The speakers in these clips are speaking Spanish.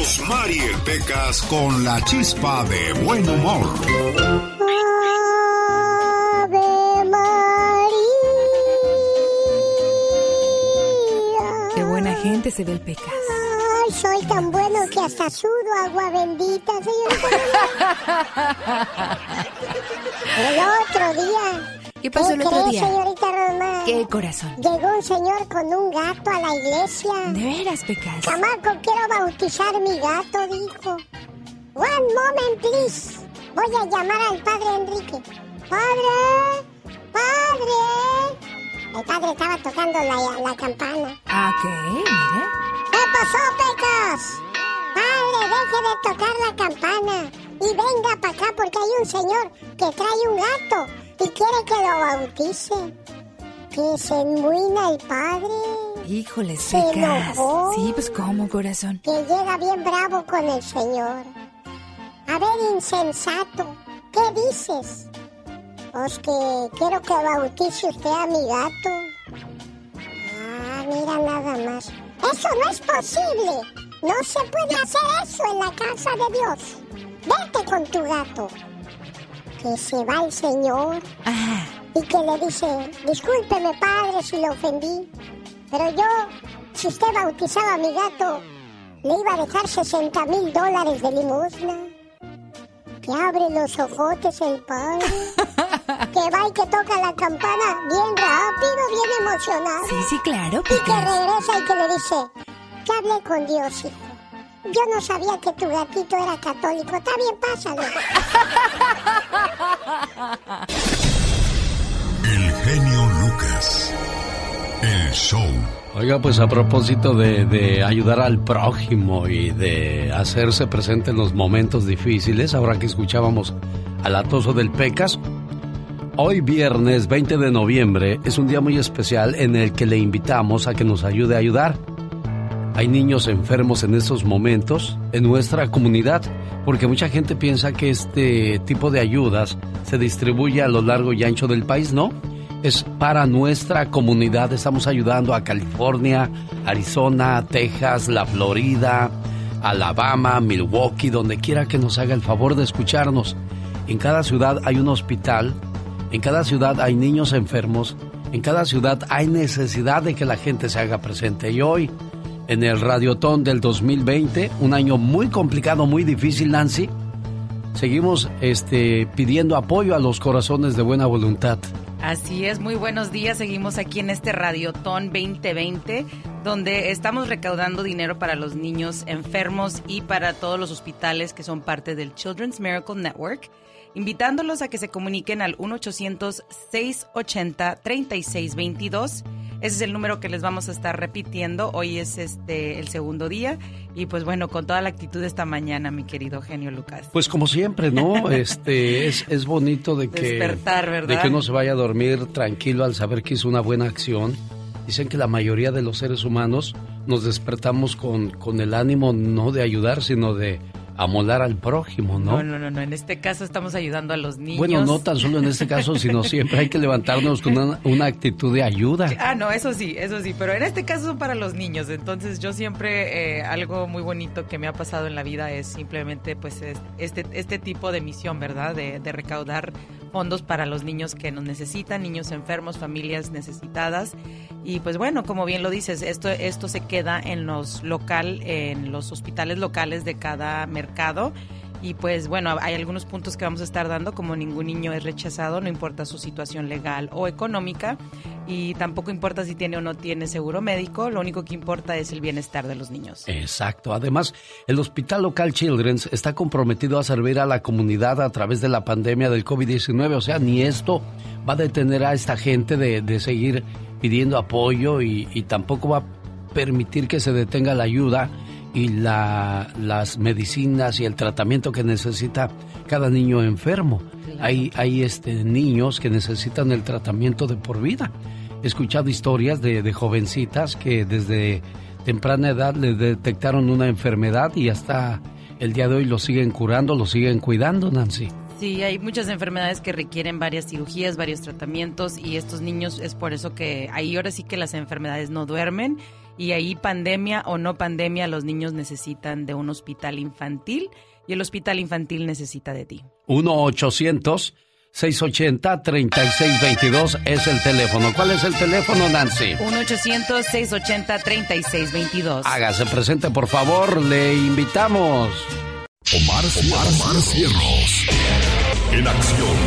Rosmar y el Pecas con la chispa de buen humor. Ave María. Qué buena gente se ve el Pecas. Ay, soy tan bueno que hasta sudo agua bendita, señorita. el otro día. ¿Qué pasó el otro día? señorita Rosmar? ¿Qué corazón? Llegó un señor con un gato a la iglesia. De veras, Pecas. Chamaco, quiero bautizar mi gato, dijo. One moment, please. Voy a llamar al padre Enrique. ¡Padre! ¡Padre! El padre estaba tocando la, la campana. Ah, ok, mire. ¿Qué pasó, Pecas? Padre, deje de tocar la campana y venga para acá porque hay un señor que trae un gato y quiere que lo bautice. Que se enmuina el padre. Híjole, Se enojó. Sí, pues cómo, corazón. que llega bien bravo con el señor. A ver, insensato, ¿qué dices? Pues que quiero que bautice usted a mi gato. Ah, mira nada más. Eso no es posible. No se puede hacer eso en la casa de Dios. Vete con tu gato. Que se va el señor. Y que le dice, discúlpeme padre si lo ofendí, pero yo, si usted bautizaba a mi gato, le iba a dejar 60 mil dólares de limosna. Que abre los ojotes el padre, que va y que toca la campana bien rápido, bien emocionado, sí, sí, claro, y que regresa y que le dice, que hable con Dios, hijo. Yo no sabía que tu gatito era católico. Está bien, pásalo. El genio Lucas. El show. Oiga, pues a propósito de, de ayudar al prójimo y de hacerse presente en los momentos difíciles, ahora que escuchábamos al atoso del Pecas, hoy viernes 20 de noviembre es un día muy especial en el que le invitamos a que nos ayude a ayudar. Hay niños enfermos en estos momentos en nuestra comunidad, porque mucha gente piensa que este tipo de ayudas se distribuye a lo largo y ancho del país, ¿no? Es para nuestra comunidad, estamos ayudando a California, Arizona, Texas, la Florida, Alabama, Milwaukee, donde quiera que nos haga el favor de escucharnos. En cada ciudad hay un hospital, en cada ciudad hay niños enfermos, en cada ciudad hay necesidad de que la gente se haga presente. Y hoy, en el Radiotón del 2020, un año muy complicado, muy difícil, Nancy, seguimos este, pidiendo apoyo a los corazones de buena voluntad. Así es, muy buenos días. Seguimos aquí en este Radiotón 2020, donde estamos recaudando dinero para los niños enfermos y para todos los hospitales que son parte del Children's Miracle Network, invitándolos a que se comuniquen al 1-800-680-3622. Ese es el número que les vamos a estar repitiendo. Hoy es este el segundo día y pues bueno, con toda la actitud de esta mañana, mi querido genio Lucas. Pues como siempre, ¿no? Este es, es bonito de que Despertar, ¿verdad? de que uno se vaya a dormir tranquilo al saber que hizo una buena acción. Dicen que la mayoría de los seres humanos nos despertamos con, con el ánimo no de ayudar, sino de amolar al prójimo, ¿no? No, no, no, no. En este caso estamos ayudando a los niños. Bueno, no tan solo en este caso, sino siempre hay que levantarnos con una, una actitud de ayuda. Ah, no, eso sí, eso sí, pero en este caso son para los niños, entonces yo siempre eh, algo muy bonito que me ha pasado en la vida es simplemente pues es- este, este tipo de misión, ¿verdad? De, de recaudar fondos para los niños que nos necesitan, niños enfermos, familias necesitadas y pues bueno, como bien lo dices, esto, esto se queda en los local, en los hospitales locales de cada mercado. Y pues bueno, hay algunos puntos que vamos a estar dando, como ningún niño es rechazado, no importa su situación legal o económica, y tampoco importa si tiene o no tiene seguro médico, lo único que importa es el bienestar de los niños. Exacto. Además, el Hospital Local Children's está comprometido a servir a la comunidad a través de la pandemia del COVID-19. O sea, ni esto va a detener a esta gente de, de seguir pidiendo apoyo y, y tampoco va a permitir que se detenga la ayuda y la- las medicinas y el tratamiento que necesita cada niño enfermo. Hay, hay este, niños que necesitan el tratamiento de por vida. He escuchado historias de, de jovencitas que desde temprana edad les detectaron una enfermedad y hasta el día de hoy lo siguen curando, lo siguen cuidando, Nancy. Sí, hay muchas enfermedades que requieren varias cirugías, varios tratamientos y estos niños es por eso que ahí ahora sí que las enfermedades no duermen y ahí pandemia o no pandemia, los niños necesitan de un hospital infantil y el hospital infantil necesita de ti. 1-800-680-3622 es el teléfono. ¿Cuál es el teléfono, Nancy? 1-800-680-3622. Hágase presente, por favor, le invitamos. Omar, Omar, Omar Cierros. En acción.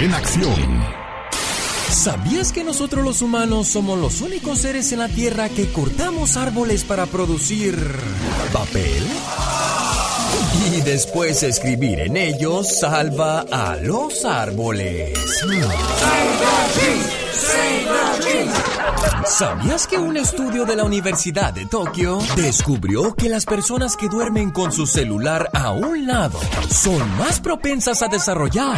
En acción. ¿Sabías que nosotros los humanos somos los únicos seres en la Tierra que cortamos árboles para producir papel? Y después escribir en ellos salva a los árboles. ¿Sabías que un estudio de la Universidad de Tokio descubrió que las personas que duermen con su celular a un lado son más propensas a desarrollar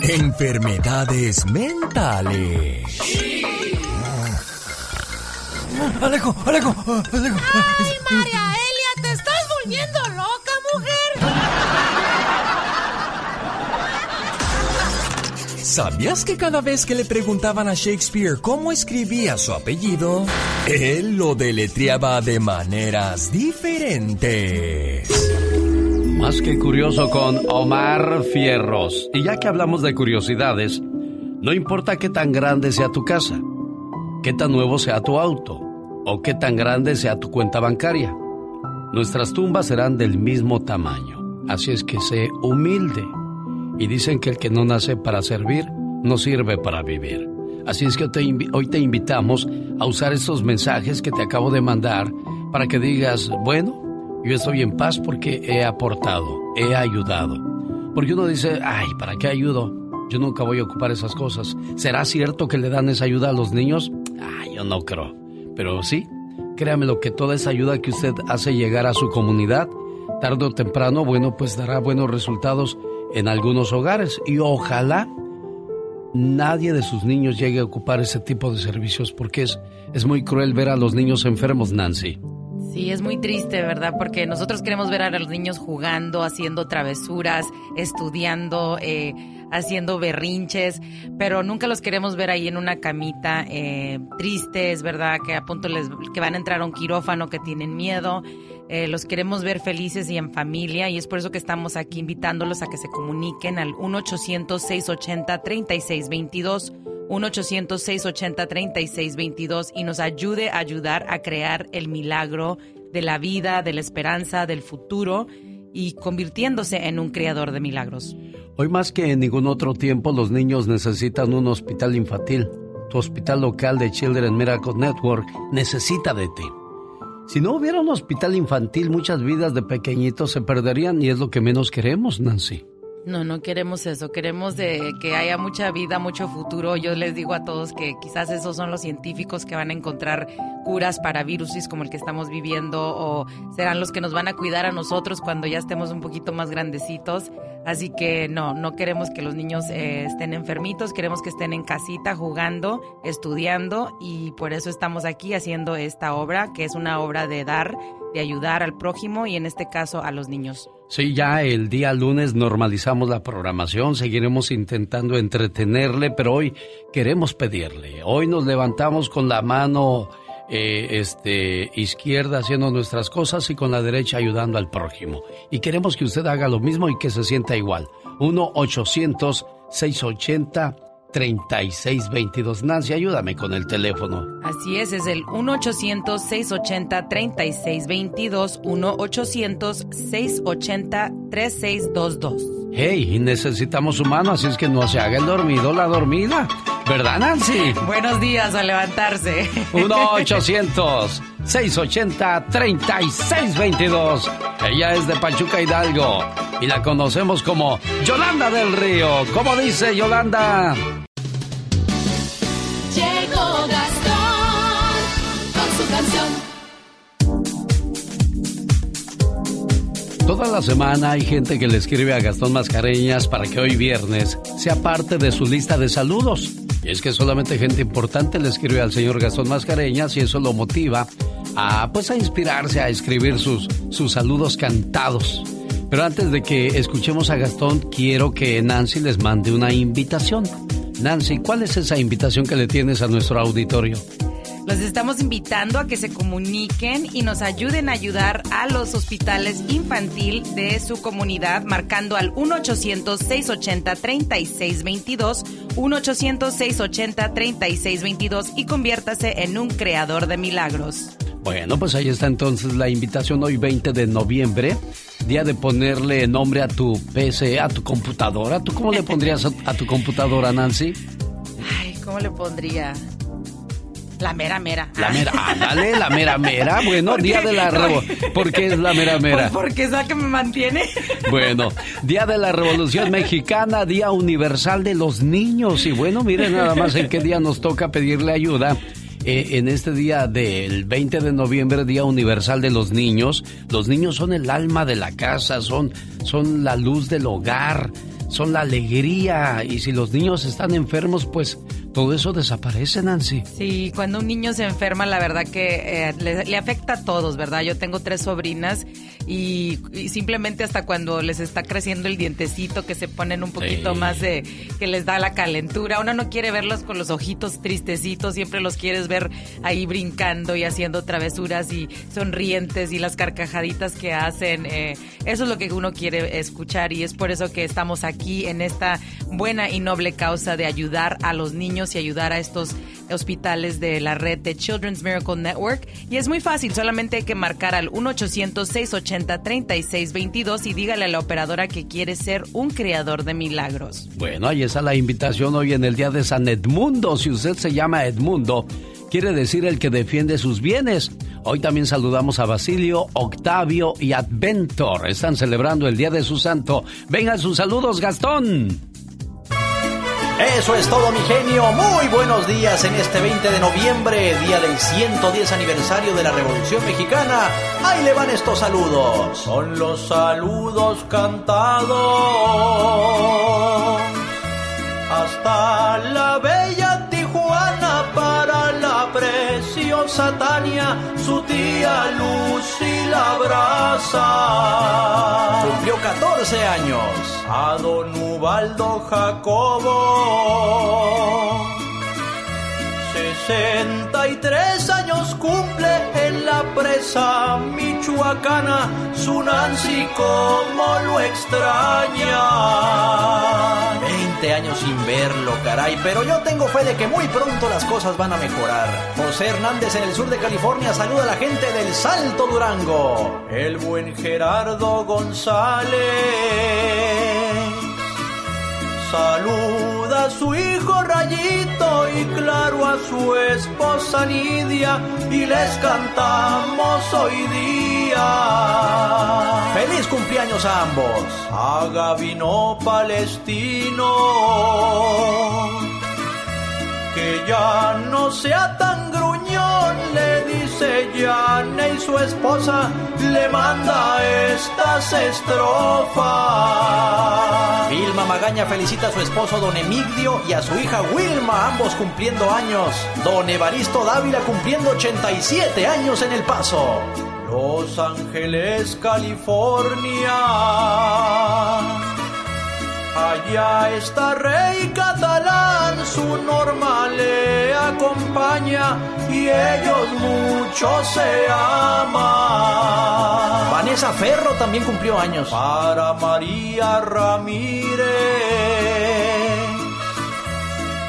enfermedades mentales? Alejo, Alejo, Alejo. ¡Ay, María Elia, te estás volviendo loca, mujer! ¿Sabías que cada vez que le preguntaban a Shakespeare cómo escribía su apellido, él lo deletreaba de maneras diferentes? Más que curioso con Omar Fierros. Y ya que hablamos de curiosidades, no importa qué tan grande sea tu casa, qué tan nuevo sea tu auto o qué tan grande sea tu cuenta bancaria, nuestras tumbas serán del mismo tamaño. Así es que sé humilde. Y dicen que el que no nace para servir, no sirve para vivir. Así es que hoy te invitamos a usar estos mensajes que te acabo de mandar para que digas, bueno, yo estoy en paz porque he aportado, he ayudado. Porque uno dice, ay, ¿para qué ayudo? Yo nunca voy a ocupar esas cosas. ¿Será cierto que le dan esa ayuda a los niños? Ay, yo no creo. Pero sí, créame lo que toda esa ayuda que usted hace llegar a su comunidad, tarde o temprano, bueno, pues dará buenos resultados en algunos hogares y ojalá nadie de sus niños llegue a ocupar ese tipo de servicios porque es, es muy cruel ver a los niños enfermos, Nancy. Sí, es muy triste, ¿verdad? Porque nosotros queremos ver a los niños jugando, haciendo travesuras, estudiando, eh, haciendo berrinches, pero nunca los queremos ver ahí en una camita eh, tristes, ¿verdad? Que a punto les, que van a entrar a un quirófano, que tienen miedo. Eh, los queremos ver felices y en familia y es por eso que estamos aquí invitándolos a que se comuniquen al 1-800-680-3622. 1-800-680-3622 y nos ayude a ayudar a crear el milagro de la vida, de la esperanza, del futuro y convirtiéndose en un creador de milagros. Hoy más que en ningún otro tiempo los niños necesitan un hospital infantil. Tu hospital local de Children Miracle Network necesita de ti. Si no hubiera un hospital infantil, muchas vidas de pequeñitos se perderían y es lo que menos queremos, Nancy. No, no queremos eso. Queremos que haya mucha vida, mucho futuro. Yo les digo a todos que quizás esos son los científicos que van a encontrar curas para virus como el que estamos viviendo o serán los que nos van a cuidar a nosotros cuando ya estemos un poquito más grandecitos. Así que no, no queremos que los niños eh, estén enfermitos, queremos que estén en casita jugando, estudiando y por eso estamos aquí haciendo esta obra, que es una obra de dar, de ayudar al prójimo y en este caso a los niños. Sí, ya el día lunes normalizamos la programación, seguiremos intentando entretenerle, pero hoy queremos pedirle. Hoy nos levantamos con la mano eh, este, izquierda haciendo nuestras cosas y con la derecha ayudando al prójimo. Y queremos que usted haga lo mismo y que se sienta igual. 1-800-680. 3622. Nancy, ayúdame con el teléfono. Así es, es el 1-800-680-3622. 1-800-680-3622. Hey, necesitamos humanos, así es que no se haga el dormido la dormida. ¿Verdad, Nancy? Buenos días a levantarse. 1-800-680-3622. Ella es de Pachuca Hidalgo y la conocemos como Yolanda del Río. ¿Cómo dice Yolanda? Llegó Gastón con su canción. Toda la semana hay gente que le escribe a Gastón Mascareñas para que hoy viernes sea parte de su lista de saludos. Y es que solamente gente importante le escribe al señor Gastón Mascareñas y eso lo motiva pues a inspirarse a escribir sus, sus saludos cantados. Pero antes de que escuchemos a Gastón, quiero que Nancy les mande una invitación. Nancy, ¿cuál es esa invitación que le tienes a nuestro auditorio? Los estamos invitando a que se comuniquen y nos ayuden a ayudar a los hospitales infantil de su comunidad marcando al 1-800-680-3622, 1-800-680-3622 y conviértase en un creador de milagros. Bueno, pues ahí está entonces la invitación hoy 20 de noviembre, día de ponerle nombre a tu PC, a tu computadora. ¿Tú cómo le pondrías a, tu computadora, Nancy? Ay, ¿cómo le pondría? La mera mera. La mera, ándale, la mera mera. Bueno, día de la revolución. ¿Por qué es la mera mera? Pues porque es la que me mantiene. Bueno, día de la revolución mexicana, día universal de los niños. Y bueno, miren nada más en qué día nos toca pedirle ayuda. Eh, en este día del 20 de noviembre, Día Universal de los Niños, los niños son el alma de la casa, son, son la luz del hogar, son la alegría. Y si los niños están enfermos, pues todo eso desaparece, Nancy. Sí, cuando un niño se enferma, la verdad que eh, le, afecta a todos, ¿verdad? Yo tengo tres sobrinas y, simplemente hasta cuando les está creciendo el dientecito, que se ponen un poquito más de, que les da la calentura. Uno no quiere verlos con los ojitos tristecitos, siempre los quieres ver ahí brincando y haciendo travesuras y sonrientes y las carcajaditas que hacen. Eh, eso es lo que uno quiere escuchar y es por eso que estamos aquí en esta buena y noble causa de ayudar a los niños y ayudar a estos hospitales de la red de Children's Miracle Network. Y es muy fácil, solamente hay que marcar al 1-800-680-3622 y dígale a la operadora que quiere ser un creador de milagros. Bueno, ahí está la invitación hoy en el día de San Edmundo. Si usted se llama Edmundo, quiere decir el que defiende sus bienes. Hoy también saludamos a Basilio, Octavio y Adventor. Están celebrando el día de su santo. Vengan sus saludos, Gastón. Eso es todo, mi genio. Muy buenos días en este 20 de noviembre, día del 110 aniversario de la Revolución Mexicana. Ahí le van estos saludos. Son los saludos cantados hasta la bella Tania, su tía Lucy la abraza. Cumplió 14 años a don Ubaldo Jacobo. 63 años cumple presa michoacana, su Nancy como lo extraña. 20 años sin verlo, caray, pero yo tengo fe de que muy pronto las cosas van a mejorar. José Hernández en el sur de California saluda a la gente del Salto Durango. El buen Gerardo González. Saluda a su hijo Rayito y claro a su esposa Lidia y les cantamos hoy día. Feliz cumpleaños a ambos. A Gabino Palestino. Que ya no sea tan gruñón, le dice Yane y su esposa le manda estas estrofas. Vilma Magaña felicita a su esposo Don Emigdio y a su hija Wilma, ambos cumpliendo años. Don Evaristo Dávila cumpliendo 87 años en El Paso. Los Ángeles, California. Allá está Rey Catalán, su norma le acompaña y ellos mucho se aman. Vanessa Ferro también cumplió años. Para María Ramírez,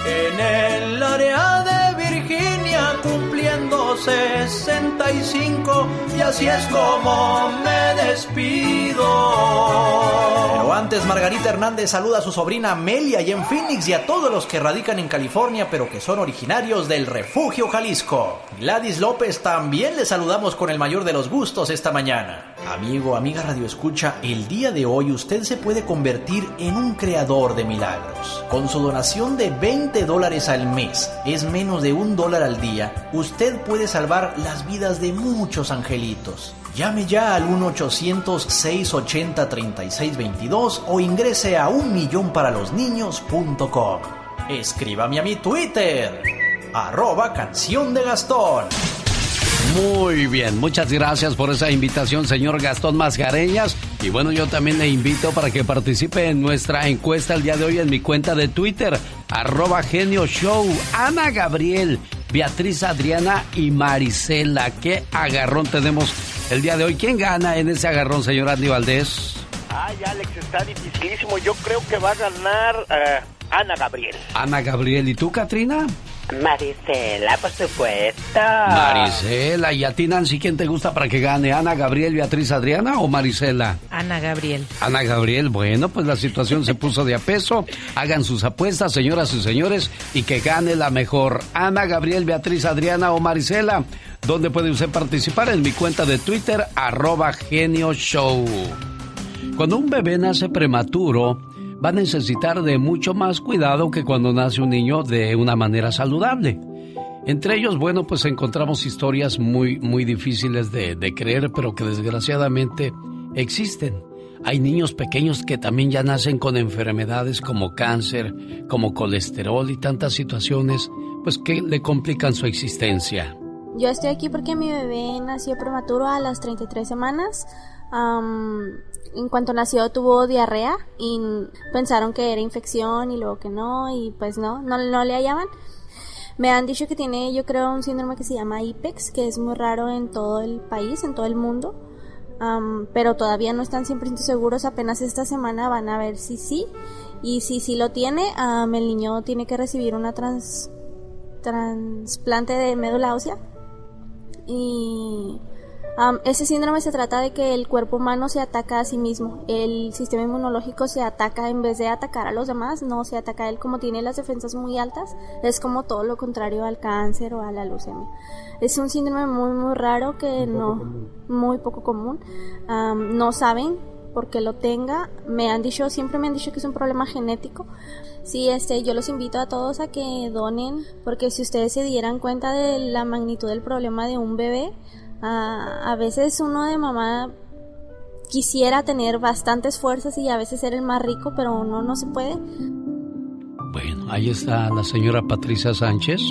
en el área de 65 y así es como me despido. Pero antes Margarita Hernández saluda a su sobrina Amelia y en Phoenix y a todos los que radican en California pero que son originarios del refugio Jalisco. Gladys López también le saludamos con el mayor de los gustos esta mañana. Amigo, amiga Radio Escucha, el día de hoy usted se puede convertir en un creador de milagros. Con su donación de 20 dólares al mes, es menos de un dólar al día, usted puede salvar las vidas de muchos angelitos. Llame ya al 1-800-680-3622 o ingrese a unmillonparalosniños.com. Escríbame a mi Twitter, arroba canción de Gastón. Muy bien, muchas gracias por esa invitación, señor Gastón Masgareñas. Y bueno, yo también le invito para que participe en nuestra encuesta el día de hoy en mi cuenta de Twitter, arroba genio show. Ana Gabriel, Beatriz Adriana y Marisela. ¿Qué agarrón tenemos el día de hoy? ¿Quién gana en ese agarrón, señor Andy Valdés? Ay, Alex, está dificilísimo. Yo creo que va a ganar eh, Ana Gabriel. Ana Gabriel, ¿y tú, Katrina? Marisela, por supuesto. Marisela, ¿y a ti, Nancy, quién te gusta para que gane? ¿Ana Gabriel, Beatriz Adriana o Marisela? Ana Gabriel. Ana Gabriel, bueno, pues la situación se puso de a peso. Hagan sus apuestas, señoras y señores, y que gane la mejor. Ana Gabriel, Beatriz Adriana o Marisela. ¿Dónde puede usted participar? En mi cuenta de Twitter, arroba genio show. Cuando un bebé nace prematuro, va a necesitar de mucho más cuidado que cuando nace un niño de una manera saludable. Entre ellos, bueno, pues encontramos historias muy, muy difíciles de, creer, pero que desgraciadamente existen. Hay niños pequeños que también ya nacen con enfermedades como cáncer, como colesterol y tantas situaciones, pues que le complican su existencia. Yo estoy aquí porque mi bebé nació prematuro a las 33 semanas en cuanto nació tuvo diarrea y pensaron que era infección y luego que no y pues no, no, no le hallaban. Me han dicho que tiene yo creo un síndrome que se llama IPEX, que es muy raro en todo el país, en todo el mundo. pero todavía no están siempre seguros, apenas esta semana van a ver si sí. Y si sí lo tiene, el niño tiene que recibir una trans, trasplante de médula ósea. Y ese síndrome se trata de que el cuerpo humano se ataca a sí mismo. El sistema inmunológico se ataca en vez de atacar a los demás, no se ataca a él como tiene las defensas muy altas. Es como todo lo contrario al cáncer o a la leucemia. Es un síndrome muy muy raro que no muy poco común. no saben por qué lo tenga. Me han dicho siempre me han dicho que es un problema genético. Sí, este, yo los invito a todos a que donen, porque si ustedes se dieran cuenta de la magnitud del problema de un bebé, a, veces uno de mamá quisiera tener bastantes fuerzas y a veces ser el más rico, pero uno no se puede. Bueno, ahí está la señora Patricia Sánchez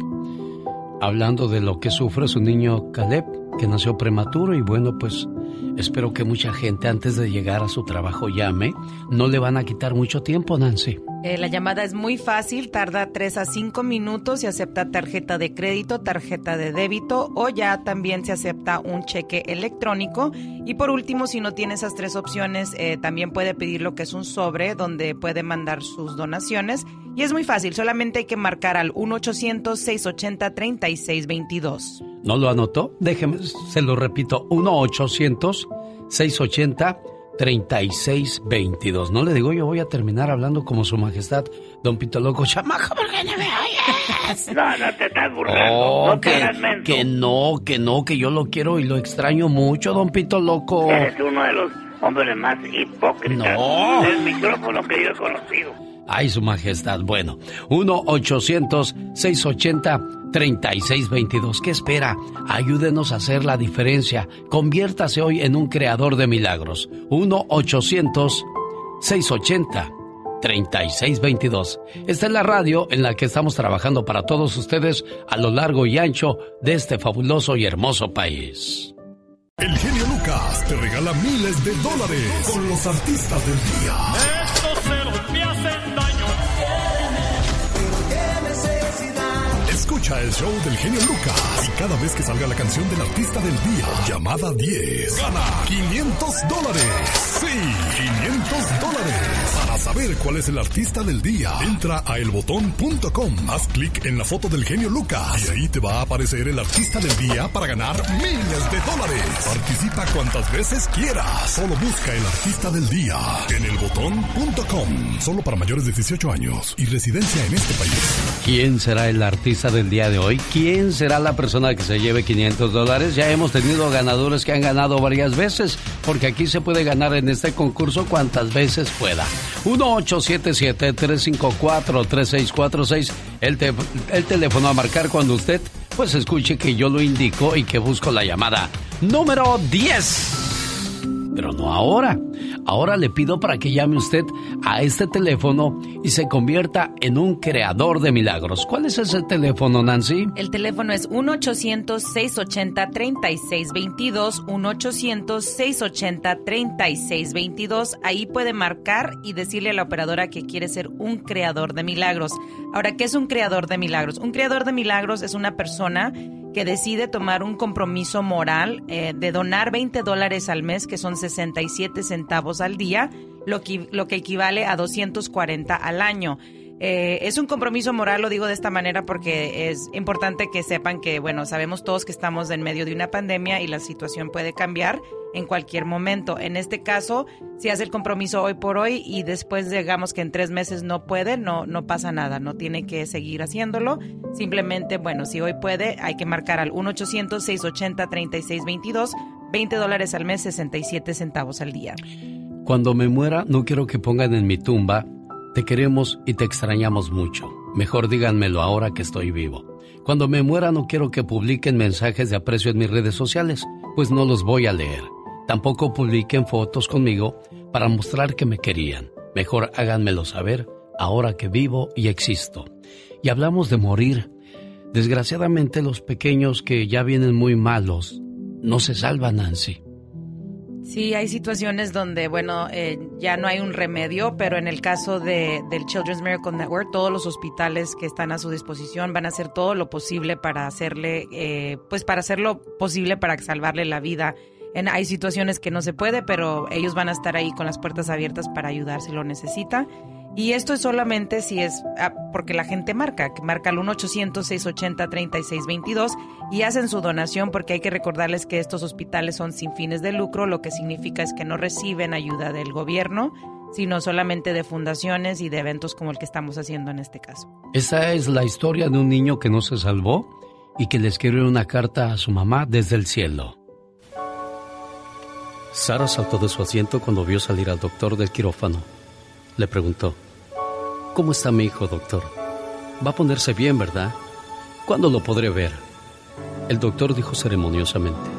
hablando de lo que sufre su niño Caleb, que nació prematuro y bueno, pues espero que mucha gente antes de llegar a su trabajo llame. No le van a quitar mucho tiempo, Nancy. Eh, la llamada es muy fácil, tarda 3 a 5 minutos y acepta tarjeta de crédito, tarjeta de débito o ya también se acepta un cheque electrónico. Y por último, si no tiene esas tres opciones, eh, también puede pedir lo que es un sobre donde puede mandar sus donaciones. Y es muy fácil, solamente hay que marcar al 1-800-680-3622. ¿No lo anotó? Déjeme, se lo repito, 1-800-680-3622. 3622. No le digo, yo voy a terminar hablando como su majestad, don Pito Loco. Chamaco, ¿por qué no me oyes? No, no te estás burlando. Oh, no que, que no, que no, que yo lo quiero y lo extraño mucho, don Pito Loco. Eres uno de los hombres más hipócritas no. del micrófono que yo he conocido. Ay, su majestad. Bueno, 1-800-680-3622. ¿Qué espera? Ayúdenos a hacer la diferencia. Conviértase hoy en un creador de milagros. 1-800-680-3622. Esta es la radio en la que estamos trabajando para todos ustedes a lo largo y ancho de este fabuloso y hermoso país. El genio Lucas te regala miles de dólares con los artistas del día. Escucha el show del genio Lucas y cada vez que salga la canción del artista del día, llamada 10, gana 500 dólares. Sí, 500 dólares. Para saber cuál es el artista del día, entra a elbotón.com, haz clic en la foto del genio Lucas y ahí te va a aparecer el artista del día para ganar miles de dólares. Participa cuantas veces quieras. Solo busca el artista del día en elbotón.com. Solo para mayores de 18 años y residencia en este país. ¿Quién será el artista del día de hoy? ¿Quién será la persona que se lleve 500 dólares? Ya hemos tenido ganadores que han ganado varias veces, porque aquí se puede ganar en este concurso cuantas veces pueda. 1-877-354-3646, el, el teléfono a marcar cuando usted pues escuche que yo lo indico y que busco la llamada número 10. Pero no ahora. Ahora le pido para que llame usted a este teléfono y se convierta en un creador de milagros. ¿Cuál es ese teléfono, Nancy? El teléfono es 1-800-680-3622. 1-800-680-3622. Ahí puede marcar y decirle a la operadora que quiere ser un creador de milagros. Ahora, ¿qué es un creador de milagros? Un creador de milagros es una persona que decide tomar un compromiso moral eh, de donar 20 dólares al mes, que son 67 centavos al día, lo que, lo que equivale a 240 al año. Eh, es un compromiso moral, lo digo de esta manera porque es importante que sepan que, bueno, sabemos todos que estamos en medio de una pandemia y la situación puede cambiar en cualquier momento. En este caso, si hace el compromiso hoy por hoy y después digamos que en tres meses no puede, no, no pasa nada, no tiene que seguir haciéndolo. Simplemente, bueno, si hoy puede, hay que marcar al 1-800-680-3622, 20 dólares al mes, 67 centavos al día. Cuando me muera, no quiero que pongan en mi tumba te queremos y te extrañamos mucho. Mejor díganmelo ahora que estoy vivo. Cuando me muera no quiero que publiquen mensajes de aprecio en mis redes sociales, pues no los voy a leer. Tampoco publiquen fotos conmigo para mostrar que me querían. Mejor háganmelo saber ahora que vivo y existo. Y hablamos de morir. Desgraciadamente los pequeños que ya vienen muy malos no se salvan, Nancy. Sí, hay situaciones donde, bueno, eh, ya no hay un remedio, pero en el caso de, del Children's Miracle Network, todos los hospitales que están a su disposición van a hacer todo lo posible para hacerle, eh, pues para hacerlo posible para salvarle la vida. En, hay situaciones que no se puede, pero ellos van a estar ahí con las puertas abiertas para ayudar si lo necesita. Y esto es solamente si es ah, porque la gente marca, que marca al 1-800-680-3622 y hacen su donación porque hay que recordarles que estos hospitales son sin fines de lucro, lo que significa es que no reciben ayuda del gobierno, sino solamente de fundaciones y de eventos como el que estamos haciendo en este caso. Esa es la historia de un niño que no se salvó y que le escribió una carta a su mamá desde el cielo. Sara saltó de su asiento cuando vio salir al doctor del quirófano. Le preguntó, ¿Cómo está mi hijo, doctor? Va a ponerse bien, ¿verdad? ¿Cuándo lo podré ver? El doctor dijo ceremoniosamente,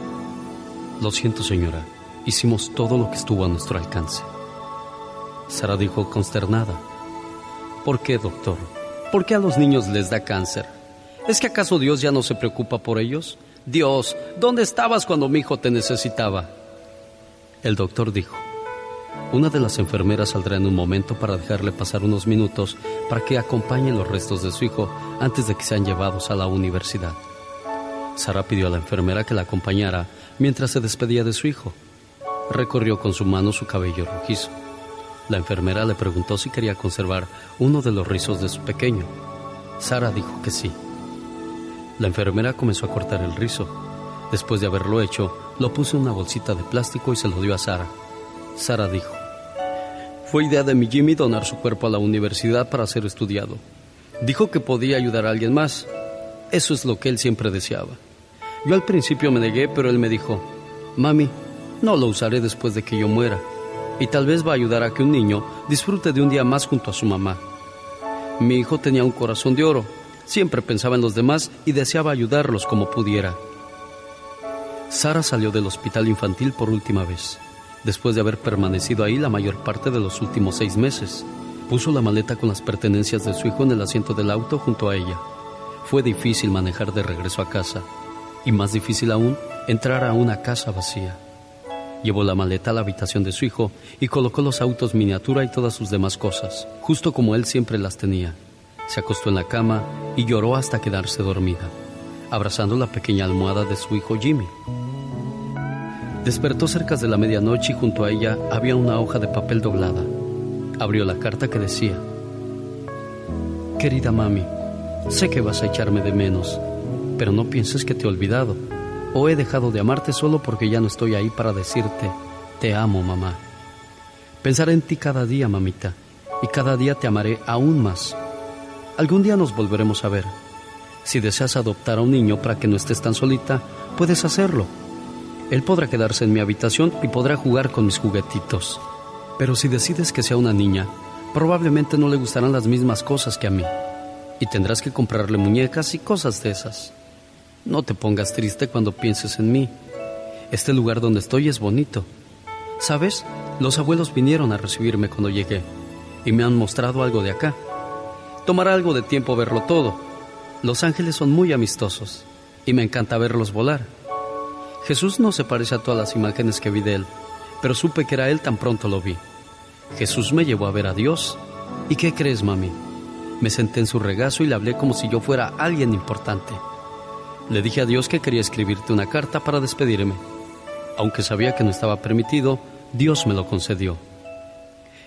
Lo siento, señora, hicimos todo lo que estuvo a nuestro alcance. Sara dijo consternada, ¿Por qué, doctor? ¿Por qué a los niños les da cáncer? ¿Es que acaso Dios ya no se preocupa por ellos? Dios, ¿dónde estabas cuando mi hijo te necesitaba? El doctor dijo, una de las enfermeras saldrá en un momento para dejarle pasar unos minutos para que acompañe los restos de su hijo antes de que sean llevados a la universidad. Sara pidió a la enfermera que la acompañara mientras se despedía de su hijo. Recorrió con su mano su cabello rojizo. La enfermera le preguntó si quería conservar uno de los rizos de su pequeño. Sara dijo que sí. La enfermera comenzó a cortar el rizo. Después de haberlo hecho, lo puso en una bolsita de plástico y se lo dio a Sara. Sara dijo, fue idea de mi Jimmy donar su cuerpo a la universidad para ser estudiado. Dijo que podía ayudar a alguien más. Eso es lo que él siempre deseaba. Yo al principio me negué, pero él me dijo, Mami, no lo usaré después de que yo muera. Y tal vez va a ayudar a que un niño disfrute de un día más junto a su mamá. Mi hijo tenía un corazón de oro. Siempre pensaba en los demás y deseaba ayudarlos como pudiera. Sara salió del hospital infantil por última vez después de haber permanecido ahí la mayor parte de los últimos seis meses. Puso la maleta con las pertenencias de su hijo en el asiento del auto junto a ella. Fue difícil manejar de regreso a casa y más difícil aún entrar a una casa vacía. Llevó la maleta a la habitación de su hijo y colocó los autos miniatura y todas sus demás cosas, justo como él siempre las tenía. Se acostó en la cama y lloró hasta quedarse dormida, abrazando la pequeña almohada de su hijo Jimmy. Despertó cerca de la medianoche y junto a ella había una hoja de papel doblada. Abrió la carta que decía, Querida mami, sé que vas a echarme de menos, pero no pienses que te he olvidado o he dejado de amarte solo porque ya no estoy ahí para decirte, te amo mamá. Pensaré en ti cada día, mamita, y cada día te amaré aún más. Algún día nos volveremos a ver. Si deseas adoptar a un niño para que no estés tan solita, puedes hacerlo él podrá quedarse en mi habitación y podrá jugar con mis juguetitos. Pero si decides que sea una niña, probablemente no le gustarán las mismas cosas que a mí. Y tendrás que comprarle muñecas y cosas de esas. No te pongas triste cuando pienses en mí. Este lugar donde estoy es bonito. ¿Sabes? Los abuelos vinieron a recibirme cuando llegué y me han mostrado algo de acá. Tomará algo de tiempo verlo todo. Los ángeles son muy amistosos y me encanta verlos volar. Jesús no se parece a todas las imágenes que vi de él, pero supe que era él tan pronto lo vi. Jesús me llevó a ver a Dios. ¿Y qué crees, mami? Me senté en su regazo y le hablé como si yo fuera alguien importante. Le dije a Dios que quería escribirte una carta para despedirme. Aunque sabía que no estaba permitido, Dios me lo concedió.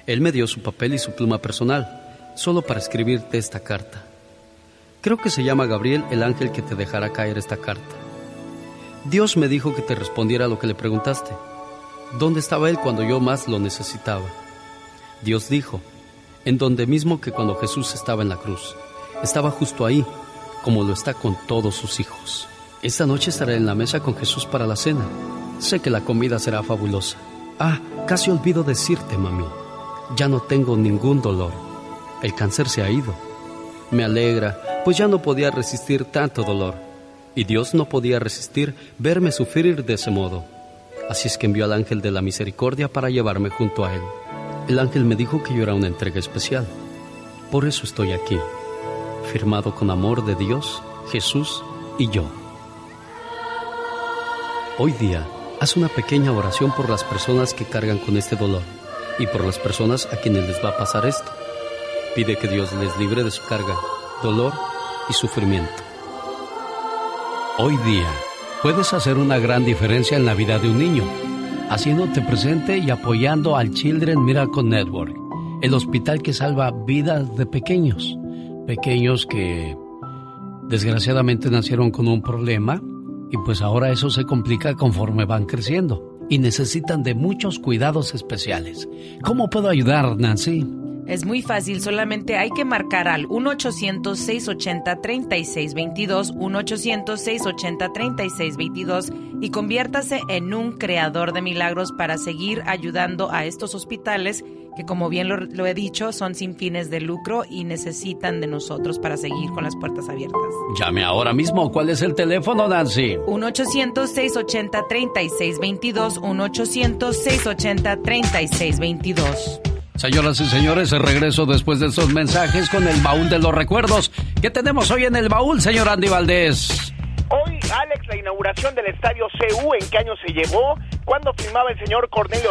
Él me dio su papel y su pluma personal, solo para escribirte esta carta. Creo que se llama Gabriel el ángel que te dejará caer esta carta. Dios me dijo que te respondiera lo que le preguntaste. ¿Dónde estaba Él cuando yo más lo necesitaba? Dios dijo, en donde mismo que cuando Jesús estaba en la cruz. Estaba justo ahí, como lo está con todos sus hijos. Esta noche estaré en la mesa con Jesús para la cena. Sé que la comida será fabulosa. Ah, casi olvido decirte, mami. Ya no tengo ningún dolor. El cáncer se ha ido. Me alegra, pues ya no podía resistir tanto dolor. Y Dios no podía resistir verme sufrir de ese modo. Así es que envió al ángel de la misericordia para llevarme junto a él. El ángel me dijo que yo era una entrega especial. Por eso estoy aquí, firmado con amor de Dios, Jesús y yo. Hoy día, haz una pequeña oración por las personas que cargan con este dolor y por las personas a quienes les va a pasar esto. Pide que Dios les libre de su carga, dolor y sufrimiento. Hoy día, puedes hacer una gran diferencia en la vida de un niño, haciéndote presente y apoyando al Children Miracle Network, el hospital que salva vidas de pequeños, pequeños que desgraciadamente nacieron con un problema y pues ahora eso se complica conforme van creciendo y necesitan de muchos cuidados especiales. ¿Cómo puedo ayudar, Nancy? Es muy fácil, solamente hay que marcar al 1-800-680-3622, 1-800-680-3622 y conviértase en un creador de milagros para seguir ayudando a estos hospitales que, como bien lo, lo, he dicho, son sin fines de lucro y necesitan de nosotros para seguir con las puertas abiertas. Llame ahora mismo. ¿Cuál es el teléfono, Nancy? 1-800-680-3622, 1-800-680-3622. Señoras y señores, el regreso después de estos mensajes con el baúl de los recuerdos. ¿Qué tenemos hoy en el baúl, señor Andy Valdés? Hoy, Alex, la inauguración del estadio CU, ¿en qué año se llevó? ¿Cuándo filmaba el señor Cornelio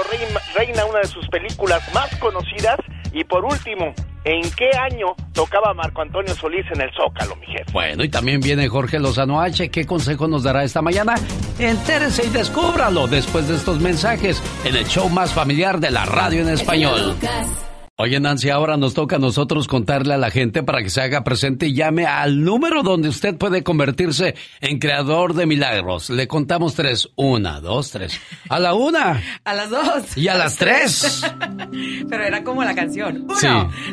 Reina una de sus películas más conocidas? Y por último, ¿en qué año tocaba Marco Antonio Solís en el Zócalo, mi jefe? Bueno, y también viene Jorge Lozano H. ¿Qué consejo nos dará esta mañana? Entérese y descúbralo después de estos mensajes en el show más familiar de la radio en español. Oye, Nancy, ahora nos toca a nosotros contarle a la gente para que se haga presente y llame al número donde usted puede convertirse en creador de milagros. Le contamos tres. Una, dos, tres. A la una. A las dos. Y a las tres. Pero era como la canción. Uno, sí.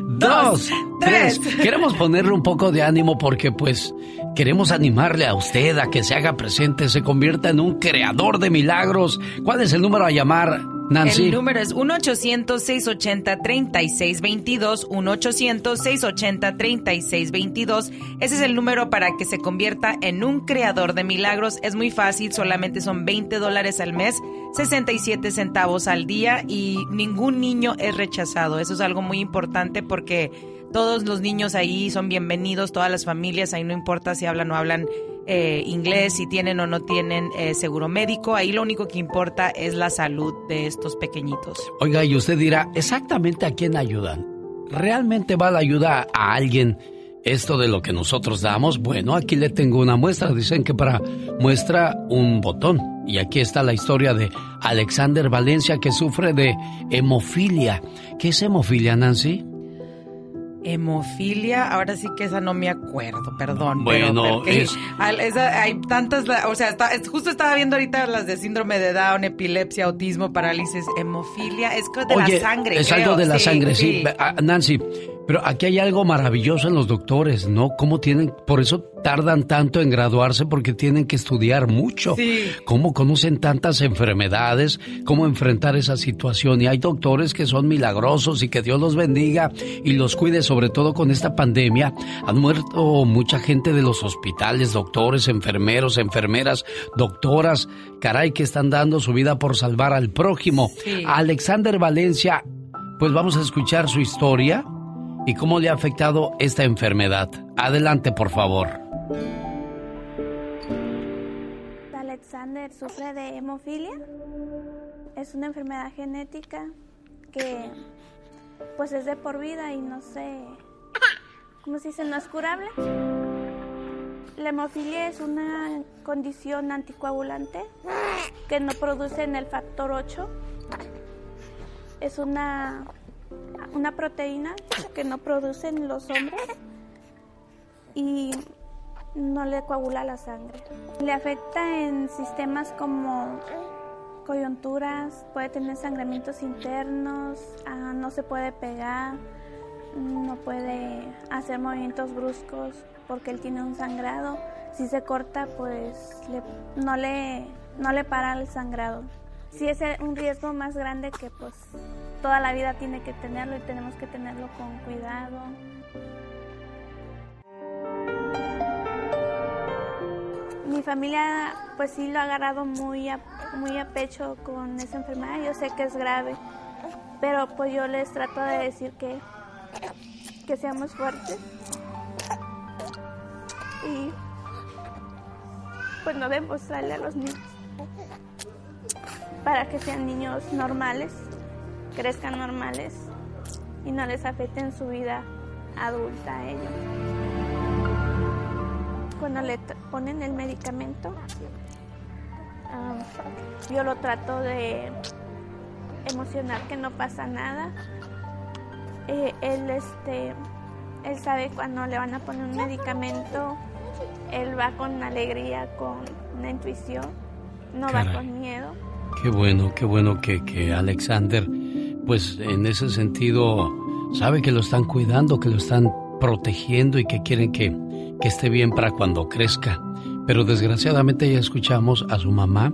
dos, tres. tres. Queremos ponerle un poco de ánimo porque pues queremos animarle a usted a que se haga presente, se convierta en un creador de milagros. ¿Cuál es el número a llamar? Nancy. El número es 1-800-680-3622, 1-800-680-3622. Ese es el número para que se convierta en un creador de milagros. Es muy fácil, solamente son 20 dólares al mes, 67 centavos al día y ningún niño es rechazado. Eso es algo muy importante porque todos los niños ahí son bienvenidos, todas las familias, ahí no importa si hablan o hablan eh, inglés, si tienen o no tienen eh, seguro médico. Ahí lo único que importa es la salud de estos pequeñitos. Oiga, y usted dirá, ¿exactamente a quién ayudan? ¿Realmente va la ayuda a alguien esto de lo que nosotros damos? Bueno, aquí le tengo una muestra. Dicen que para muestra un botón. Y aquí está la historia de Alexander Valencia que sufre de hemofilia. ¿Qué es hemofilia, Nancy? Hemofilia, ahora sí que esa no me acuerdo, perdón. Bueno, pero es... esa, hay tantas, o sea, está, justo estaba viendo ahorita las de síndrome de Down, epilepsia, autismo, parálisis, hemofilia, es de Oye, la sangre. Es creo. algo de la sí, sangre, sí. sí. Nancy, Pero aquí hay algo maravilloso en los doctores, ¿no? Cómo tienen, por eso tardan tanto en graduarse porque tienen que estudiar mucho. Sí. Cómo conocen tantas enfermedades, cómo enfrentar esa situación. Y hay doctores que son milagrosos y que Dios los bendiga y los cuide, sobre todo con esta pandemia. Han muerto mucha gente de los hospitales, doctores, enfermeros, enfermeras, doctoras, caray, que están dando su vida por salvar al prójimo. Sí. Alexander Valencia, pues vamos a escuchar su historia y cómo le ha afectado esta enfermedad. Adelante, por favor. Alexander sufre de hemofilia. Es una enfermedad genética que pues es de por vida y no sé, ¿cómo se dice? No es curable. La hemofilia es una condición anticoagulante que no produce en el factor 8. Es una, una proteína que no producen los hombres y no le coagula la sangre. Le afecta en sistemas como coyunturas, puede tener sangramientos internos, ah, no se puede pegar, no puede hacer movimientos bruscos porque él tiene un sangrado. Si se corta, pues no, le, no le para el sangrado. Sí es un riesgo más grande que pues toda la vida tiene que tenerlo y tenemos que tenerlo con cuidado. Mi familia pues sí lo ha agarrado muy a, muy a pecho con esa enfermedad. Yo sé que es grave, pero pues yo les trato de decir que, que seamos fuertes y pues no demostrarle a los niños para que sean niños normales, crezcan normales y no les afecten su vida adulta a ellos. Cuando le ponen el medicamento, ah, yo lo trato de emocionar que no pasa nada. Eh, él, este, él sabe cuando le van a poner un medicamento, él va con alegría, con una intuición, no va con miedo. Qué bueno, qué bueno que, que Alexander, pues en ese sentido, sabe que lo están cuidando, que lo están protegiendo y que quieren que, que esté bien para cuando crezca. Pero desgraciadamente ya escuchamos a su mamá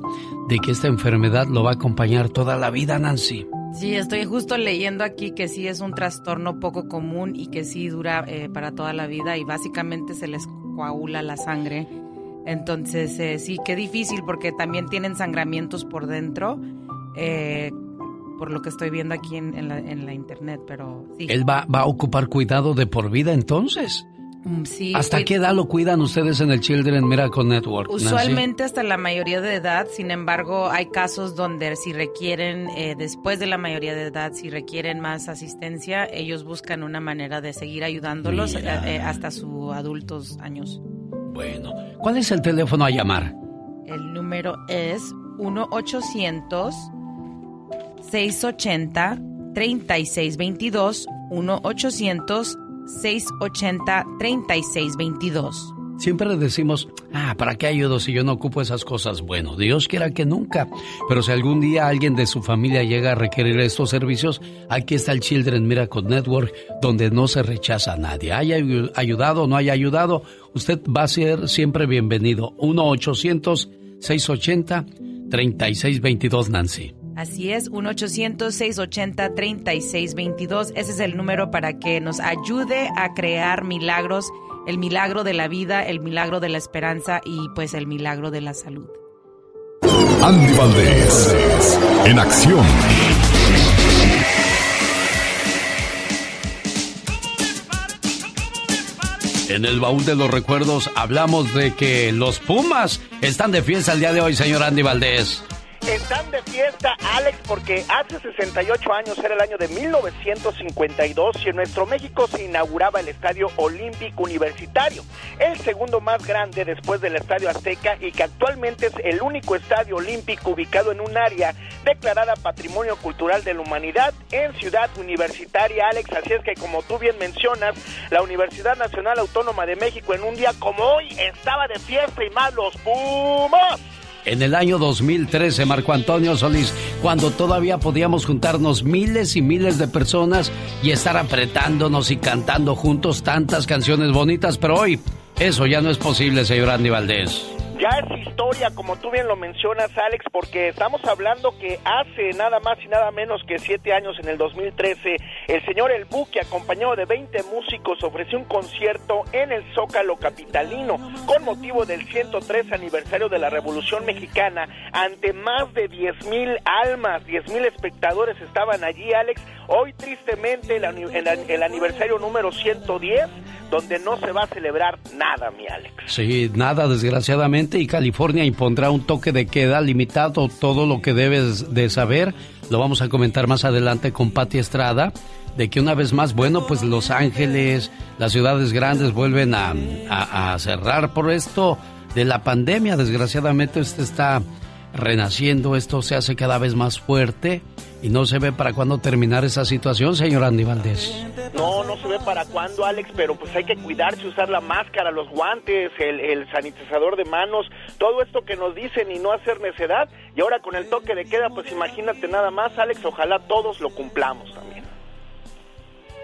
de que esta enfermedad lo va a acompañar toda la vida, Nancy. Sí, estoy justo leyendo aquí que sí es un trastorno poco común y que sí dura eh, para toda la vida y básicamente se les coagula la sangre. Entonces, eh, sí, qué difícil porque también tienen sangramientos por dentro, eh, por lo que estoy viendo aquí en, en la, en la internet, pero sí. Él va, va a ocupar cuidado de por vida entonces. Mm, sí, ¿Hasta cuid- qué edad lo cuidan ustedes en el Children Miracle Network? Nancy? Usualmente hasta la mayoría de edad, sin embargo, hay casos donde si requieren, eh, después de la mayoría de edad, si requieren más asistencia, ellos buscan una manera de seguir ayudándolos eh, eh, hasta sus adultos años. Bueno, ¿cuál es el teléfono a llamar? El número es 1-800-680-3622. 1-800-680-3622. Siempre decimos, ah, ¿para qué ayudo si yo no ocupo esas cosas? Bueno, Dios quiera que nunca. Pero si algún día alguien de su familia llega a requerir estos servicios, aquí está el Children Miracle Network, donde no se rechaza a nadie. Haya ayu- ayudado o no haya ayudado, usted va a ser siempre bienvenido. 1-800-680-3622, Nancy. Así es, 1-800-680-3622. Ese es el número para que nos ayude a crear milagros, el milagro de la vida, el milagro de la esperanza y pues el milagro de la salud. Andy Valdés, en acción. En el baúl de los recuerdos hablamos de que los Pumas están de fiesta el día de hoy, señor Andy Valdés. Están de fiesta, Alex, porque hace 68 años era el año de 1952 y en nuestro México se inauguraba el Estadio Olímpico Universitario, el segundo más grande después del Estadio Azteca y que actualmente es el único estadio olímpico ubicado en un área declarada Patrimonio Cultural de la Humanidad en Ciudad Universitaria, Alex. Así es que como tú bien mencionas, la Universidad Nacional Autónoma de México en un día como hoy estaba de fiesta y más los Pumas. En el año 2013, Marco Antonio Solís, cuando todavía podíamos juntarnos miles y miles de personas y estar apretándonos y cantando juntos tantas canciones bonitas, pero hoy eso ya no es posible, señor Andy Valdés. Ya es historia, como tú bien lo mencionas, Alex, porque estamos hablando que hace nada más y nada menos que siete años, en el 2013, el señor El Buque, acompañado de 20 músicos, ofreció un concierto en el Zócalo Capitalino con motivo del 103 aniversario de la Revolución Mexicana. Ante más de 10 mil almas, 10 mil espectadores estaban allí, Alex. Hoy, tristemente, el, el, aniversario número 110 donde no se va a celebrar nada, mi Alex. Sí, nada, desgraciadamente, y California impondrá un toque de queda limitado, todo lo que debes de saber. Lo vamos a comentar más adelante con Patti Estrada, de que una vez más, bueno, pues Los Ángeles, las ciudades grandes vuelven a, a, cerrar por esto de la pandemia. Desgraciadamente, este está renaciendo, esto se hace cada vez más fuerte y no se ve para cuándo terminar esa situación, señor Andy Valdés. No, no se ve para cuándo, Alex, pero pues hay que cuidarse, usar la máscara, los guantes, el, el sanitizador de manos, todo esto que nos dicen y no hacer necedad. Y ahora con el toque de queda, pues imagínate nada más, Alex, ojalá todos lo cumplamos también.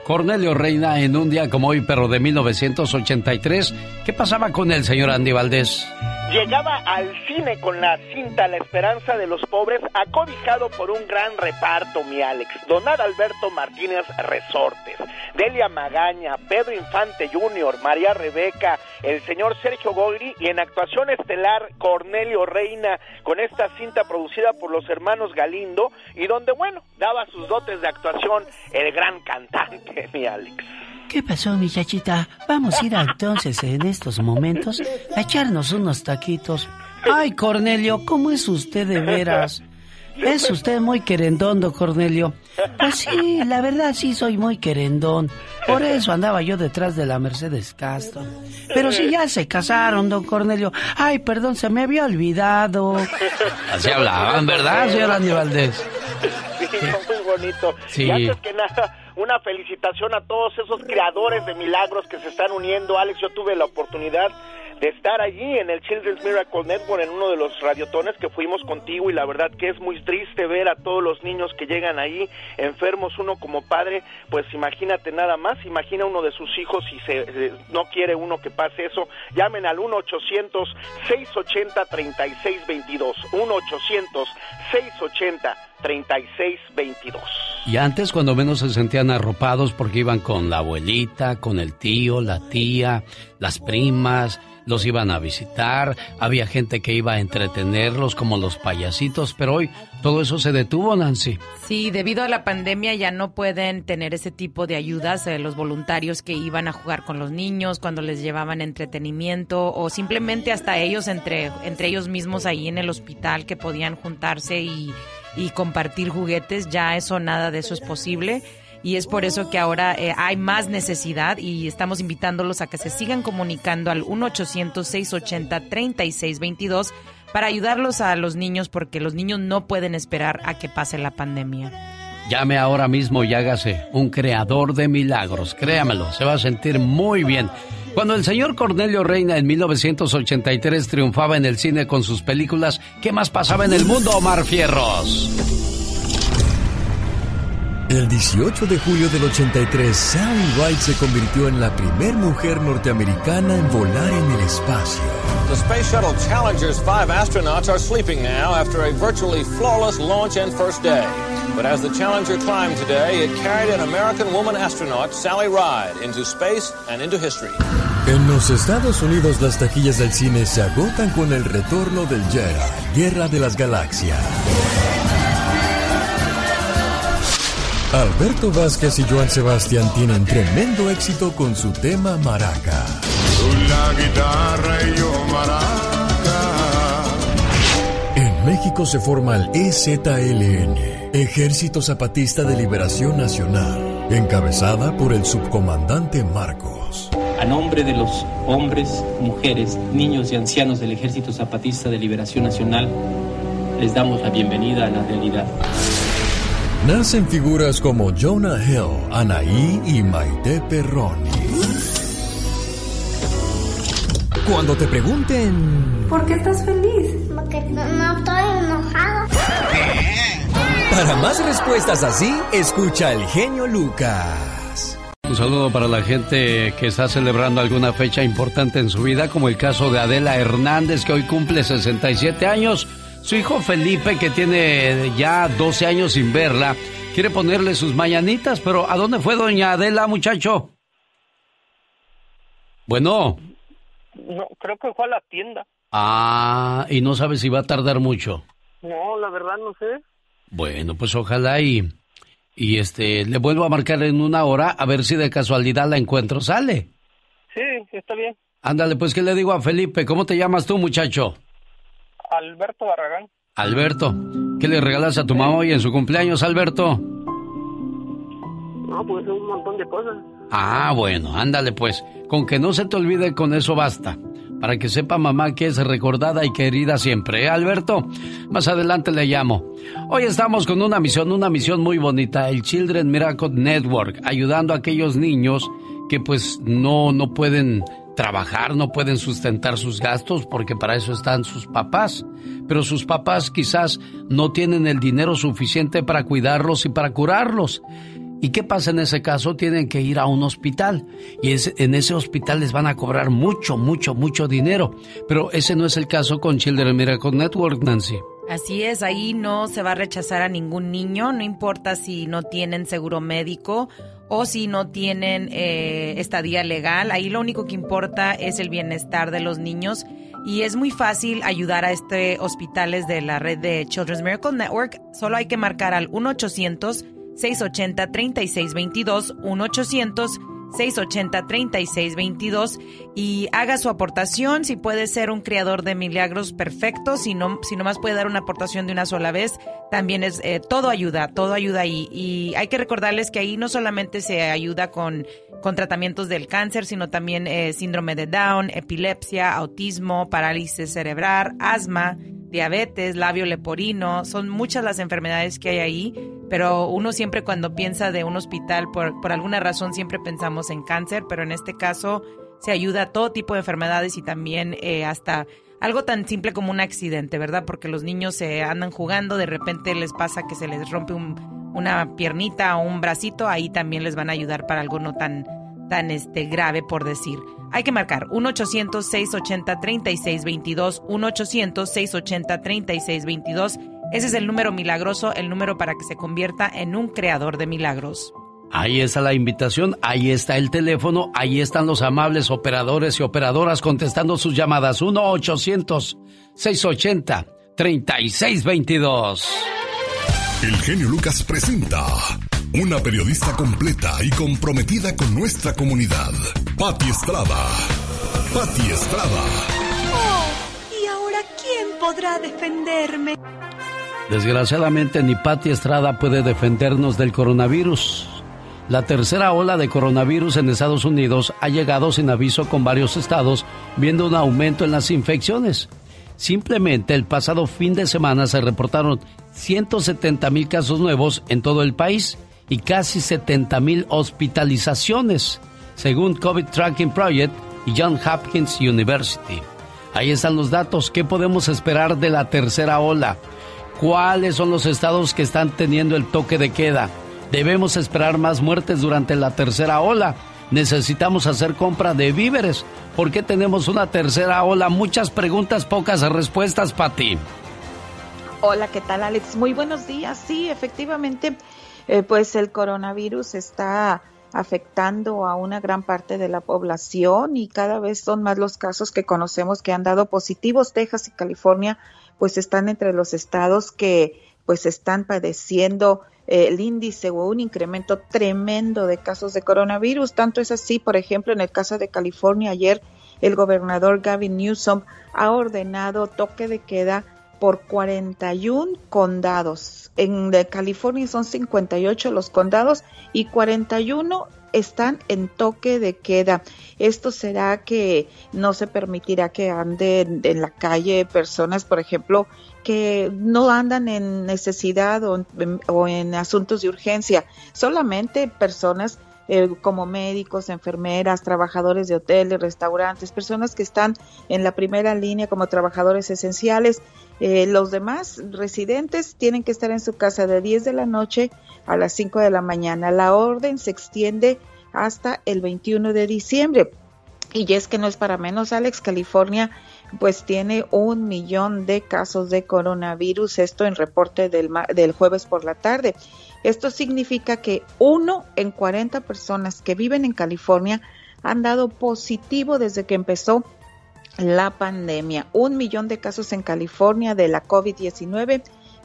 Cornelio Reina en un día como hoy, pero de 1983. ¿Qué pasaba con el señor Andy Valdés? Llegaba al cine con la cinta La Esperanza de los Pobres, acobijado por un gran reparto, mi Alex. Don Alberto Martínez Resortes, Delia Magaña, Pedro Infante Jr., María Rebeca, el señor Sergio Gogri y en actuación estelar Cornelio Reina con esta cinta producida por los hermanos Galindo y donde, bueno, daba sus dotes de actuación el gran cantante, mi Alex. ¿Qué pasó, muchachita? Vamos a ir entonces en estos momentos a echarnos unos taquitos. Ay, Cornelio, ¿cómo es usted de veras? Es usted muy querendón, don Cornelio. Pues sí, la verdad sí soy muy querendón. Por eso andaba yo detrás de la Mercedes Castro. Pero si ya se casaron, don Cornelio. Ay, perdón, se me había olvidado. Así hablaban, ¿verdad, señor Andy Valdés? Bonito. Sí. Y antes que nada, una felicitación a todos esos creadores de milagros que se están uniendo. Alex, yo tuve la oportunidad de estar allí en el Children's Miracle Network en uno de los radiotones que fuimos contigo y la verdad que es muy triste ver a todos los niños que llegan ahí enfermos uno como padre pues imagínate nada más imagina uno de sus hijos y se, no quiere uno que pase eso llamen al 1 800 680 3622 1 800 680 3622 Y antes, cuando menos se sentían arropados porque iban con la abuelita, con el tío, la tía, las primas, los iban a visitar, había gente que iba a entretenerlos como los payasitos, pero hoy todo eso se detuvo, Nancy. Sí, debido a la pandemia ya no pueden tener ese tipo de ayudas eh, los voluntarios que iban a jugar con los niños cuando les llevaban entretenimiento o simplemente hasta ellos entre, entre ellos mismos ahí en el hospital que podían juntarse y y compartir juguetes, ya eso, nada de eso es posible. Y es por eso que ahora eh, hay más necesidad y estamos invitándolos a que se sigan comunicando al 1-800-680-3622 para ayudarlos a los niños porque los niños no pueden esperar a que pase la pandemia. Llame ahora mismo y hágase un creador de milagros. Créamelo, se va a sentir muy bien. Cuando el señor Cornelio Reina en 1983 triunfaba en el cine con sus películas, ¿qué más pasaba en el mundo, Omar Fierros? El 18 de julio del 83, Sally Ride se convirtió en la primer mujer norteamericana en volar en el espacio. The Space Shuttle Challenger's five astronauts are sleeping now after a virtually flawless launch and first day. But as the Challenger climbed today, it carried an American woman astronaut, Sally Ride, into space and into history. En los Estados Unidos las taquillas del cine se agotan con el retorno del Jedi, Guerra de las Galaxias. Alberto Vázquez y Joan Sebastián tienen tremendo éxito con su tema Maraca. La guitarra y yo maraca. En México se forma el EZLN, Ejército Zapatista de Liberación Nacional, encabezada por el subcomandante Marcos. A nombre de los hombres, mujeres, niños y ancianos del Ejército Zapatista de Liberación Nacional, les damos la bienvenida a la realidad. Nacen figuras como Jonah Hill, Anaí y Maite Perroni. Cuando te pregunten... ¿Por qué estás feliz? Porque no, no estoy enojado. Para más respuestas así, escucha al genio Lucas. Un saludo para la gente que está celebrando alguna fecha importante en su vida, como el caso de Adela Hernández, que hoy cumple 67 años. Su hijo Felipe, que tiene ya 12 años sin verla, quiere ponerle sus mañanitas, pero ¿a dónde fue doña Adela, muchacho? Bueno. No, creo que fue a la tienda. Ah, y no sabe si va a tardar mucho. No, la verdad no sé. Bueno, pues ojalá y, y este, le vuelvo a marcar en una hora a ver si de casualidad la encuentro. ¿Sale? Sí, está bien. Ándale, pues, ¿qué le digo a Felipe? ¿Cómo te llamas tú, muchacho? Alberto Barragán. Alberto, ¿qué le regalas a tu mamá hoy en su cumpleaños, Alberto? No, pues un montón de cosas. Ah, bueno, ándale pues. Con que no se te olvide, con eso basta. Para que sepa mamá que es recordada y querida siempre, ¿eh, Alberto? Más adelante le llamo. Hoy estamos con una misión, una misión muy bonita, el Children Miracle Network, ayudando a aquellos niños que pues no, no pueden trabajar, no pueden sustentar sus gastos porque para eso están sus papás. Pero sus papás quizás no tienen el dinero suficiente para cuidarlos y para curarlos. ¿Y qué pasa en ese caso? Tienen que ir a un hospital y en ese hospital les van a cobrar mucho, mucho, mucho dinero. Pero ese no es el caso con Children Miracle Network, Nancy. Así es, ahí no se va a rechazar a ningún niño, no importa si no tienen seguro médico o si no tienen eh, estadía legal. Ahí lo único que importa es el bienestar de los niños y es muy fácil ayudar a este hospitales de la red de Children's Miracle Network. Solo hay que marcar al 1 800 680-3622, 1-800-680-3622 y haga su aportación. Si puede ser un creador de milagros, perfecto. Si no, si nomás puede dar una aportación de una sola vez, también es eh, todo ayuda, todo ayuda ahí. Y hay que recordarles que ahí no solamente se ayuda con, con tratamientos del cáncer, sino también eh, síndrome de Down, epilepsia, autismo, parálisis cerebral, asma diabetes, labio leporino, son muchas las enfermedades que hay ahí, pero uno siempre cuando piensa de un hospital, por, por alguna razón siempre pensamos en cáncer, pero en este caso se ayuda a todo tipo de enfermedades y también eh, hasta algo tan simple como un accidente, ¿verdad? Porque los niños se andan jugando, de repente les pasa que se les rompe una piernita o un bracito, ahí también les van a ayudar para algo no tan tan este grave por decir. Hay que marcar 1-800-680-3622, 1-800-680-3622. Ese es el número milagroso, el número para que se convierta en un creador de milagros. Ahí está la invitación, ahí está el teléfono, ahí están los amables operadores y operadoras contestando sus llamadas. 1-800-680-3622. El genio Lucas presenta una periodista completa y comprometida con nuestra comunidad. Patti Estrada. Patti Estrada. Oh, ¿y ahora quién podrá defenderme? Desgraciadamente ni Patti Estrada puede defendernos del coronavirus. La tercera ola de coronavirus en Estados Unidos ha llegado sin aviso con varios estados viendo un aumento en las infecciones. Simplemente el pasado fin de semana se reportaron 170 mil casos nuevos en todo el país y casi 70 mil hospitalizaciones, según COVID Tracking Project y John Hopkins University. Ahí están los datos. ¿Qué podemos esperar de la tercera ola? ¿Cuáles son los estados que están teniendo el toque de queda? ¿Debemos esperar más muertes durante la tercera ola? necesitamos hacer compra de víveres. ¿Por qué tenemos una tercera ola? Muchas preguntas, pocas respuestas, Pati. Hola, ¿qué tal, Alex? Muy buenos días. Sí, efectivamente, eh, pues el coronavirus está afectando a una gran parte de la población y cada vez son más los casos que conocemos que han dado positivos. Texas y California pues están entre los estados que pues están padeciendo el índice o un incremento tremendo de casos de coronavirus. Tanto es así, por ejemplo, en el caso de California, ayer el gobernador Gavin Newsom ha ordenado toque de queda por 41 condados. En California son 58 los condados y 41 están en toque de queda. Esto será que no se permitirá que anden en la calle personas, por ejemplo, que no andan en necesidad o en, asuntos de urgencia, solamente personas eh, como médicos, enfermeras, trabajadores de hoteles, restaurantes, personas que están en la primera línea como trabajadores esenciales. Eh, los demás residentes tienen que estar en su casa de 10 de la noche a las 5 de la mañana. La orden se extiende hasta el 21 de diciembre. Y es que no es para menos, Alex, California pues tiene un millón de casos de coronavirus, esto en reporte del, del jueves por la tarde. Esto significa que uno en 40 personas que viven en California han dado positivo desde que empezó la pandemia. Un millón de casos en California de la COVID-19,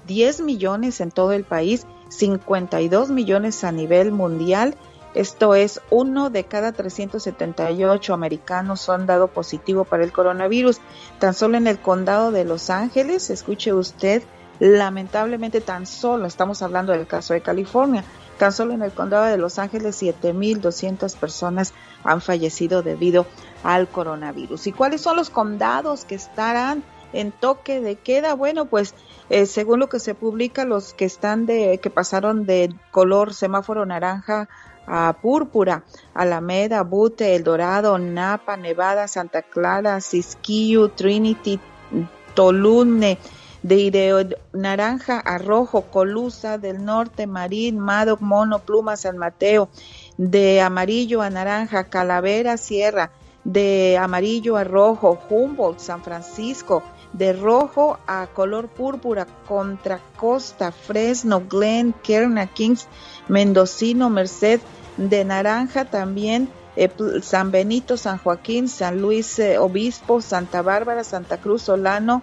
10 millones en todo el país, 52 millones a nivel mundial. Esto es, uno de cada 378 americanos han dado positivo para el coronavirus. Tan solo en el condado de Los Ángeles, escuche usted, Lamentablemente tan solo, estamos hablando del caso de California, tan solo en el condado de Los Ángeles 7.200 personas han fallecido debido al coronavirus. ¿Y cuáles son los condados que estarán en toque de queda? Bueno, pues eh, según lo que se publica, los que están de, que pasaron de color semáforo naranja a púrpura, Alameda, Butte, El Dorado, Napa, Nevada, Santa Clara, Siskiyou, Trinity, Tolune, de naranja a rojo, Colusa del norte, Marín, Madoc, Mono, Pluma, San Mateo, de amarillo a naranja, Calavera, Sierra, de amarillo a rojo, Humboldt, San Francisco, de rojo a color púrpura, Contra Costa, Fresno, Glen, Kerna, Kings, Mendocino, Merced, de naranja también eh, San Benito, San Joaquín, San Luis eh, Obispo, Santa Bárbara, Santa Cruz, Solano,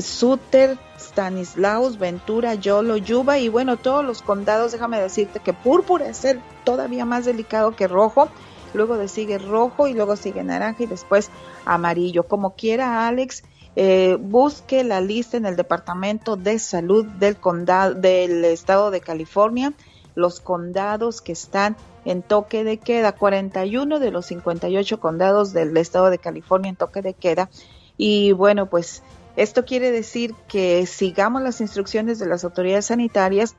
Suter, Stanislaus, Ventura, Yolo, Yuba y bueno, todos los condados, déjame decirte que púrpura es el todavía más delicado que rojo, luego sigue rojo y luego sigue naranja y después amarillo. Como quiera, Alex, eh, busque la lista en el Departamento de Salud del condado del estado de California, los condados que están en toque de queda, 41 de los 58 condados del estado de California en toque de queda. Y bueno, pues esto quiere decir que sigamos las instrucciones de las autoridades sanitarias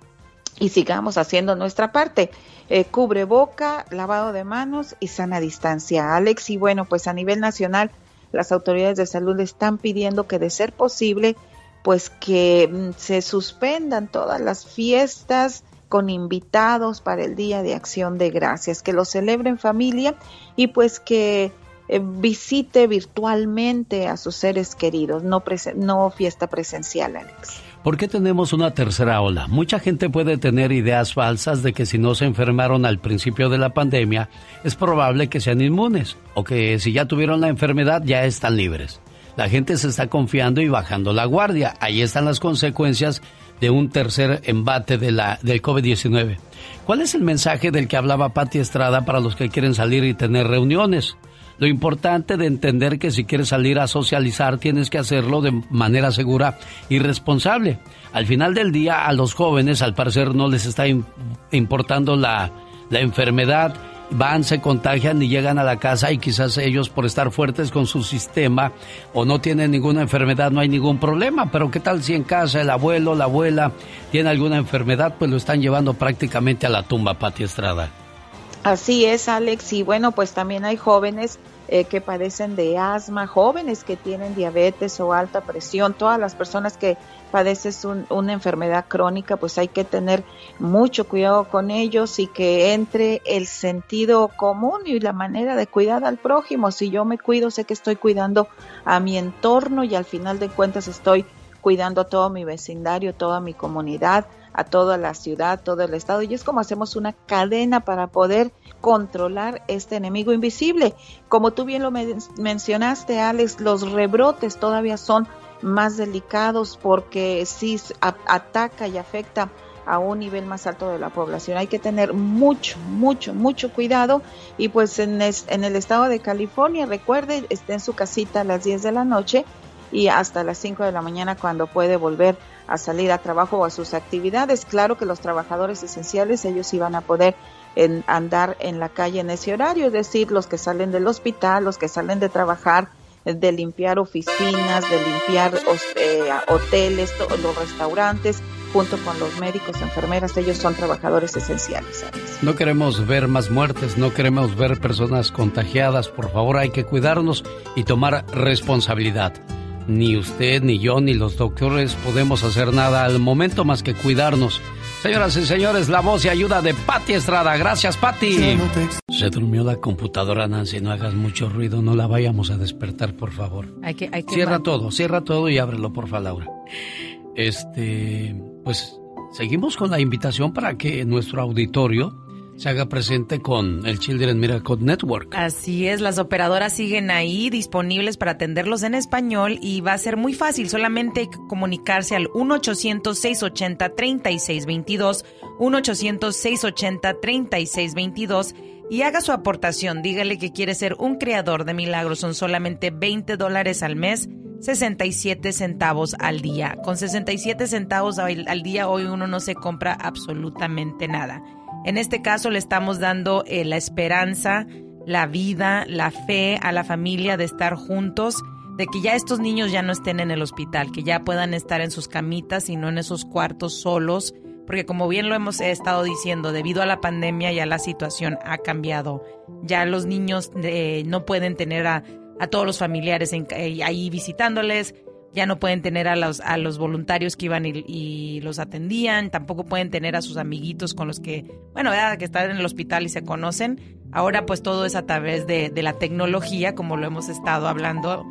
y sigamos haciendo nuestra parte. Eh, cubre boca, lavado de manos y sana distancia, Alex. Y bueno, pues a nivel nacional, las autoridades de salud están pidiendo que de ser posible, pues que mm, se suspendan todas las fiestas con invitados para el Día de Acción de Gracias, que lo celebren familia y pues que eh, visite virtualmente a sus seres queridos, no, no fiesta presencial, Alex. ¿Por qué tenemos una tercera ola? Mucha gente puede tener ideas falsas de que si no se enfermaron al principio de la pandemia, es probable que sean inmunes o que si ya tuvieron la enfermedad ya están libres. La gente se está confiando y bajando la guardia. Ahí están las consecuencias de un tercer embate de la, del COVID-19. ¿Cuál es el mensaje del que hablaba Patti Estrada para los que quieren salir y tener reuniones? Lo importante de entender que si quieres salir a socializar tienes que hacerlo de manera segura y responsable. Al final del día a los jóvenes al parecer no les está importando la, la enfermedad, van, se contagian y llegan a la casa y quizás ellos por estar fuertes con su sistema o no tienen ninguna enfermedad, no hay ningún problema, pero ¿qué tal si en casa el abuelo, la abuela tiene alguna enfermedad? Pues lo están llevando prácticamente a la tumba, Pati Estrada. Así es, Alex. Y bueno, pues también hay jóvenes eh, que padecen de asma, jóvenes que tienen diabetes o alta presión, todas las personas que padecen una enfermedad crónica, pues hay que tener mucho cuidado con ellos y que entre el sentido común y la manera de cuidar al prójimo. Si yo me cuido, sé que estoy cuidando a mi entorno y al final de cuentas estoy cuidando a todo mi vecindario, toda mi comunidad, a toda la ciudad, todo el estado. Y es como hacemos una cadena para poder controlar este enemigo invisible. Como tú bien lo mencionaste, Alex, los rebrotes todavía son más delicados porque sí ataca y afecta a un nivel más alto de la población. Hay que tener mucho, mucho, mucho cuidado. Y pues en, en el estado de California, recuerde, esté en su casita a las 10 de la noche y hasta las 5 de la mañana cuando puede volver a salir a trabajo o a sus actividades. Claro que los trabajadores esenciales, ellos iban a poder andar en la calle en ese horario, es decir, los que salen del hospital, los que salen de trabajar, de limpiar oficinas, de limpiar eh, hoteles, los restaurantes, junto con los médicos, enfermeras, ellos son trabajadores esenciales. No queremos ver más muertes, no queremos ver personas contagiadas. Por favor, hay que cuidarnos y tomar responsabilidad. Ni usted, ni yo, ni los doctores podemos hacer nada al momento más que cuidarnos. Señoras y señores, la voz y ayuda de Patti Estrada. Gracias, Patti. Se durmió la computadora, Nancy. No hagas mucho ruido. No la vayamos a despertar, por favor. Hay que, hay que cierra todo, cierra todo y ábrelo, por favor, Laura. Este, pues seguimos con la invitación para que nuestro auditorio se haga presente con el Children Miracle Network. Así es, las operadoras siguen ahí disponibles para atenderlos en español y va a ser muy fácil, solamente hay que comunicarse al 1-800-680-3622, 1-800-680-3622 y haga su aportación, dígale que quiere ser un creador de milagros, son solamente 20 dólares al mes 67 centavos al día. Con 67 centavos al día hoy uno no se compra absolutamente nada. En este caso le estamos dando eh, la esperanza, la vida, la fe a la familia de estar juntos, de que ya estos niños ya no estén en el hospital, que ya puedan estar en sus camitas y no en esos cuartos solos, porque como bien lo hemos estado diciendo, debido a la pandemia ya la situación ha cambiado. Ya los niños eh, no pueden tener a todos los familiares eh, ahí visitándoles, ya no pueden tener a los, a los voluntarios que iban y, los atendían, tampoco pueden tener a sus amiguitos con los que, bueno, que están en el hospital y se conocen. Ahora pues todo es a través de, de la tecnología, como lo hemos estado hablando.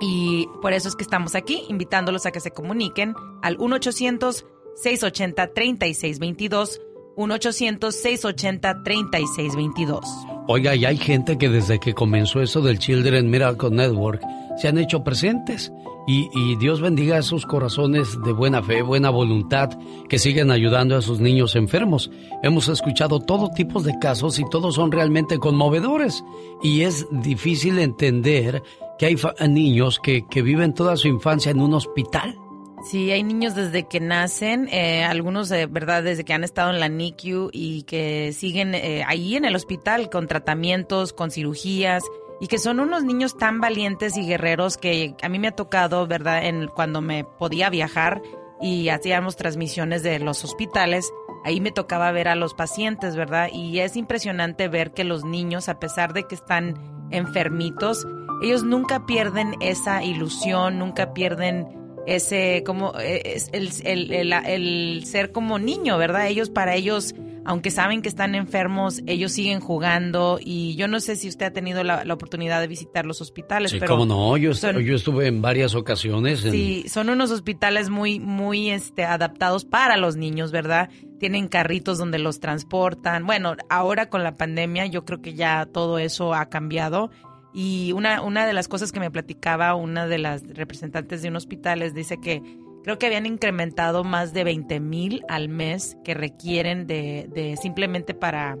Y por eso es que estamos aquí, invitándolos a que se comuniquen al 1-800-680-3622, 1-800-680-3622. Oiga, y hay gente que desde que comenzó eso del Children Miracle Network se han hecho presentes. Y, Dios bendiga esos corazones de buena fe, buena voluntad, que siguen ayudando a sus niños enfermos. Hemos escuchado todo tipo de casos y todos son realmente conmovedores. Y es difícil entender que hay niños que, que viven toda su infancia en un hospital Sí, hay niños desde que nacen, eh, algunos de verdad desde que han estado en la NICU y que siguen eh, ahí en el hospital con tratamientos, con cirugías y que son unos niños tan valientes y guerreros que a mí me ha tocado, verdad, en cuando me podía viajar y hacíamos transmisiones de los hospitales, ahí me tocaba ver a los pacientes, ¿verdad? Y es impresionante ver que los niños, a pesar de que están enfermitos, ellos nunca pierden esa ilusión, nunca pierden ese como eh, es el, el, el, ser como niño, ¿verdad? Ellos para ellos, aunque saben que están enfermos, ellos siguen jugando y yo no sé si usted ha tenido la, oportunidad de visitar los hospitales. Sí, pero cómo no, yo, yo estuve en varias ocasiones. Sí, son unos hospitales muy, muy este, adaptados para los niños, ¿verdad? Tienen carritos donde los transportan. Bueno, ahora con la pandemia yo creo que ya todo eso ha cambiado y una, una de las cosas que me platicaba una de las representantes de un hospital es dice que creo que habían incrementado más de 20 mil al mes que requieren de, simplemente para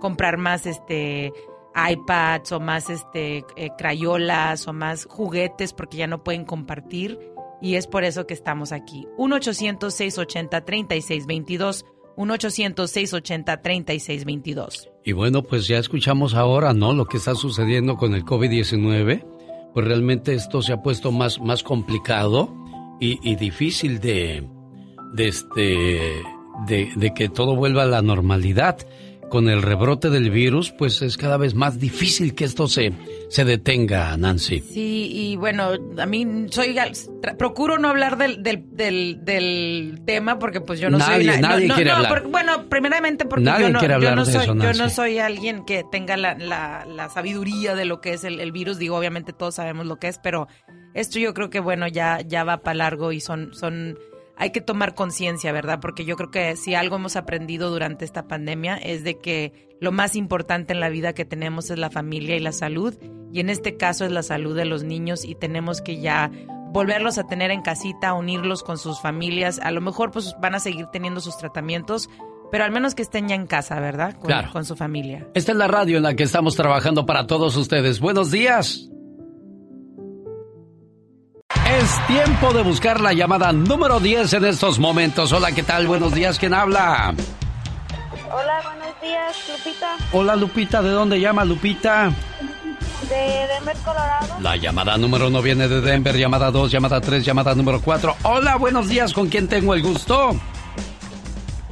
comprar más este iPads o más este eh, crayolas o más juguetes porque ya no pueden compartir y es por eso que estamos aquí. 1 800 680 3622 1-800-680-3622. Y bueno, pues ya escuchamos ahora, ¿no? Lo que está sucediendo con el COVID-19. Pues realmente esto se ha puesto más, más complicado y, difícil de, de, este, de, de que todo vuelva a la normalidad con el rebrote del virus, pues es cada vez más difícil que esto se, se detenga, Nancy. Sí, y bueno, a mí soy procuro no hablar del, del, del, tema porque pues yo no soy nadie quiere hablar. bueno, primeramente porque yo no, yo no soy, yo no soy alguien que tenga la, la, la sabiduría de lo que es el, el, virus, digo, obviamente todos sabemos lo que es, pero esto yo creo que bueno, ya ya va para largo y son son hay que tomar conciencia, ¿verdad? Porque yo creo que si algo hemos aprendido durante esta pandemia es de que lo más importante en la vida que tenemos es la familia y la salud, y en este caso es la salud de los niños y tenemos que ya volverlos a tener en casita, unirlos con sus familias, a lo mejor pues van a seguir teniendo sus tratamientos, pero al menos que estén ya en casa, ¿verdad? Con, claro. con su familia. Esta es la radio en la que estamos trabajando para todos ustedes. Buenos días. Es tiempo de buscar la llamada número 10 en estos momentos. Hola, ¿qué tal? Buenos días, ¿quién habla? Hola, buenos días, Lupita. Hola, Lupita, ¿de dónde llama Lupita? De Denver, Colorado. La llamada número uno viene de Denver, llamada dos, llamada tres, llamada número cuatro. Hola, buenos días, ¿con quién tengo el gusto?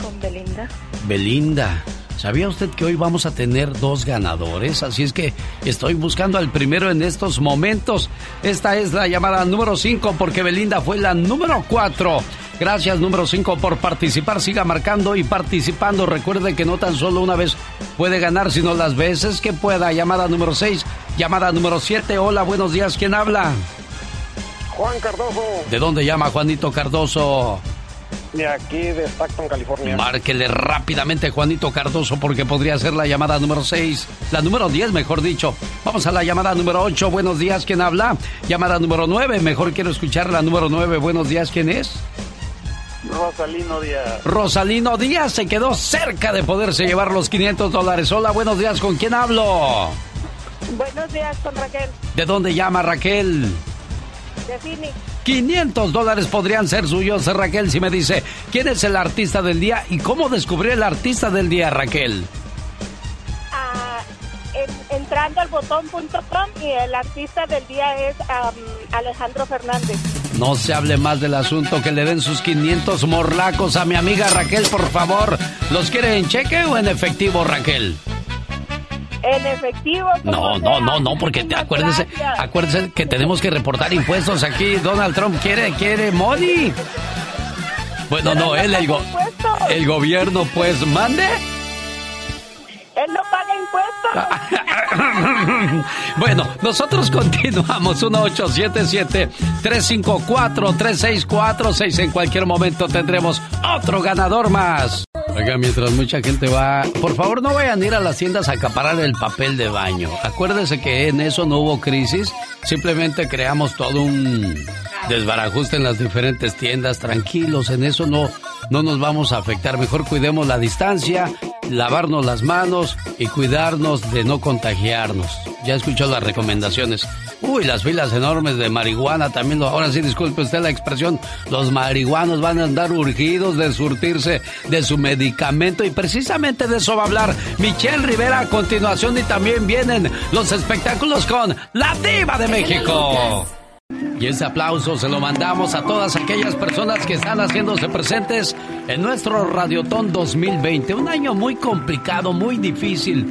Con Belinda. Belinda. ¿Sabía usted que hoy vamos a tener dos ganadores? Así es que estoy buscando al primero en estos momentos. Esta es la llamada número 5 porque Belinda fue la número 4. Gracias número 5 por participar. Siga marcando y participando. Recuerde que no tan solo una vez puede ganar, sino las veces que pueda. Llamada número 6, llamada número 7. Hola, buenos días. ¿Quién habla? Juan Cardoso, ¿De dónde llama Juanito Cardoso? De aquí de Stockton, California. Márquele rápidamente Juanito Cardoso porque podría ser la llamada número 6, la número 10 mejor dicho. Vamos a la llamada número 8, buenos días, ¿quién habla? Llamada número 9, mejor quiero escuchar la número 9, buenos días, ¿quién es? Rosalino Díaz. Rosalino Díaz se quedó cerca de poderse llevar los 500 dólares. Hola, buenos días, ¿con quién hablo? Buenos días, con Raquel. ¿De dónde llama Raquel? De Phoenix. 500 dólares podrían ser suyos, Raquel, si me dice quién es el artista del día y cómo descubrí el artista del día, Raquel. Ah, en- entrando al botón.com y el artista del día es Alejandro Fernández. No se hable más del asunto, que le den sus 500 morlacos a mi amiga Raquel, por favor. ¿Los quiere en cheque o en efectivo, Raquel? En efectivo. No, no, no, no, porque te- acuérdese, acuérdese que tenemos que reportar impuestos aquí. Donald Trump quiere, quiere money. Bueno, no, él, el, go- el gobierno, pues, mande. Él no paga impuestos. bueno, nosotros continuamos 1877-354-3646. En cualquier momento tendremos otro ganador más. Oiga, mientras mucha gente va, por favor no vayan a ir a las tiendas a acaparar el papel de baño. Acuérdese que en eso no hubo crisis, simplemente creamos todo un desbarajuste en las diferentes tiendas. Tranquilos, en eso no, no nos vamos a afectar. Mejor cuidemos la distancia, lavarnos las manos y cuidarnos de no contagiarnos. Ya escuchó las recomendaciones. Uy, las filas enormes de marihuana también. lo- ahora sí, disculpe usted la expresión. Los marihuanos van a andar urgidos de surtirse de su medicamento y precisamente de eso va a hablar Michelle Rivera a continuación y también vienen los espectáculos con La Diva de México. Y ese aplauso se lo mandamos a todas aquellas personas que están haciéndose presentes en nuestro Radiotón 2020. Un año muy complicado, muy difícil.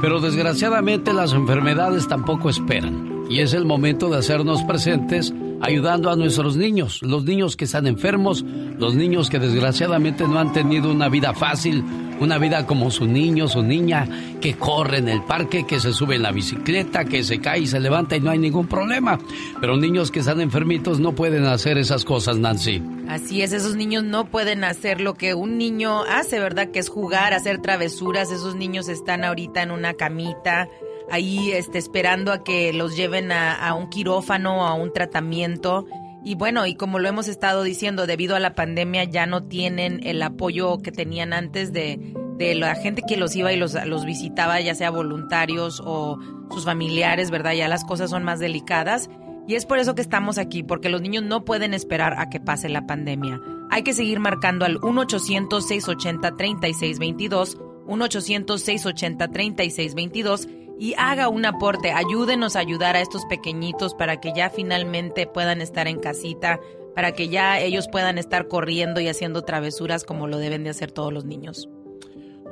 Pero desgraciadamente las enfermedades tampoco esperan. Y es el momento de hacernos presentes ayudando a nuestros niños, los niños que están enfermos, los niños que desgraciadamente no han tenido una vida fácil, una vida como su niño, su niña, que corre en el parque, que se sube en la bicicleta, que se cae y se levanta y no hay ningún problema. Pero niños que están enfermitos no pueden hacer esas cosas, Nancy. Así es, esos niños no pueden hacer lo que un niño hace, ¿verdad? Que es jugar, hacer travesuras. Esos niños están ahorita en una camita, ahí este, esperando a que los lleven a, a un quirófano, a un tratamiento. Y bueno, y como lo hemos estado diciendo, debido a la pandemia ya no tienen el apoyo que tenían antes de, de la gente que los iba y los, los visitaba, ya sea voluntarios o sus familiares, ¿verdad? Ya las cosas son más delicadas. Y es por eso que estamos aquí, porque los niños no pueden esperar a que pase la pandemia. Hay que seguir marcando al 1-800-680-3622, 1-800-680-3622 y haga un aporte. Ayúdenos a ayudar a estos pequeñitos para que ya finalmente puedan estar en casita, para que ya ellos puedan estar corriendo y haciendo travesuras como lo deben de hacer todos los niños.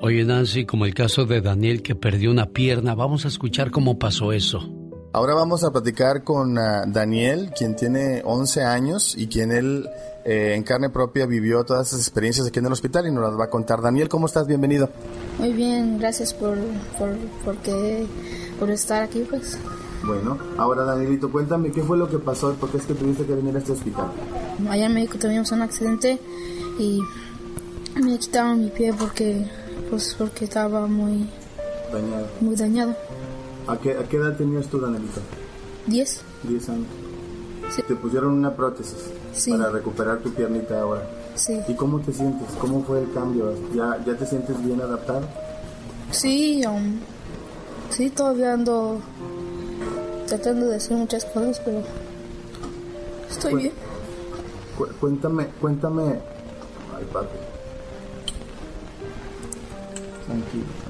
Oye, Nancy, como el caso de Daniel que perdió una pierna, vamos a escuchar cómo pasó eso. Ahora vamos a platicar con ah, Daniel, quien tiene 11 años y quien él eh, en carne propia vivió todas esas experiencias aquí en el hospital y nos las va a contar. Daniel, ¿cómo estás? Bienvenido. Muy bien, gracias por, por, porque, por estar aquí, pues. Bueno, ahora Danielito, cuéntame qué fue lo que pasó y por qué es que tuviste que venir a este hospital. Allá en México tuvimos un accidente y me quitaron mi pie porque, pues, porque estaba muy, Dañado. muy dañado. ¿A qué, a qué edad tenías tú, Danielito? ¿Diez? 10 años. Te pusieron una prótesis Sí. para recuperar tu piernita ahora. Sí. ¿Y cómo te sientes? ¿Cómo fue el cambio? ¿Ya, ya te sientes bien adaptado? Sí, um, sí, todavía ando tratando de hacer muchas cosas, pero estoy Cu- bien. Cu- cuéntame, cuéntame. Ay, papi. Tranquilo, tranquilo.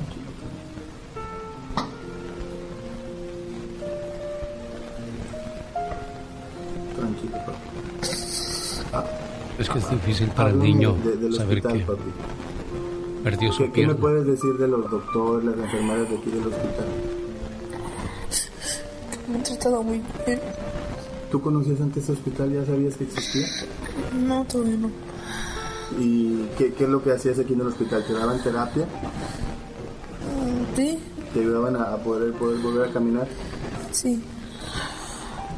Es que es difícil para el Háblame niño de- del saber hospital, que papi. perdió su ¿Qué, qué me pierna. puedes decir de los doctores, las enfermeras de aquí del hospital? Me han tratado muy bien. ¿Tú conocías antes este hospital? ¿Ya sabías que existía? No, todavía no. ¿Y qué, qué es lo que hacías aquí en el hospital? ¿Te daban terapia? Mm, Sí, ¿Te ayudaban a, a poder, poder volver a caminar? sí.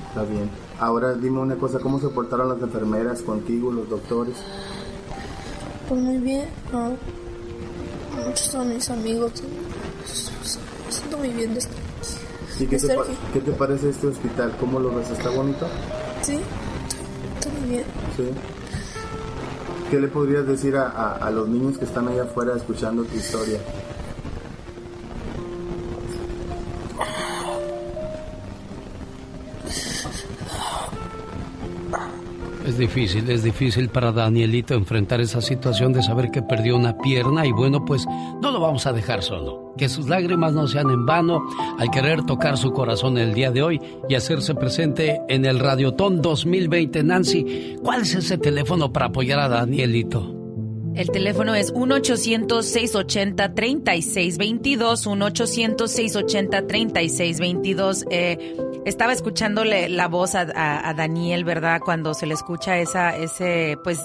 Está bien. Ahora dime una cosa, ¿cómo se portaron las enfermeras contigo, los doctores? Pues muy bien. ah, muchos son mis amigos. Siento muy bien de estar. ¿Y qué te, qué parece este hospital? ¿Cómo lo ves? ¿Está bonito? Sí, está muy bien. Sí. ¿Qué le podrías decir a, a- a los niños que están allá afuera escuchando tu historia? Difícil, es difícil para Danielito enfrentar esa situación de saber que perdió una pierna y bueno, pues no lo vamos a dejar solo. Que sus lágrimas no sean en vano al querer tocar su corazón el día de hoy y hacerse presente en el Radiotón 2020. Nancy, ¿cuál es ese teléfono para apoyar a Danielito? El teléfono es 1-800-680-3622, 1-800-680-3622. Eh, estaba escuchándole la voz a, Daniel, ¿verdad? Cuando se le escucha esa, ese, pues,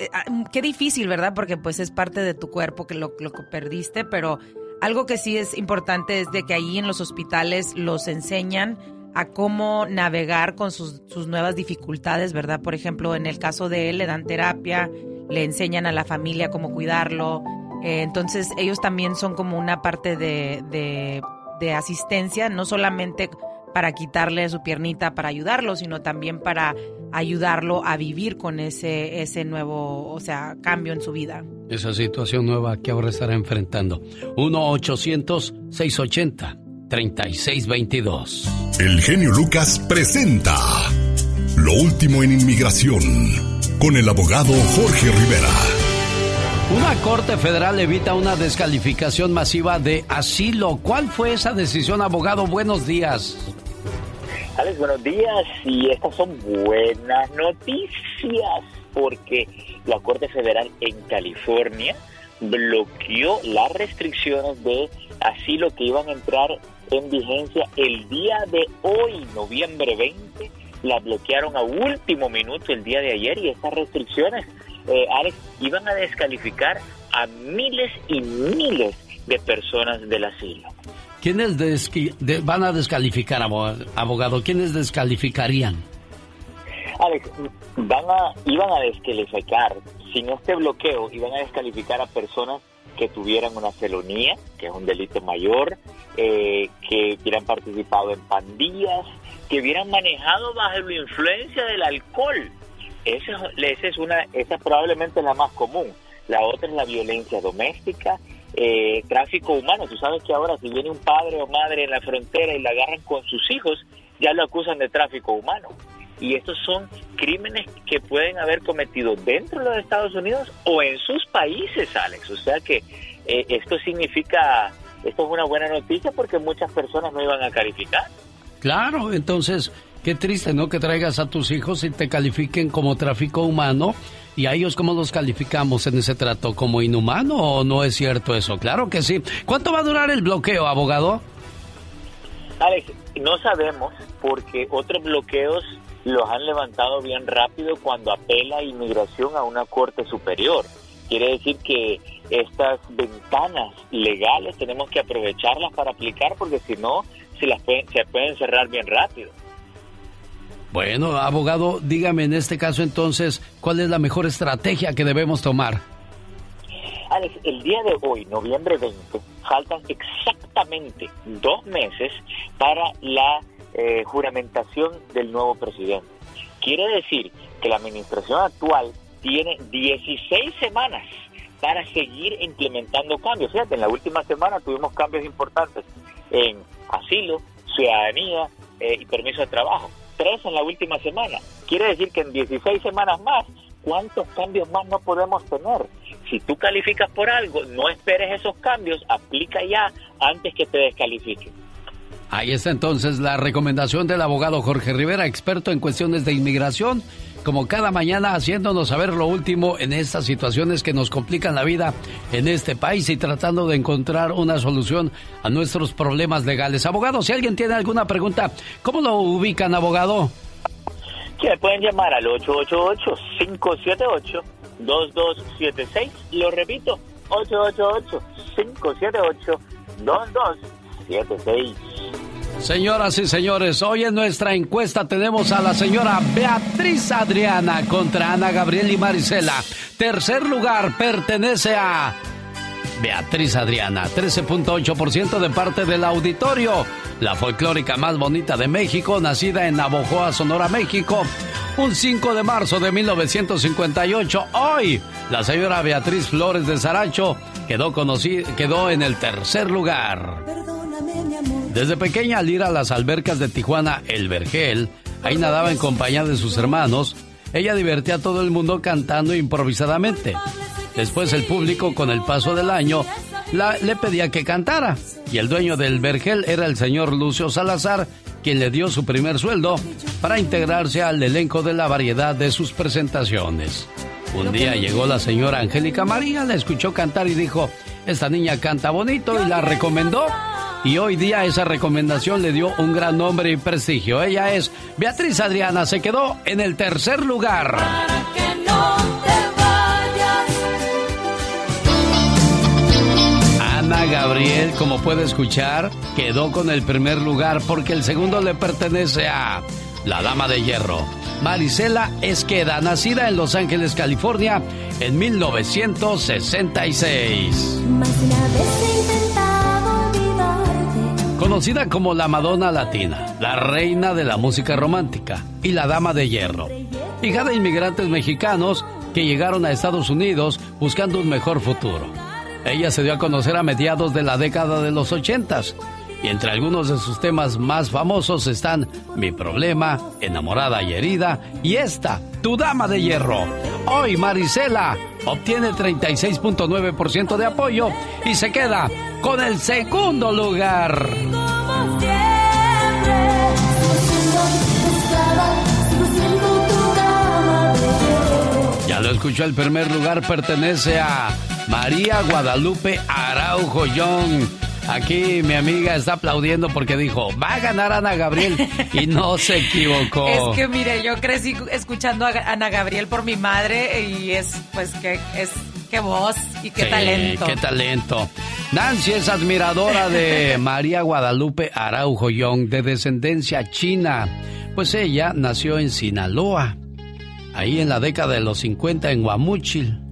eh, ah, qué difícil, ¿verdad? Porque pues es parte de tu cuerpo que lo, lo que perdiste, pero algo que sí es importante es de que ahí en los hospitales los enseñan a cómo navegar con sus, sus nuevas dificultades, ¿verdad? Por ejemplo, en el caso de él, le dan terapia, le enseñan a la familia cómo cuidarlo. Eh, entonces, ellos también son como una parte de, de, de asistencia, no solamente para quitarle su piernita para ayudarlo, sino también para ayudarlo a vivir con ese, ese nuevo, o sea, cambio en su vida. Esa situación nueva que ahora estará enfrentando. 1-800-680-3622. El genio Lucas presenta Lo último en inmigración con el abogado Jorge Rivera. Una corte federal evita una descalificación masiva de asilo. ¿Cuál fue esa decisión, abogado? Buenos días. Alex, buenos días. Y estas son buenas noticias porque la Corte Federal en California bloqueó las restricciones de asilo que iban a entrar en vigencia el día de hoy, noviembre 20. La bloquearon a último minuto el día de ayer y estas restricciones, eh, Alex, iban a descalificar a miles y miles de personas del asilo. ¿Quiénes de- van a descalificar, abo- abogado? ¿Quiénes descalificarían? Alex, van a, iban a descalificar, sin este bloqueo, iban a descalificar a personas que tuvieran una felonía, que es un delito mayor, eh, que hubieran participado en pandillas, que hubieran manejado bajo la influencia del alcohol. Esa, es- esa es una, esa es probablemente la más común. La otra es la violencia doméstica, eh, tráfico humano. Tú sabes que ahora si viene un padre o madre en la frontera y la agarran con sus hijos, ya lo acusan de tráfico humano. Y estos son crímenes que pueden haber cometido dentro de los Estados Unidos o en sus países, Alex. O sea que eh, esto significa, esto es una buena noticia porque muchas personas no iban a calificar. Claro, entonces, qué triste, ¿no? Que traigas a tus hijos y te califiquen como tráfico humano. ¿Y a ellos cómo los calificamos en ese trato? ¿Como inhumano o no es cierto eso? Claro que sí. ¿Cuánto va a durar el bloqueo, abogado? Alex, no sabemos porque otros bloqueos los han levantado bien rápido cuando apela inmigración a una corte superior. Quiere decir que estas ventanas legales tenemos que aprovecharlas para aplicar porque si no se las pueden, se pueden cerrar bien rápido. Bueno, abogado, dígame en este caso entonces, ¿cuál es la mejor estrategia que debemos tomar? Alex, el día de hoy, noviembre 20, faltan exactamente dos meses para la eh, juramentación del nuevo presidente. Quiere decir que la administración actual tiene 16 semanas para seguir implementando cambios. Fíjate, en la última semana tuvimos cambios importantes en asilo, ciudadanía eh, y permiso de trabajo. Tres en la última semana. Quiere decir que en 16 semanas más, ¿cuántos cambios más no podemos tener? Si tú calificas por algo, no esperes esos cambios, aplica ya antes que te descalifiquen. Ahí está entonces la recomendación del abogado Jorge Rivera, experto en cuestiones de inmigración, como cada mañana haciéndonos saber lo último en estas situaciones que nos complican la vida en este país y tratando de encontrar una solución a nuestros problemas legales. Abogado, si alguien tiene alguna pregunta, ¿cómo lo ubican, abogado? Que pueden llamar al 888-578-2276. Lo repito, 888-578-2276. Señoras y señores, hoy en nuestra encuesta tenemos a la señora Beatriz Adriana contra Ana Gabriel y Marisela. Tercer lugar pertenece a Beatriz Adriana, 13.8% de parte del auditorio. La folclórica más bonita de México, nacida en Navojoa, Sonora, México, un 5 de marzo de 1958. Hoy, la señora Beatriz Flores de Saracho quedó, quedó en el tercer lugar. Desde pequeña al ir a las albercas de Tijuana, El Vergel, ahí nadaba en compañía de sus hermanos, ella divertía a todo el mundo cantando improvisadamente. Después el público, con el paso del año, le pedía que cantara. Y el dueño del Vergel era el señor Lucio Salazar, quien le dio su primer sueldo para integrarse al elenco de la variedad de sus presentaciones. Un día llegó la señora Angélica María, la escuchó cantar y dijo, esta niña canta bonito y la recomendó. Y hoy día esa recomendación le dio un gran nombre y prestigio. Ella es Beatriz Adriana, se quedó en el tercer lugar. Ana Gabriel, como puede escuchar, quedó con el primer lugar porque el segundo le pertenece a la Dama de Hierro. Marisela Esqueda, nacida en Los Ángeles, California, en 1966. Conocida como la Madonna Latina, la reina de la música romántica y la Dama de Hierro. Hija de inmigrantes mexicanos que llegaron a Estados Unidos buscando un mejor futuro. Ella se dio a conocer a mediados de la década de los ochentas y entre algunos de sus temas más famosos están Mi problema, Enamorada y herida y esta, Tu Dama de Hierro. Hoy Marisela obtiene 36.9% de apoyo y se queda con el segundo lugar. Ya lo escuchó, el primer lugar pertenece a María Guadalupe Araujo Young. Aquí mi amiga está aplaudiendo porque dijo, va a ganar Ana Gabriel y no se equivocó. Es que mire, yo crecí escuchando a Ana Gabriel por mi madre y es pues que es qué voz y qué talento. Qué talento. Nancy es admiradora de María Guadalupe Araujo Young de descendencia china, pues ella nació en Sinaloa, ahí en la década de los 50 en Guamúchil.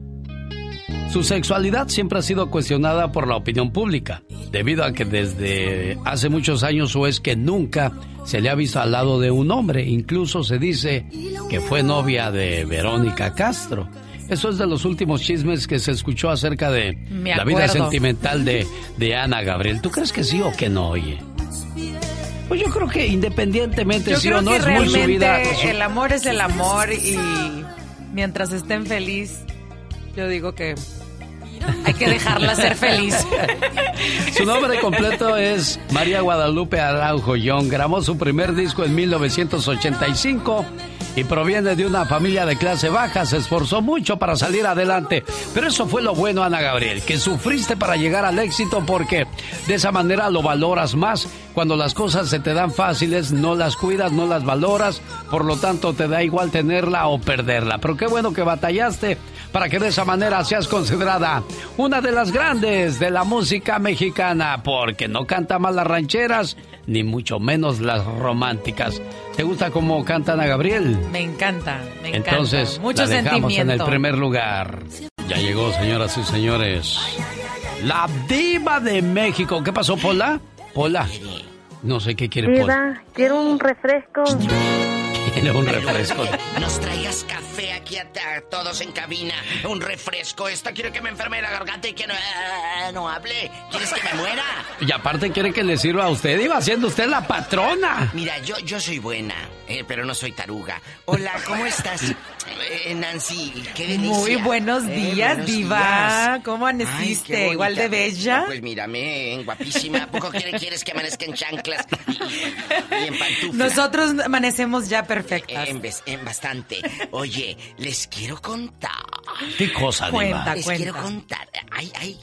Su sexualidad siempre ha sido cuestionada por la opinión pública, debido a que desde hace muchos años o es que nunca se le ha visto al lado de un hombre. Incluso se dice que fue novia de Verónica Castro. Eso es de los últimos chismes que se escuchó acerca de la vida sentimental de, de Ana Gabriel. ¿Tú crees que sí o que no, oye? Pues yo creo que independientemente sí o no es muy su vida. El amor es el amor y mientras estén feliz, yo digo que hay que dejarla ser feliz. Su nombre completo es María Guadalupe Araujo Young. Grabó su primer disco en 1985 y proviene de una familia de clase baja. Se esforzó mucho para salir adelante. Pero eso fue lo bueno, Ana Gabriel, que sufriste para llegar al éxito porque de esa manera lo valoras más. Cuando las cosas se te dan fáciles, no las cuidas, no las valoras. Por lo tanto, te da igual tenerla o perderla. Pero qué bueno que batallaste para que de esa manera seas considerada una de las grandes de la música mexicana, porque no canta más las rancheras, ni mucho menos las románticas. ¿Te gusta cómo cantan a Gabriel? Me encanta, me encanta. Entonces, Mucho la dejamos en el primer lugar. Ya llegó, señoras y señores. La diva de México. ¿Qué pasó, Pola? Pola. No sé qué quiere Pola. quiero un refresco. Quiere un refresco. Nos traigas café aquí a, a todos en cabina un refresco. Esta quiere que me enferme la garganta y que no, eh, no hable. ¿Quieres que me muera? Y aparte quiere que le sirva a usted. Iba siendo usted la patrona. Mira, yo, yo soy buena, eh, pero no soy taruga. Hola, ¿cómo estás, eh, Nancy? Qué delicia. Muy buenos Eh, días, buenos Diva. días. ¿Cómo Ay, amaneciste? ¿Igual de bella? Pues mírame, en guapísima. ¿A poco quiere- quieres que amanezca en chanclas y, y en pantuflas? Nosotros amanecemos ya perfectas. En bastante. Oye, les quiero contar. ¿Qué cosa, Diva? Cuenta, Les cuenta. quiero contar. Ay, ay,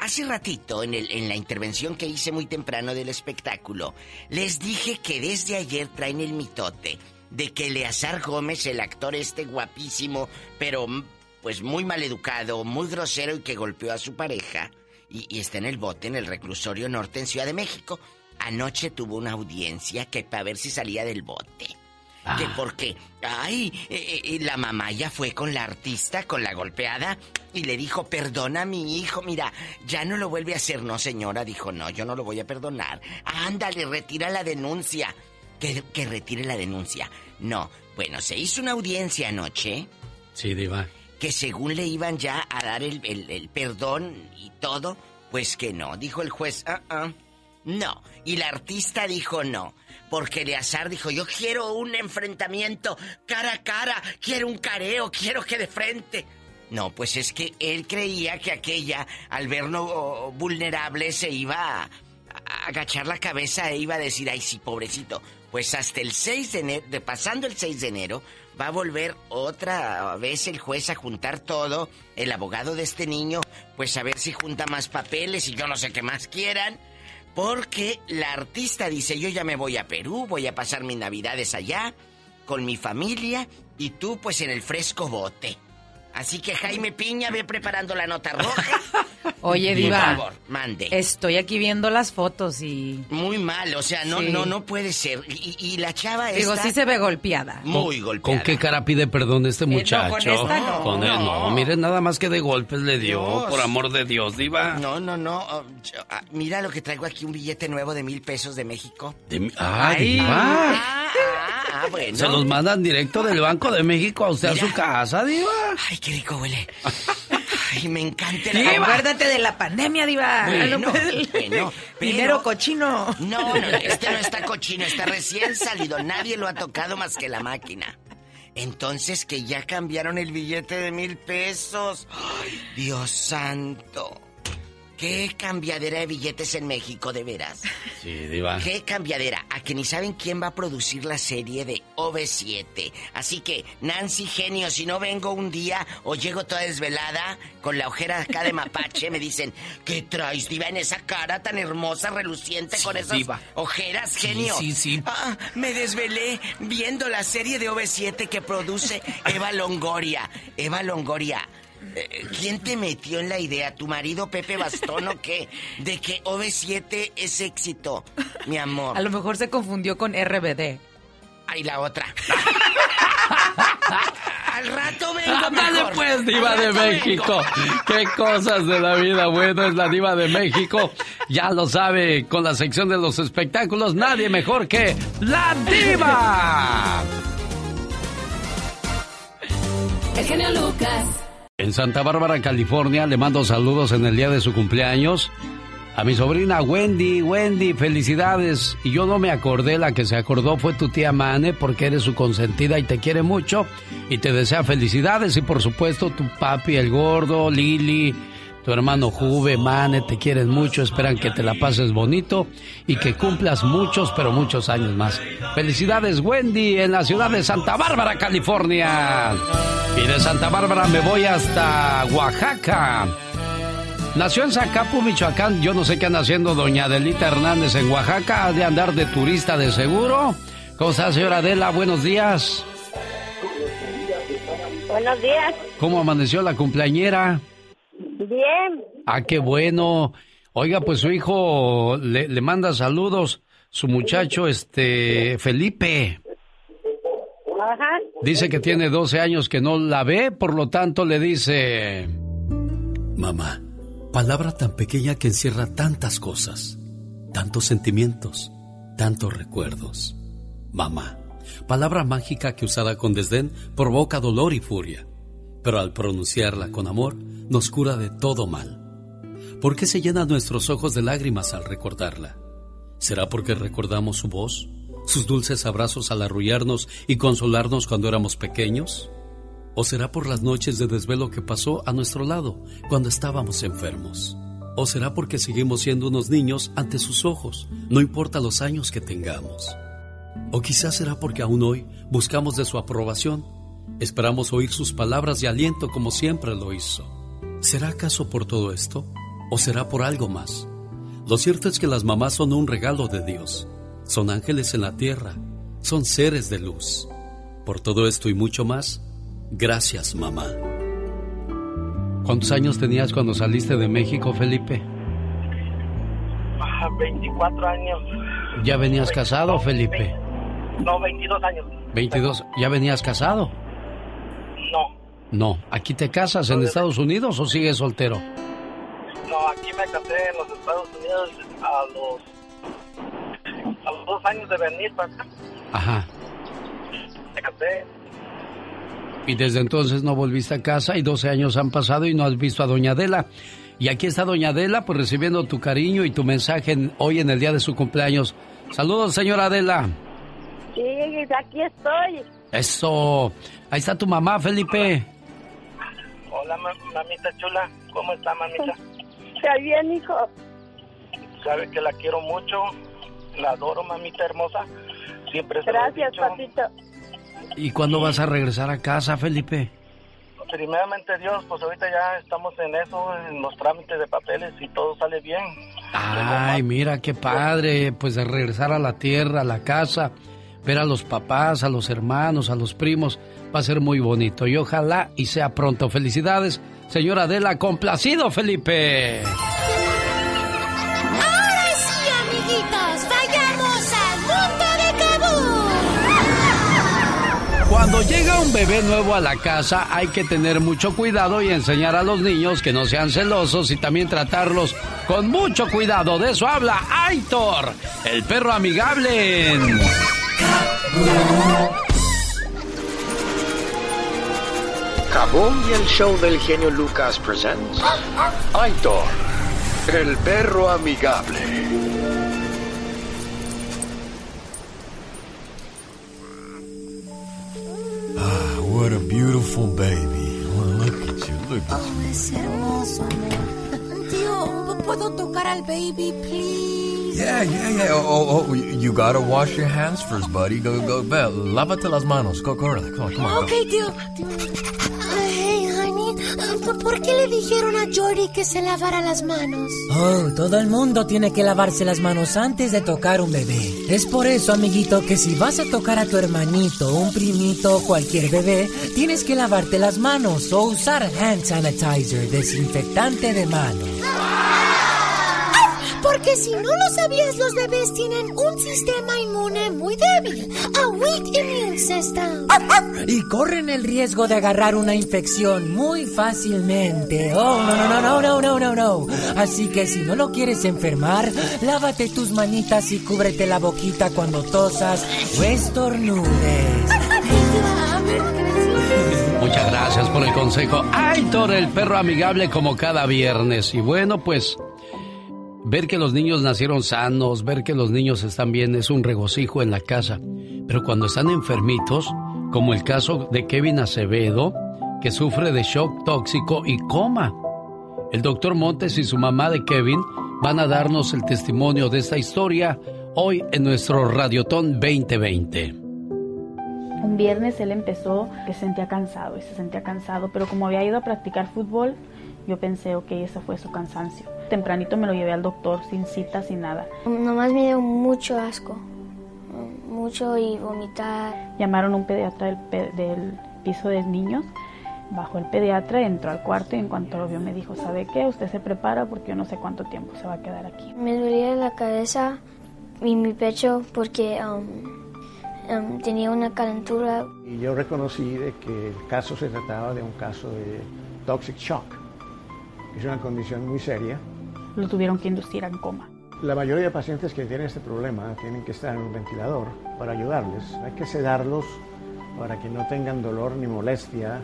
hace ratito, en, el, en la intervención que hice muy temprano del espectáculo, les dije que desde ayer traen el mitote de que Eleazar Gómez, el actor este guapísimo, pero mm, pues muy maleducado, muy grosero y que golpeó a su pareja, y, y está en el bote en el reclusorio norte en Ciudad de México, anoche tuvo una audiencia que para ver si salía del bote. Que porque, ay, eh, eh, la mamá ya fue con la artista, con la golpeada, y le dijo, perdona a mi hijo, mira, ya no lo vuelve a hacer. No, señora, dijo, no, yo no lo voy a perdonar. Ándale, retira la denuncia. Que, que retire la denuncia. No, bueno, se hizo una audiencia anoche Sí, Diva. que según le iban ya a dar el, el- el perdón y todo, pues que no. Dijo el juez, ah, ah, no. Y la artista dijo no. Porque Eleazar dijo, yo quiero un enfrentamiento cara a cara, quiero un careo, quiero que de frente. No, pues es que él creía que aquella, al verlo oh, vulnerable, se iba a, a agachar la cabeza e iba a decir, ay, sí, pobrecito. Pues hasta el 6 de enero, de pasando el 6 de enero, va a volver otra vez el juez a juntar todo, el abogado de este niño, pues a ver si junta más papeles y yo no sé qué más quieran. Porque la artista dice, yo ya me voy a Perú, voy a pasar mis navidades allá, con mi familia, y tú pues en el fresco bote. Así que Jaime Piña ve preparando la nota roja. Oye, Por Diva. favor, mande. Estoy aquí viendo las fotos y. Muy mal, o sea, no, Sí. no, no puede ser. Y, y la chava Digo, esta... sí se ve golpeada. Muy ¿Con golpeada. qué cara pide perdón este muchacho? con esta no. Con él no. Mire, nada más que de golpes le dio, Dios. por amor de Dios, Diva. No, no, no. oh, yo- ah, mira lo que traigo aquí, un billete nuevo de mil pesos de México. De ah, Ay. Diva. Ah, ah, bueno. Se los mandan directo del Banco de México a usted a su casa, Diva. Ay, qué rico huele. Ay, me encanta Diva. la... Acuérdate de la pandemia, Diva. Bueno, bueno, pero- Dinero cochino. No, no, este no está cochino, está recién salido. Nadie lo ha tocado más que la máquina. Entonces que ya cambiaron el billete de mil pesos. Ay, Dios santo. ¿Qué cambiadera de billetes en México, de veras? Sí, Diva. ¿Qué cambiadera? A que ni saben quién va a producir la serie de OV7. Así que, Nancy, genio, si no vengo un día o llego toda desvelada con la ojera acá de mapache, me dicen, ¿qué traes, diva, en esa cara tan hermosa, reluciente, con esas diva. ojeras, Sí, genio? sí, sí. Ah, me desvelé viendo la serie de OV7 que produce Eva Longoria. Eva Longoria. Eh, ¿Quién te metió en la idea? ¿Tu marido Pepe Bastón o qué? De que OV7 es éxito, mi amor. A lo mejor se confundió con RBD. Ay, la otra. Al rato vengo Ándale mejor. pues, diva de México. Qué cosas de la vida. Bueno, es la diva de México. Ya lo sabe, con la sección de los espectáculos, nadie mejor que la diva. El genio Lucas. En Santa Bárbara, California, le mando saludos en el día de su cumpleaños. A mi sobrina Wendy, Wendy, felicidades. Y yo no me acordé, la que se acordó fue tu tía Mane, porque eres su consentida y te quiere mucho. Y te desea felicidades. Y por supuesto, tu papi, el gordo, Lili, tu hermano Juve, Mane, te quieren mucho. Esperan que te la pases bonito y que cumplas muchos, pero muchos años más. Felicidades, Wendy, en la ciudad de Santa Bárbara, California. Y de Santa Bárbara me voy hasta Oaxaca. Nació en Zacapu, Michoacán. Yo no sé qué anda haciendo doña Adelita Hernández en Oaxaca. Ha de andar de turista de seguro. ¿Cómo está, señora Adela? Buenos días. Buenos días. ¿Cómo amaneció la cumpleañera? Bien. Ah, qué bueno. Oiga, pues su hijo le, le manda saludos. Su muchacho, este, Felipe. Ajá. Dice que tiene 12 años que no la ve, por lo tanto le dice... Mamá, palabra tan pequeña que encierra tantas cosas, tantos sentimientos, tantos recuerdos. Mamá, palabra mágica que usada con desdén provoca dolor y furia, pero al pronunciarla con amor nos cura de todo mal. ¿Por qué se llenan nuestros ojos de lágrimas al recordarla? ¿Será porque recordamos su voz, sus dulces abrazos al arrullarnos y consolarnos cuando éramos pequeños? ¿O será por las noches de desvelo que pasó a nuestro lado cuando estábamos enfermos? ¿O será porque seguimos siendo unos niños ante sus ojos, no importa los años que tengamos? ¿O quizás será porque aún hoy buscamos de su aprobación? Esperamos oír sus palabras de aliento como siempre lo hizo. ¿Será acaso por todo esto? ¿O será por algo más? Lo cierto es que las mamás son un regalo de Dios. Son ángeles en la tierra. Son seres de luz. Por todo esto y mucho más, gracias mamá. ¿Cuántos años tenías cuando saliste de México, Felipe? 24 años. ¿Ya venías casado, Felipe? No, 22 años. 22. ¿Ya venías casado? No, No. ¿Aquí te casas en Estados Unidos o sigues soltero? no, aquí me casé en los Estados Unidos a los, a los dos años de venir para acá. Ajá. Me casé. Y desde entonces no volviste a casa y 12 años han pasado y no has visto a Doña Adela. Y aquí está Doña Adela, pues recibiendo tu cariño y tu mensaje en- hoy en el día de su cumpleaños. Saludos, señora Adela. Sí, aquí estoy. Eso. Ahí está tu mamá, Felipe. Hola, ma- mamita chula. ¿Cómo está, mamita? Está bien, hijo. Sabe que la quiero mucho. La adoro, mamita hermosa. Siempre se lo he Gracias, dicho. papito. ¿Y cuándo vas a regresar a casa, Felipe? Primeramente Dios, pues ahorita ya estamos en eso, en los trámites de papeles y todo sale bien. Ay, mira qué padre, pues de regresar a la tierra, a la casa, ver a los papás, a los hermanos, a los primos, va a ser muy bonito y ojalá y sea pronto. Felicidades, señora Adela, complacido, Felipe. Ahora sí, amiguitos, vayamos al mundo de Kabul. Cuando llega un bebé nuevo a la casa hay que tener mucho cuidado y enseñar a los niños que no sean celosos y también tratarlos con mucho cuidado. De eso habla Aitor, el perro amigable en... Kaboom y el show del genio Lucas presents Aitor, el perro amigable. Ah, what a beautiful baby. Oh, look at you, look at you. Es hermoso, amor. Tío, ¿puedo tocar al baby, please? Yeah, yeah, yeah. Oh, oh, oh, you gotta wash your hands first, buddy. Go, go, ve, lávate las manos. Go, corre. Come on, come on. Ok, tío. Hey, honey, ¿por qué le dijeron a Jordi que se lavara las manos? Oh, todo el mundo tiene que lavarse las manos antes de tocar un bebé. Es por eso, amiguito, que si vas a tocar a tu hermanito, un primito o cualquier bebé, tienes que lavarte las manos o usar hand sanitizer, desinfectante de manos. Porque si no lo sabías, los bebés tienen un sistema inmune muy débil. A weak immune system. Y corren el riesgo de agarrar una infección muy fácilmente. Oh, no, no, no, no, no, no, no, no. Así que si no lo quieres enfermar, lávate tus manitas y cúbrete la boquita cuando tosas o estornudes. Muchas gracias por el consejo. Aitor, el perro amigable como cada viernes. Y bueno, pues ver que los niños nacieron sanos, ver que los niños están bien es un regocijo en la casa. Pero cuando están enfermitos, como el caso de Kevin Acevedo, que sufre de shock tóxico y coma. El doctor Montes y su mamá de Kevin van a darnos el testimonio de esta historia hoy en nuestro Radiotón 2020. Un viernes él empezó que se sentía cansado y se sentía cansado, pero como había ido a practicar fútbol, yo pensé, ok, ese fue su cansancio. Tempranito me lo llevé al doctor sin cita, sin nada. Nomás me dio mucho asco. Mucho y vomitar. Llamaron a un pediatra del, pe- del piso de niños. Bajó el pediatra, entró al cuarto y en cuanto lo vio me dijo, ¿sabe qué? Usted se prepara porque yo no sé cuánto tiempo se va a quedar aquí. Me dolía la cabeza y mi pecho porque um, um, tenía una calentura. Y yo reconocí de que el caso se trataba de un caso de toxic shock. Es una condición muy seria. Lo tuvieron que inducir en coma. La mayoría de pacientes que tienen este problema tienen que estar en un ventilador para ayudarles. Hay que sedarlos para que no tengan dolor ni molestia.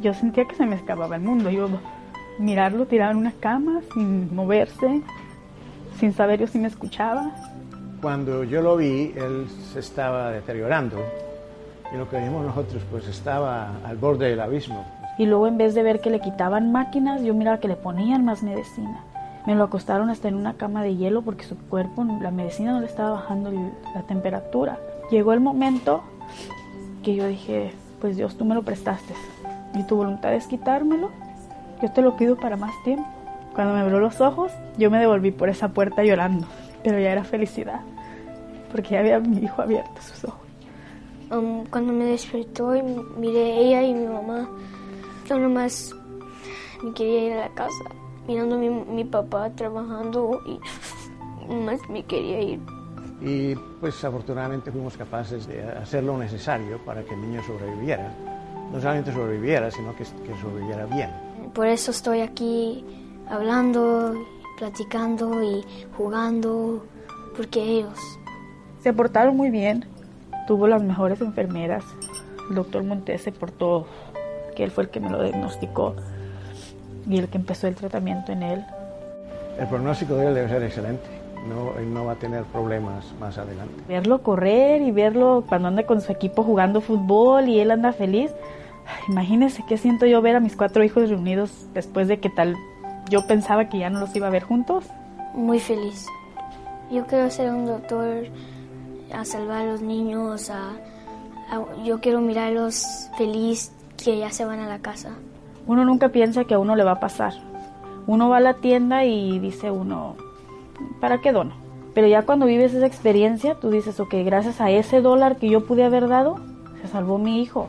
Yo sentía que se me escapaba el mundo. Yo mirarlo tirado en una cama, sin moverse, sin saber yo si me escuchaba. Cuando yo lo vi, él se estaba deteriorando y lo que vimos nosotros pues estaba al borde del abismo. Y luego en vez de ver que le quitaban máquinas, yo miraba que le ponían más medicina. Me lo acostaron hasta en una cama de hielo porque su cuerpo, la medicina no le estaba bajando la temperatura. Llegó el momento que yo dije, pues Dios, tú me lo prestaste. Y tu voluntad es quitármelo. Yo te lo pido para más tiempo. Cuando me abrió los ojos, yo me devolví por esa puerta llorando. Pero ya era felicidad. Porque ya había mi hijo abierto sus ojos. Um, cuando me despertó y miré ella y mi mamá, yo nomás me quería ir a la casa, mirando a mi, mi papá trabajando y nomás me quería ir. Y pues afortunadamente fuimos capaces de hacer lo necesario para que el niño sobreviviera. No solamente sobreviviera, sino que, que sobreviviera bien. Por eso estoy aquí hablando, platicando y jugando, porque ellos se portaron muy bien, tuvo las mejores enfermeras. El doctor Montes se portó, que él fue el que me lo diagnosticó y el que empezó el tratamiento en él. El pronóstico de él debe ser excelente. No, él no va a tener problemas más adelante. Verlo correr y verlo cuando anda con su equipo jugando fútbol y él anda feliz. Imagínense qué siento yo ver a mis cuatro hijos reunidos después de que tal yo pensaba que ya no los iba a ver juntos. Muy feliz. Yo quiero ser un doctor a salvar a los niños, a, yo quiero mirarlos feliz que ya se van a la casa. Uno nunca piensa que a uno le va a pasar. Uno va a la tienda y dice uno, ¿para qué dono? Pero ya cuando vives esa experiencia, tú dices, ok, gracias a ese dólar que yo pude haber dado, se salvó mi hijo.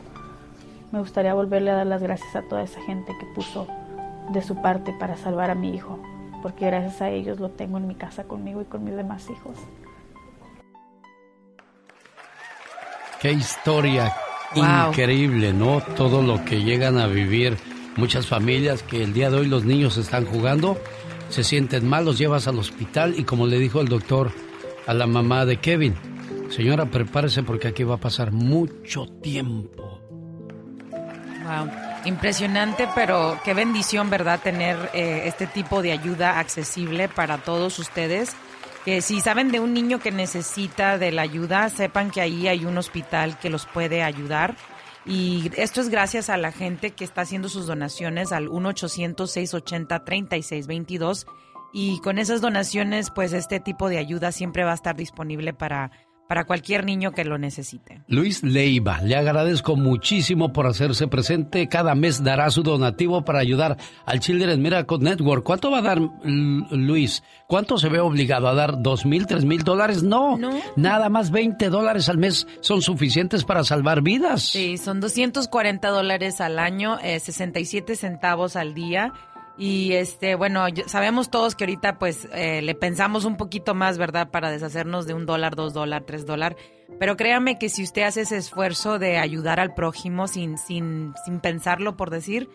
Me gustaría volverle a dar las gracias a toda esa gente que puso de su parte para salvar a mi hijo, porque gracias a ellos lo tengo en mi casa conmigo y con mis demás hijos. Qué historia increíble, ¿no? Todo lo que llegan a vivir muchas familias que el día de hoy los niños están jugando, se sienten mal, los llevas al hospital y como le dijo el doctor a la mamá de Kevin, señora, prepárese porque aquí va a pasar mucho tiempo. Wow, impresionante, pero qué bendición, ¿verdad? Tener eh, este tipo de ayuda accesible para todos ustedes que si saben de un niño que necesita de la ayuda, sepan que ahí hay un hospital que los puede ayudar. Y esto es gracias a la gente que está haciendo sus donaciones al 1-800-680-3622. Y con esas donaciones, pues este tipo de ayuda siempre va a estar disponible para para cualquier niño que lo necesite. Luis Leiva, le agradezco muchísimo por hacerse presente. Cada mes dará su donativo para ayudar al Children's Miracle Network. ¿Cuánto va a dar Luis? ¿Cuánto se ve obligado a dar? ¿Dos mil, tres mil dólares? No, nada más 20 dólares al mes son suficientes para salvar vidas. Sí, son 240 dólares al año, eh, 67 centavos al día. Y este, bueno, sabemos todos que ahorita pues eh, le pensamos un poquito más, ¿verdad? Para deshacernos de un dólar, dos dólar, tres dólar. Pero créame que si usted hace ese esfuerzo de ayudar al prójimo sin, sin, sin pensarlo por decir,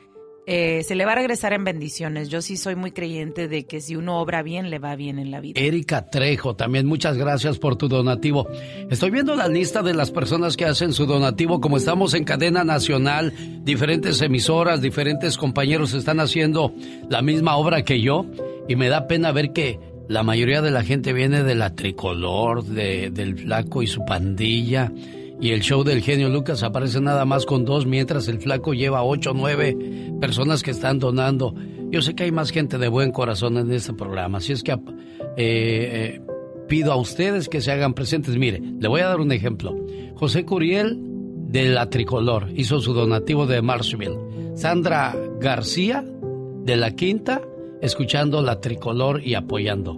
eh, se le va a regresar en bendiciones. Yo sí soy muy creyente de que si uno obra bien, le va bien en la vida. Erika Trejo, también muchas gracias por tu donativo. Estoy viendo la lista de las personas que hacen su donativo, como estamos en cadena nacional, diferentes emisoras, diferentes compañeros están haciendo la misma obra que yo, y me da pena ver que la mayoría de la gente viene de la tricolor, de, del flaco y su pandilla y el show del genio Lucas aparece nada más con dos, mientras el flaco lleva ocho o nueve personas que están donando. Yo sé que hay más gente de buen corazón en este programa, así es que eh, eh, pido a ustedes que se hagan presentes. Mire, le voy a dar un ejemplo. José Curiel de La Tricolor hizo su donativo de Marshville. Sandra García de La Quinta, escuchando La Tricolor y apoyando.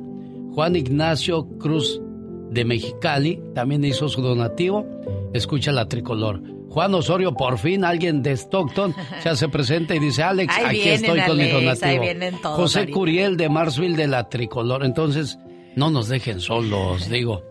Juan Ignacio Cruz de Mexicali también hizo su donativo escucha la tricolor. Juan Osorio, por fin alguien de Stockton se hace presente y dice, Alex, aquí estoy con mi donativo. José Curiel de Marsville de la tricolor. Entonces, no nos dejen solos, digo.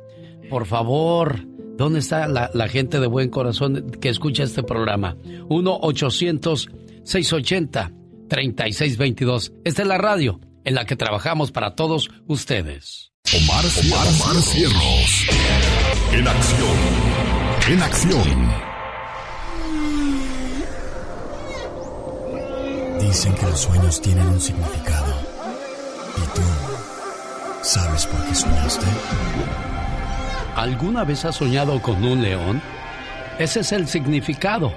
Por favor, ¿dónde está la, la gente de buen corazón que escucha este programa? 1-800-680-3622. Esta es la radio en la que trabajamos para todos ustedes. Omar, Omar, Omar Cierros. En acción. En acción. Dicen que los sueños tienen un significado. ¿Y tú sabes por qué soñaste? ¿Alguna vez has soñado con un león? Ese es el significado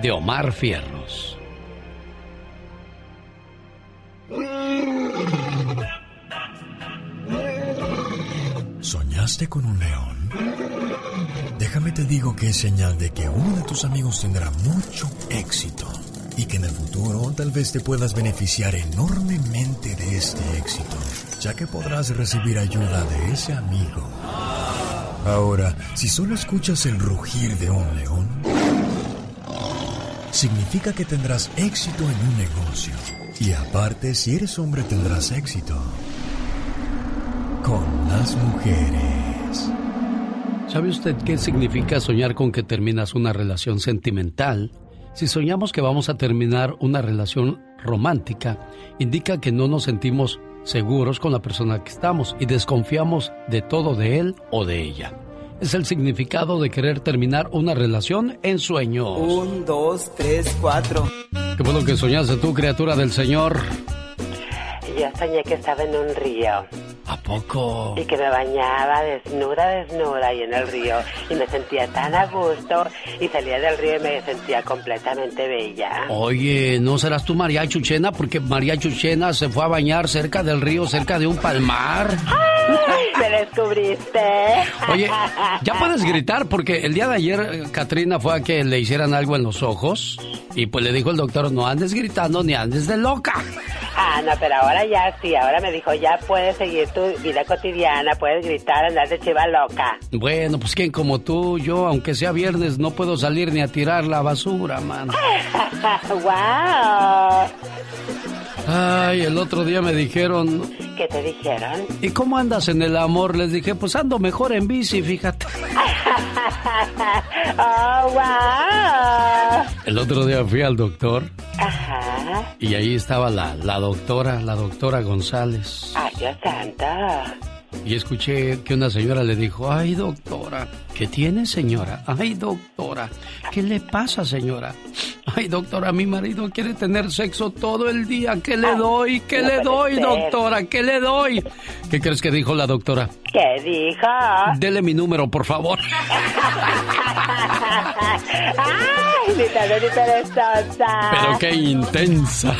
de Omar Fierros. ¿Soñaste con un león? Déjame te digo que es señal de que uno de tus amigos tendrá mucho éxito y que en el futuro tal vez te puedas beneficiar enormemente de este éxito, ya que podrás recibir ayuda de ese amigo. Ahora, si solo escuchas el rugir de un león, significa que tendrás éxito en un negocio. Y aparte, si eres hombre, tendrás éxito con las mujeres. ¿Sabe usted qué significa soñar con que terminas una relación sentimental? Si soñamos que vamos a terminar una relación romántica, indica que no nos sentimos seguros con la persona que estamos y desconfiamos de todo de él o de ella. Es el significado de querer terminar una relación en sueños. Un, dos, tres, cuatro. Qué bueno que soñaste tú, criatura del Señor. Yo soñé que estaba en un río. ¿A poco? Y que me bañaba desnuda, desnuda ahí en el río. Y me sentía tan a gusto. Y salía del río y me sentía completamente bella. Oye, ¿no serás tú María Chuchena? Porque María Chuchena se fue a bañar cerca del río, cerca de un palmar. ¡Ay! Me descubriste. Oye, ya puedes gritar porque el día de ayer eh, Katrina fue a que le hicieran algo en los ojos. Y pues le dijo el doctor, no andes gritando ni andes de loca. Ah, no, pero ahora ya sí, ahora me dijo, ya puedes seguir tu vida cotidiana, puedes gritar, andar de chiva loca. Bueno, pues quien como tú, yo, aunque sea viernes, no puedo salir ni a tirar la basura, mano. ¡Wow! Ay, el otro día me dijeron... ¿Qué te dijeron? ¿Y cómo andas en el amor? Les dije, pues ando mejor en bici, fíjate. ¡Oh, wow! El otro día fui al doctor Ajá. y ahí estaba la, la doctora, la doctora González. ¡Ay, Dios santo! Y escuché que una señora le dijo, ay doctora, ¿qué tiene señora? Ay doctora, ¿qué le pasa señora? Ay doctora, mi marido quiere tener sexo todo el día, ¿qué le doy? ¿Qué no le doy ser. doctora? ¿Qué le doy? ¿Qué crees que dijo la doctora? ¿Qué dijo? Dele mi número, por favor. ¡Ay, mi! Pero qué intensa.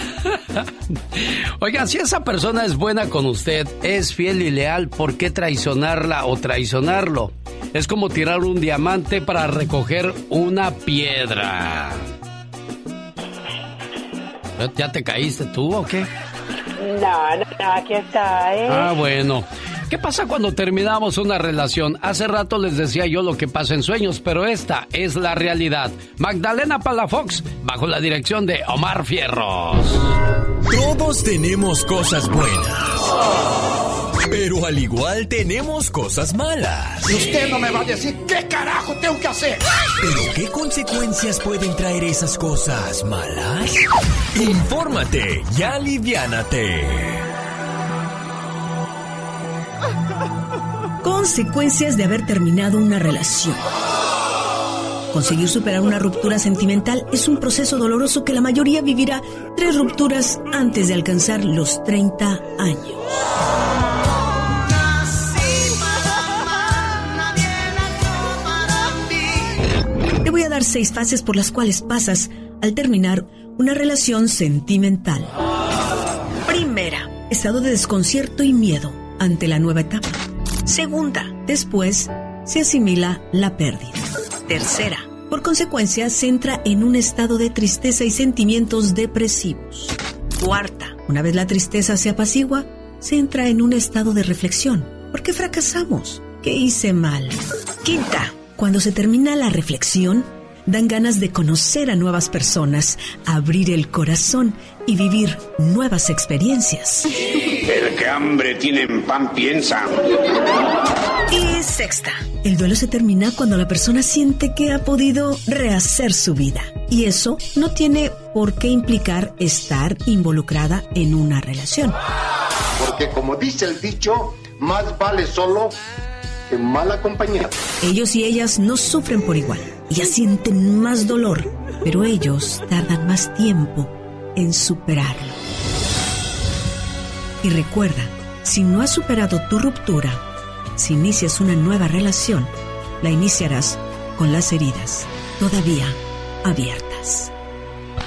Oiga, si esa persona es buena con usted, es fiel y leal, ¿por qué traicionarla o traicionarlo? Es como tirar un diamante para recoger una piedra. ¿Ya- ¿Ya te caíste tú o qué? No, no, no, aquí estoy. Ah, bueno. ¿Qué pasa cuando terminamos una relación? Hace rato les decía yo lo que pasa en sueños, pero esta es la realidad. Magdalena Palafox, bajo la dirección de Omar Fierros. Todos tenemos cosas buenas. Pero al igual tenemos cosas malas. Y usted no me va a decir qué carajo tengo que hacer. ¿Pero qué consecuencias pueden traer esas cosas malas? Infórmate y aliviánate. Consecuencias de haber terminado una relación. Conseguir superar una ruptura sentimental es un proceso doloroso que la mayoría vivirá tres rupturas antes de alcanzar los 30 años. Te voy a dar seis fases por las cuales pasas al terminar una relación sentimental. Primera, estado de desconcierto y miedo ante la nueva etapa. Segunda, después se asimila la pérdida. Tercera, por consecuencia se entra en un estado de tristeza y sentimientos depresivos. Cuarta, una vez la tristeza se apacigua, se entra en un estado de reflexión. ¿Por qué fracasamos? ¿Qué hice mal? Quinta, cuando se termina la reflexión, dan ganas de conocer a nuevas personas, abrir el corazón y vivir nuevas experiencias. El que hambre tiene en pan piensa. Y sexta, el duelo se termina cuando la persona siente que ha podido rehacer su vida. Y eso no tiene por qué implicar estar involucrada en una relación. Porque como dice el dicho, más vale solo que mal acompañado. Ellos y ellas no sufren por igual. Ya sienten más dolor, pero ellos tardan más tiempo en superarlo. Y recuerda, si no has superado tu ruptura, si inicias una nueva relación, la iniciarás con las heridas todavía abiertas.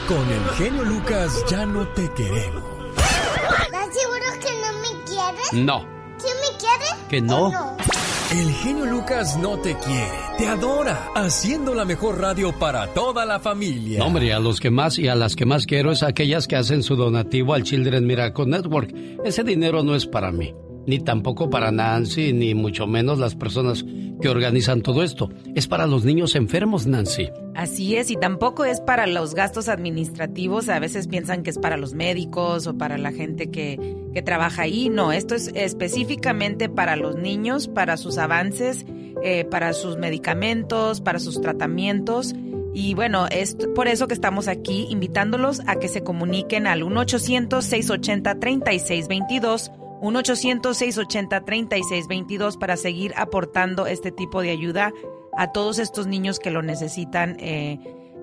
Con el genio Lucas ya no te queremos. ¿Estás seguro que no me quieres? No. ¿Quién me quiere? ¿Que no? ¿O no? El genio Lucas no te quiere, te adora, haciendo la mejor radio para toda la familia. No, hombre, a los que más y a las que más quiero es aquellas que hacen su donativo al Children Miracle Network. Ese dinero no es para mí, ni tampoco para Nancy, ni mucho menos las personas que organizan todo esto. Es para los niños enfermos, Nancy. Así es, y tampoco es para los gastos administrativos. A veces piensan que es para los médicos o para la gente que, que trabaja ahí. No, esto es específicamente para los niños, para sus avances, eh, para sus medicamentos, para sus tratamientos. Y bueno, es por eso que estamos aquí invitándolos a que se comuniquen al 1-800-680-3622. 1-800-680-3622 para seguir aportando este tipo de ayuda a todos estos niños que lo necesitan, eh,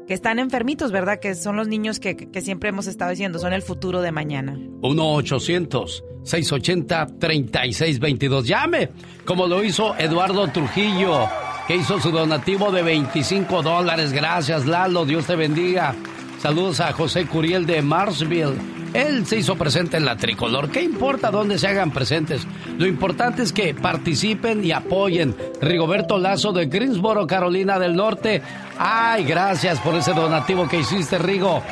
que están enfermitos, ¿verdad? Que son los niños que, que siempre hemos estado diciendo, son el futuro de mañana. 1-800-680-3622. Llame, como lo hizo Eduardo Trujillo, que hizo su donativo de 25 dólares. Gracias, Lalo. Dios te bendiga. Saludos a José Curiel de Marsville. Él se hizo presente en la tricolor. ¿Qué importa dónde se hagan presentes? Lo importante es que participen y apoyen. Rigoberto Lazo de Greensboro, Carolina del Norte. Ay, gracias por ese donativo que hiciste, Rigo.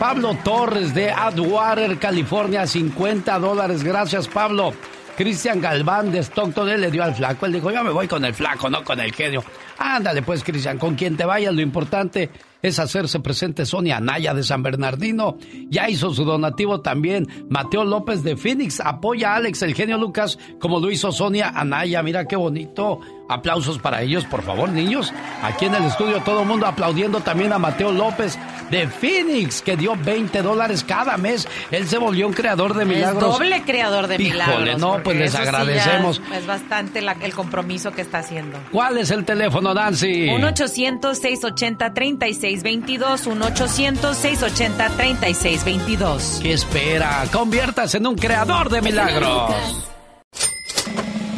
Pablo Torres de Adwater, California, 50 dólares. Gracias, Pablo. Cristian Galván de Stockton, él le dio al flaco. Él dijo, yo me voy con el flaco, no con el genio. Ándale pues, Cristian, con quien te vayas, lo importante es hacerse presente Sonia Anaya de San Bernardino. Ya hizo su donativo también. Mateo López de Phoenix apoya a Alex, el genio Lucas, como lo hizo Sonia Anaya. Mira qué bonito. Aplausos para ellos, por favor, niños. Aquí en el estudio todo el mundo aplaudiendo también a Mateo López de Phoenix, que dio 20 dólares cada mes. Él se volvió un creador de milagros. Es doble creador de Híjole, milagros. no, pues les eso sí agradecemos. es bastante la- el compromiso que está haciendo. ¿Cuál es el teléfono, Nancy? 1-800-680-3622. 1-800-680-3622. ¿Qué espera? Conviértase en un creador de milagros.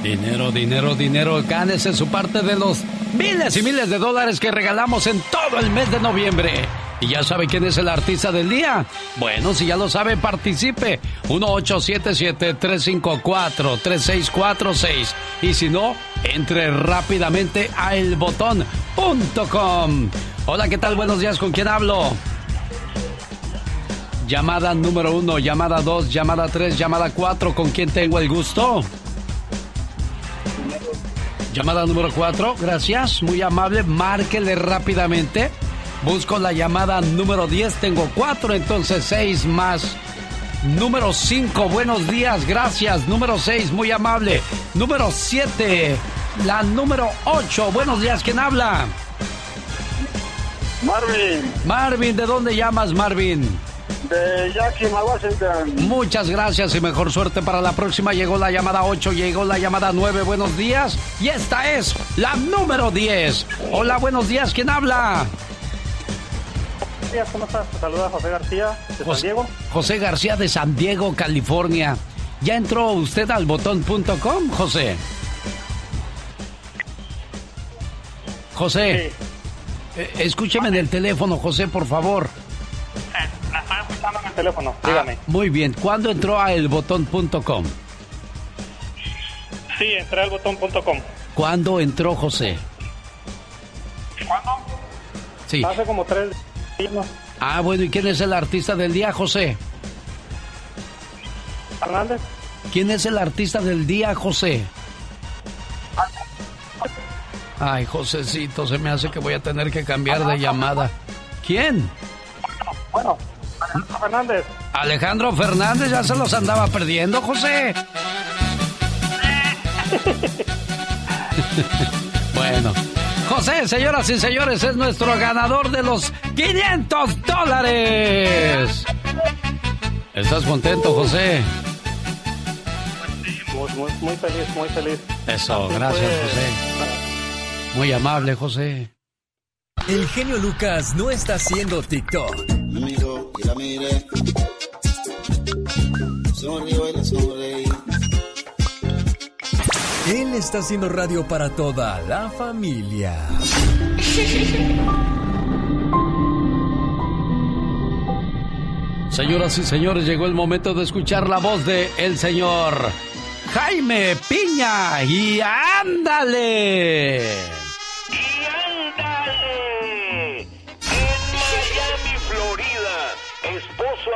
Dinero, dinero, dinero. Gánese su parte de los miles y miles de dólares que regalamos en todo el mes de noviembre. ¿Y ya sabe quién es el artista del día? Bueno, si ya lo sabe, participe. 1877-354-3646. Y si no, entre rápidamente a elbotón.com. Hola, ¿qué tal? Buenos días, ¿con quién hablo? Llamada número uno, llamada dos, llamada tres, llamada cuatro. ¿Con quién tengo el gusto? Llamada número cuatro, gracias, muy amable. Márquele rápidamente. Busco la llamada número 10, tengo cuatro, entonces seis más. Número 5, buenos días, gracias. Número 6, muy amable. Número 7, la número 8, buenos días, ¿quién habla? Marvin, Marvin, ¿de dónde llamas, Marvin? De Yakima, Washington. Muchas gracias y mejor suerte para la próxima. Llegó la llamada 8, llegó la llamada 9, buenos días. Y esta es la número 10. Hola, buenos días, ¿quién habla? Buenos días, ¿cómo estás? Te saluda José García de San Diego. José García de San Diego, California. ¿Ya entró usted al botón.com, José? José, eh, escúcheme en el teléfono, José, por favor. Teléfono, dígame. Ah, muy bien, ¿cuándo entró a elbotón.com? Sí, entré al botón.com. ¿Cuándo entró José? ¿Cuándo? Sí. Hace como tres días. ¿no? Ah, bueno, ¿y quién es el artista del día, José? Hernández. ¿Quién es el artista del día, José? Ay, Josecito, se me hace que voy a tener que cambiar de llamada. ¿Quién? Bueno, Alejandro Fernández. Alejandro Fernández ya se los andaba perdiendo, José. bueno. José, señoras y señores, es nuestro ganador de los 500 dólares. ¿Estás contento, José? Muy, muy, muy feliz, muy feliz. Eso, gracias, José. Muy amable, José. El genio Lucas no está haciendo TikTok. Él está haciendo radio para toda la familia. Señoras y señores, llegó el momento de escuchar la voz de el señor Jaime Piña. Y ándale.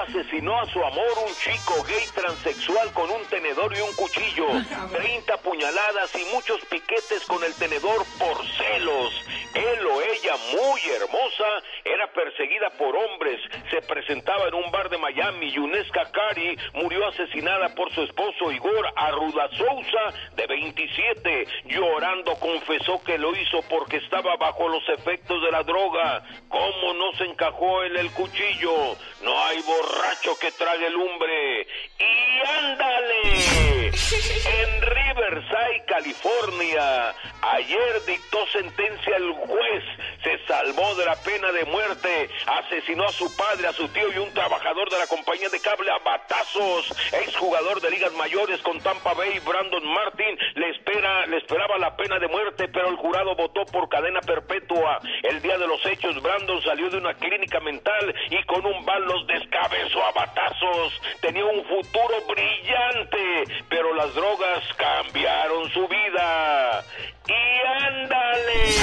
Asesinó a su amor, un chico gay transexual con un tenedor y un cuchillo. 30 puñaladas y muchos piquetes con el tenedor por celos. Él o ella, muy hermosa, era perseguida por hombres. Se presentaba en un bar de Miami. Yuneska Cari murió asesinada por su esposo Igor Arruda Souza, de 27. Llorando confesó que lo hizo porque estaba bajo los efectos de la droga. ¿Cómo no se encajó en el cuchillo? No hay borracho que trague lumbre. ¡Y ándale! En Riverside, California, ayer dictó sentencia el juez. Se salvó de la pena de muerte. Asesinó a su padre, a su tío y un trabajador de la compañía de cable a batazos. Exjugador de ligas mayores con Tampa Bay, Brandon Martin, le, espera, le esperaba la pena de muerte, pero el jurado votó por cadena perpetua. El día de los hechos, Brandon salió de una clínica mental y con un bal los descabezó a batazos. Tenía un futuro brillante, pero las drogas cambiaron su vida. Y ándale.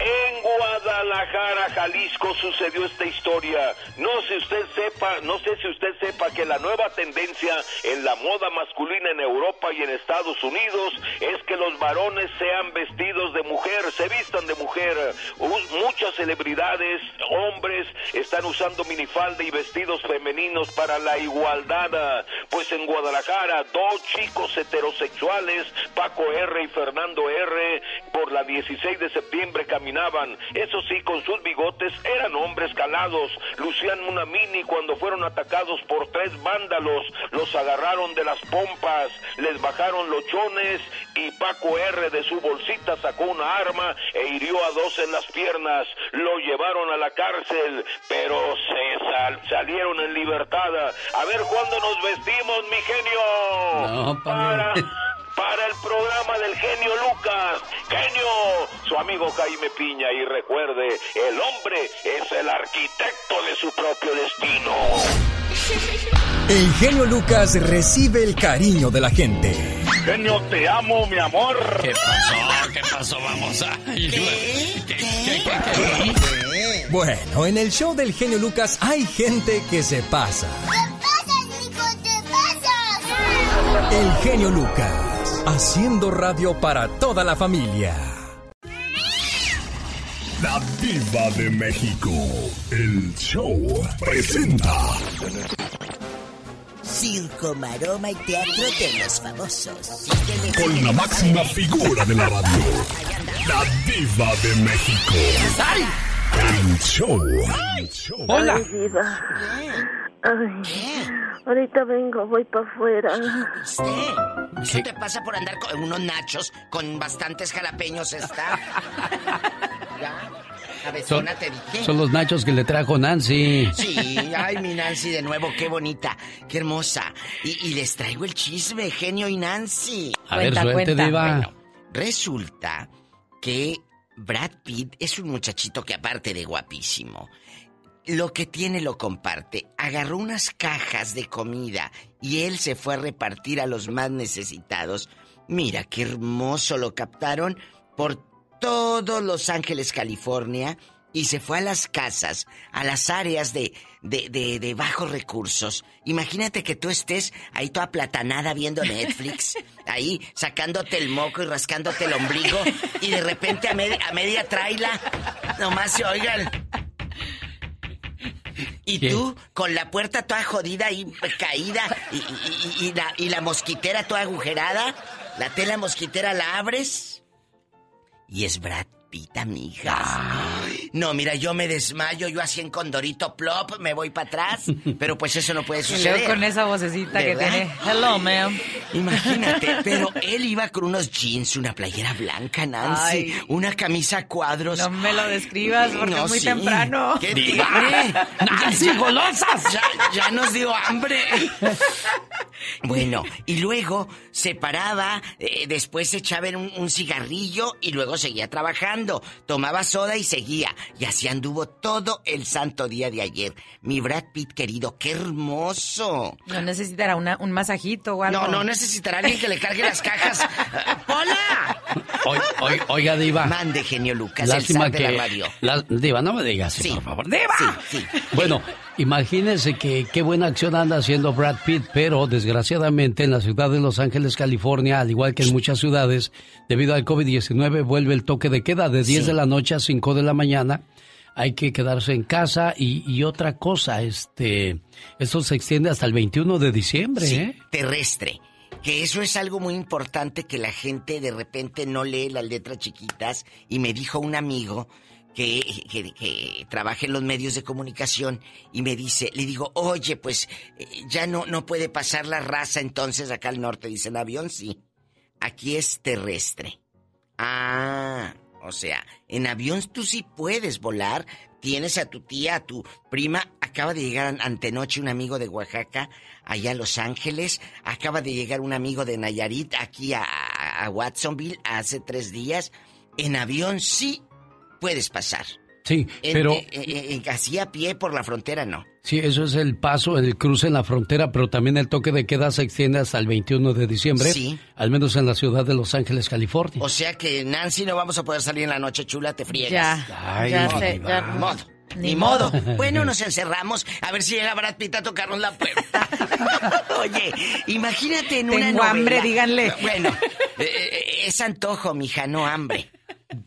En Guadalajara, Jalisco sucedió esta historia. No sé usted sepa, no sé si usted sepa que la nueva tendencia en la moda masculina en Europa y en Estados Unidos es que los varones sean vestidos de mujer, se vistan de mujer. Muchas celebridades, hombres están usando minifalda y vestidos femeninos para la igualdad. Pues en Guadalajara, dos chicos heterosexuales, Paco R y Fernando R, por la 16 de septiembre caminaban. Eso sí, con sus bigotes eran hombres calados. Lucían una mini cuando fueron atacados por tres vándalos. Los agarraron de las pompas, les bajaron los chones y Paco R de su bolsita sacó una arma e hirió a dos en las piernas. Lo llevaron a la cárcel, pero se sal- salieron en libertad. A ver cuándo nos vestimos, mi genio. No, para. Para el programa del genio Lucas. Genio, su amigo Jaime Piña. Y recuerde, el hombre es el arquitecto de su propio destino. El genio Lucas recibe el cariño de la gente. Genio, te amo, mi amor. ¿Qué pasó? ¿Qué pasó? Vamos a... Bueno, en el show del genio Lucas hay gente que se pasa. El genio Lucas, haciendo radio para toda la familia. La Diva de México. El show presenta. Circo, maroma y teatro de los famosos. Con la máxima figura de la radio. La Diva de México. El show. Ay, diva. Ay, ahorita vengo, voy para afuera. Eso te pasa por andar con unos nachos con bastantes jalapeños esta. ¿Ya? Son, Cabezona te dije. son los nachos que le trajo Nancy. Sí, ay, mi Nancy de nuevo, qué bonita, qué hermosa. Y, y les traigo el chisme, genio y Nancy. A ver, Cuenta, suelte, cuenta. diva. Bueno, resulta que Brad Pitt es un muchachito que aparte de guapísimo, lo que tiene lo comparte. Agarró unas cajas de comida y él se fue a repartir a los más necesitados. Mira qué hermoso lo captaron por todo Los Ángeles, California, y se fue a las casas, a las áreas de, de, de, de bajos recursos. Imagínate que tú estés ahí toda platanada viendo Netflix, ahí sacándote el moco y rascándote el ombligo, y de repente a, media a media traila, nomás se oigan. Y ¿Qué? tú, con la puerta toda jodida y caída, y, y- y- y la, y la mosquitera toda agujerada, la tela mosquitera la abres, y es Brad Pitt, amiga. No, mira, yo me desmayo, yo así en Condorito Plop, me voy para atrás, pero pues eso no puede suceder. luego con esa vocecita que tiene. Hello, ma'am. Imagínate, pero él iba con unos jeans, una playera blanca, Nancy, Ay. una camisa a cuadros. No me lo describas porque No, es muy sí. temprano. ¿Qué tiene? Nancy, golosas. Ya, ya nos dio hambre. Bueno, y luego se paraba, eh, después se echaba un, un cigarrillo y luego seguía trabajando. Tomaba soda y seguía. Y así anduvo todo el santo día de ayer. Mi Brad Pitt querido, qué hermoso. No necesitará una, un masajito o algo. No, no necesitará alguien que le cargue las cajas. ¡Hola! Oi- oi- oiga, Diva. Mande, genio Lucas, Lástima el que. de la radio. la- diva, no me digas Sí. por favor. ¡Diva! Sí, sí. Bueno, imagínense que qué buena acción anda haciendo Brad Pitt, pero desgraciadamente en la ciudad de Los Ángeles, California, al igual que en muchas ciudades, debido al COVID-19, vuelve el toque de queda de 10 Sí. de la noche a 5 de la mañana. Hay que quedarse en casa y, y otra cosa, este, esto se extiende hasta el 21 de diciembre, Sí, ¿eh? terrestre. Que eso es algo muy importante que la gente de repente no lee las letras chiquitas. Y me dijo un amigo que, trabaja en los medios de comunicación y me dice, le digo, oye, pues eh, ya no, no puede pasar la raza entonces acá al norte. Dicen avión, sí. Aquí es terrestre. Ah, o sea, en avión tú sí puedes volar. Tienes a tu tía, a tu prima. Acaba de llegar an- antenoche un amigo de Oaxaca, allá a Los Ángeles. Acaba de llegar un amigo de Nayarit, aquí a- a Watsonville, hace tres días. En avión sí puedes pasar. Sí, En- pero... en- en- en- así a pie por la frontera no. Sí, eso es el paso, el cruce en la frontera, pero también el toque de queda se extiende hasta el 21 de diciembre, Sí. al menos en la ciudad de Los Ángeles, California. O sea que Nancy no vamos a poder salir en la noche chula, te friegas. Ya, Ay, ya no, sé, ya. Ni modo. Ni Ni modo. Bueno, nos encerramos a ver si llega Brad Pitt a tocarnos la puerta. Oye, imagínate en una Tengo novela. hambre, díganle. Bueno, eh, eh, es antojo, mija, no hambre.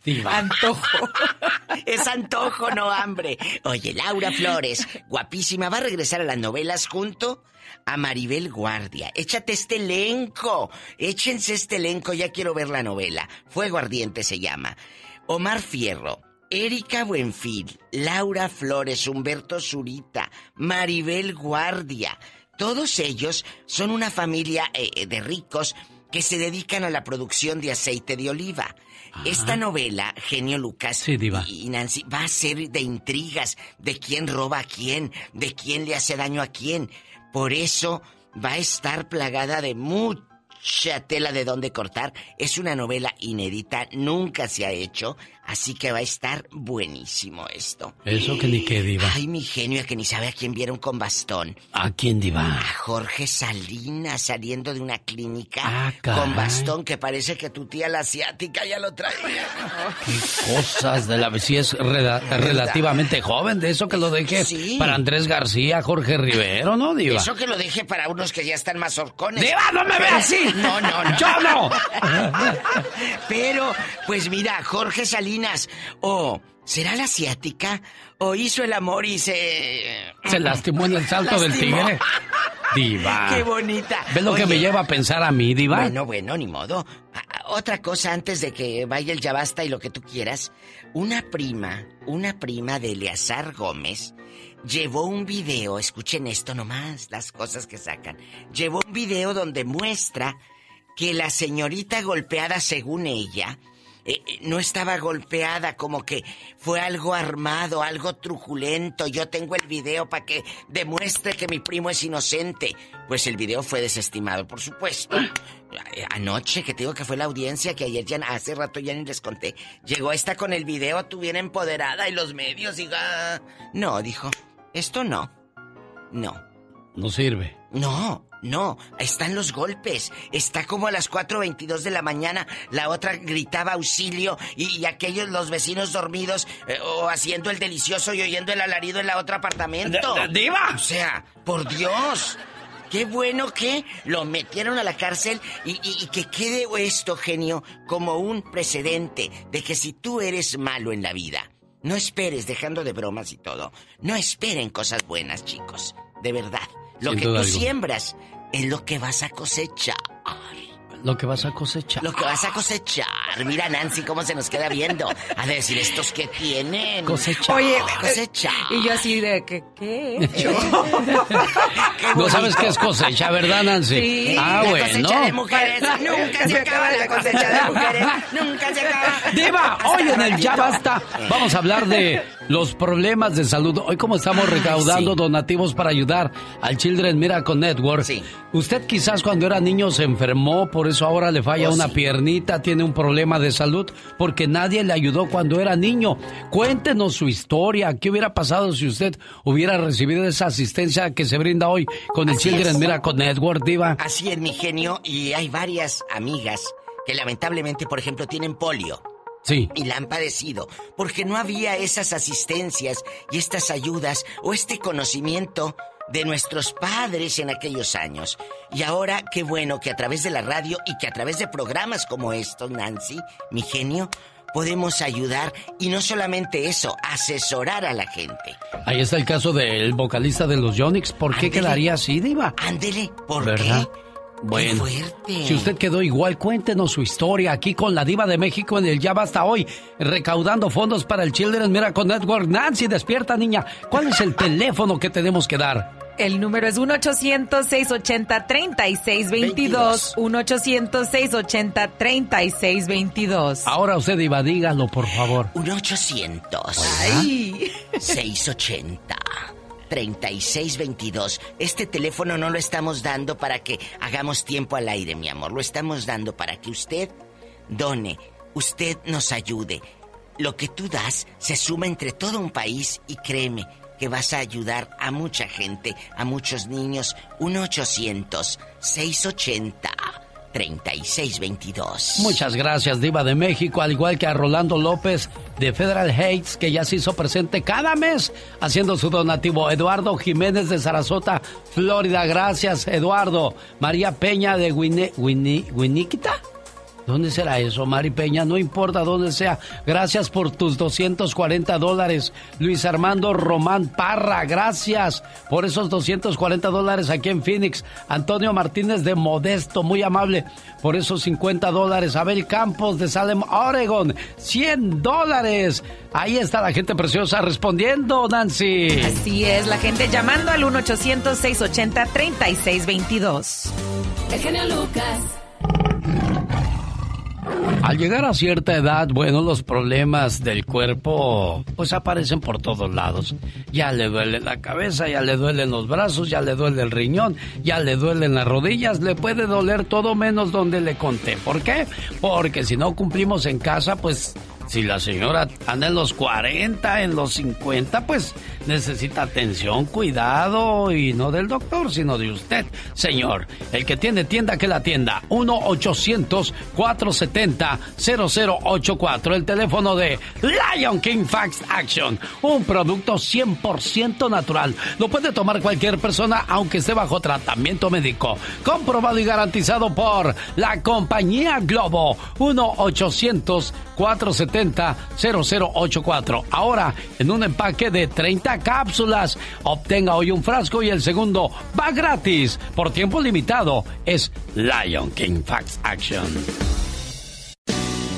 Diva. Antojo. Es antojo, no hambre. Oye, Laura Flores, guapísima, va a regresar a las novelas junto a Maribel Guardia. Échate este elenco. Échense este elenco, ya quiero ver la novela. Fuego Ardiente se llama. Omar Fierro. Erika Buenfil, Laura Flores, Humberto Zurita, Maribel Guardia. Todos ellos son una familia eh, de ricos que se dedican a la producción de aceite de oliva. Esta novela, Genio Lucas Sí, y Nancy, va a ser de intrigas, de quién roba a quién, de quién le hace daño a quién. Por eso va a estar plagada de mucha tela de dónde cortar. Es una novela inédita, nunca se ha hecho, así que va a estar buenísimo esto. Eso que ni qué, Diva. Ay, mi genio, que ni sabe a quién vieron con bastón. ¿A quién, Diva? A Jorge Salinas saliendo de una clínica Ah, con bastón que parece que tu tía la asiática ya lo traía. Qué cosas de la... Sí es rela- relativamente joven, de eso que lo deje Sí. para Andrés García, Jorge Rivero, ¿no, Diva? Eso que lo deje para unos que ya están más horcones. ¡Diva, no me ve así! No, no, no. ¡Yo no! Pero, pues mira, Jorge Salinas, o ¿será la asiática? ¿O hizo el amor y se... Se lastimó en el salto del tigre. Diva. ¡Qué bonita! ¿Ves lo que me lleva a pensar a mí, Diva? Bueno, bueno, ni modo. Ah, ah, Otra cosa antes de que vaya el ya basta y lo que tú quieras. Una prima, una prima de Eleazar Gómez, llevó un video, escuchen esto nomás, las cosas que sacan. Llevó un video donde muestra que la señorita golpeada, según ella, eh, eh, no estaba golpeada, como que fue algo armado, algo truculento. Yo tengo el video para que demuestre que mi primo es inocente. Pues el video fue desestimado, por supuesto. Anoche, que te digo que fue la audiencia, que ayer ya, hace rato ya ni les conté, llegó esta con el video, tú bien empoderada y los medios, y... ah, No, dijo, esto no. No. No sirve. No, no, están los golpes. Está como a las 4.22 de la mañana, la otra gritaba auxilio y, y aquellos, los vecinos dormidos eh, o haciendo el delicioso y oyendo el alarido en la otra apartamento. ¡Diva! O sea, por Dios. Qué bueno que lo metieron a la cárcel y, y- y que quede esto, genio, como un precedente de que si tú eres malo en la vida, no esperes, dejando de bromas y todo, no esperen cosas buenas, chicos. De verdad. Lo que tú siembras es lo que vas a cosechar. Lo que vas a cosechar. Lo que vas a cosechar. Mira Nancy cómo se nos queda viendo. A decir, ¿estos qué tienen? Cosecha. Oye, cosecha. Y yo así de, ¿qué? ¿Qué? No sabes qué es cosecha, ¿verdad, Nancy? Sí. Ah, la bueno. cosecha de mujeres. Nunca se acaba la cosecha de mujeres. Nunca se acaba. Diva, hoy en el Ya Basta vamos a hablar de los problemas de salud. Hoy como estamos recaudando donativos para ayudar al Children Miracle Network. Usted quizás cuando era niño se enfermó, por eso ahora le falla Oh, una sí. piernita, tiene un problema de salud, porque nadie le ayudó cuando era niño. Cuéntenos su historia. ¿Qué hubiera pasado si usted hubiera recibido esa asistencia que se brinda hoy con el Así Children es. Miracle Network, Diva? Así es, mi genio, y hay varias amigas que lamentablemente, por ejemplo, tienen polio. Sí. Y la han padecido, porque no había esas asistencias y estas ayudas o este conocimiento de nuestros padres en aquellos años. Y ahora, qué bueno que a través de la radio y que a través de programas como estos, Nancy, mi genio, podemos ayudar y no solamente eso, asesorar a la gente. Ahí está el caso del vocalista de los Yonix. ¿Por qué quedaría así, Diva? Ándele, ¿por ¿Verdad? qué? Bueno, fuerte. si usted quedó igual, cuéntenos su historia aquí con la diva de México en el Ya Basta Hoy, recaudando fondos para el Children's Miracle Network. Nancy, despierta, niña. ¿Cuál es el teléfono que tenemos que dar? El número es 1-800-680-3622. 1-800-680-3622. Ahora usted, diva, dígalo, por favor. 1-800. Ay. 680. 3622. Este teléfono no lo estamos dando para que hagamos tiempo al aire, mi amor. Lo estamos dando para que usted done, usted nos ayude. Lo que tú das se suma entre todo un país y créeme que vas a ayudar a mucha gente, a muchos niños. 1-800-680-3622. Muchas gracias, Diva de México, al igual que a Rolando López de Federal Heights, que ya se hizo presente cada mes haciendo su donativo. Eduardo Jiménez de Sarasota, Florida, gracias, Eduardo. María Peña de Wini, Wini- Winiquita. ¿Dónde será eso, Mari Peña? No importa dónde sea. Gracias por tus 240 dólares. Luis Armando Román Parra, gracias por esos 240 dólares aquí en Phoenix. Antonio Martínez de Modesto, muy amable, por esos 50 dólares. Abel Campos de Salem, Oregon, 100 dólares. Ahí está la gente preciosa respondiendo, Nancy. Así es, la gente llamando al 1-800-680-3622. El genio Lucas. Al llegar a cierta edad, bueno, los problemas del cuerpo pues aparecen por todos lados. Ya le duele la cabeza, ya le duelen los brazos, ya le duele el riñón, ya le duelen las rodillas, le puede doler todo menos donde le conté. ¿Por qué? Porque si no cumplimos en casa, pues si la señora anda en los 40, en los 50, pues necesita atención, cuidado y no del doctor, sino de usted, señor. El que tiene tienda, que la tienda. 1-800-470-0084. El teléfono de Lion King Fax Action. Un producto 100% natural. Lo puede tomar cualquier persona, aunque esté bajo tratamiento médico. Comprobado y garantizado por la compañía Globo. 1-800-470-0084. Ahora, en un empaque de 30 cápsulas. Obtenga hoy un frasco y el segundo va gratis. Por tiempo limitado. Es Lion King Fax Action.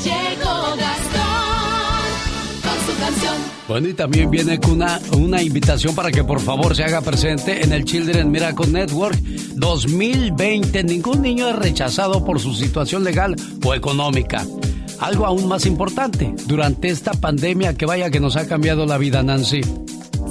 Llegó Gastón con su canción. Bueno, y también viene con una, una invitación para que por favor se haga presente en el Children Miracle Network 2020. Ningún niño es rechazado por su situación legal o económica. Algo aún más importante, durante esta pandemia que vaya que nos ha cambiado la vida, Nancy.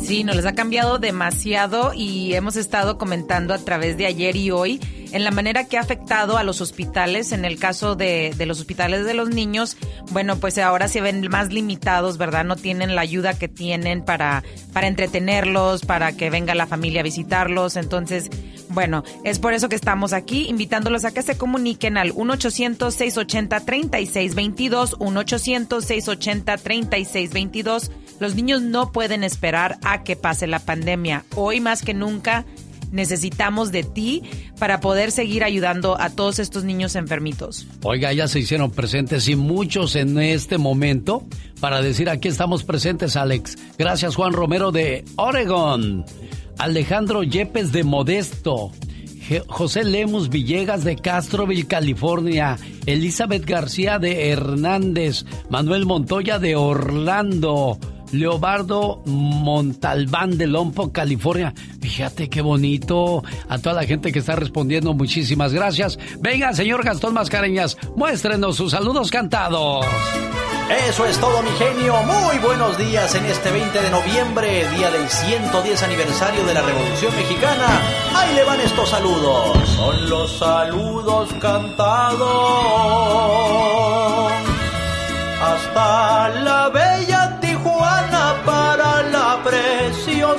Sí, nos les ha cambiado demasiado y hemos estado comentando a través de ayer y hoy en la manera que ha afectado a los hospitales. En el caso de, de los hospitales de los niños, bueno, pues ahora se ven más limitados, ¿verdad? No tienen la ayuda que tienen para, para entretenerlos, para que venga la familia a visitarlos. Entonces, bueno, es por eso que estamos aquí invitándolos a que se comuniquen al 1-800-680-3622, 1-800-680-3622. Los niños no pueden esperar a que pase la pandemia. Hoy más que nunca necesitamos de ti para poder seguir ayudando a todos estos niños enfermitos. Oiga, ya se hicieron presentes y muchos en este momento para decir aquí estamos presentes, Alex. Gracias, Juan Romero de Oregon. Alejandro Yepes de Modesto. José Lemus Villegas de Castroville, California. Elizabeth García de Hernández. Manuel Montoya de Orlando. Leobardo Montalbán de Lompo, California. Fíjate qué bonito. A toda la gente que está respondiendo, muchísimas gracias. Venga, señor Gastón Mascareñas, muéstrenos sus saludos cantados. Eso es todo, mi genio. Muy buenos días en este 20 de noviembre, día del 110 aniversario de la Revolución Mexicana. Ahí le van estos saludos. Son los saludos cantados. Hasta la bella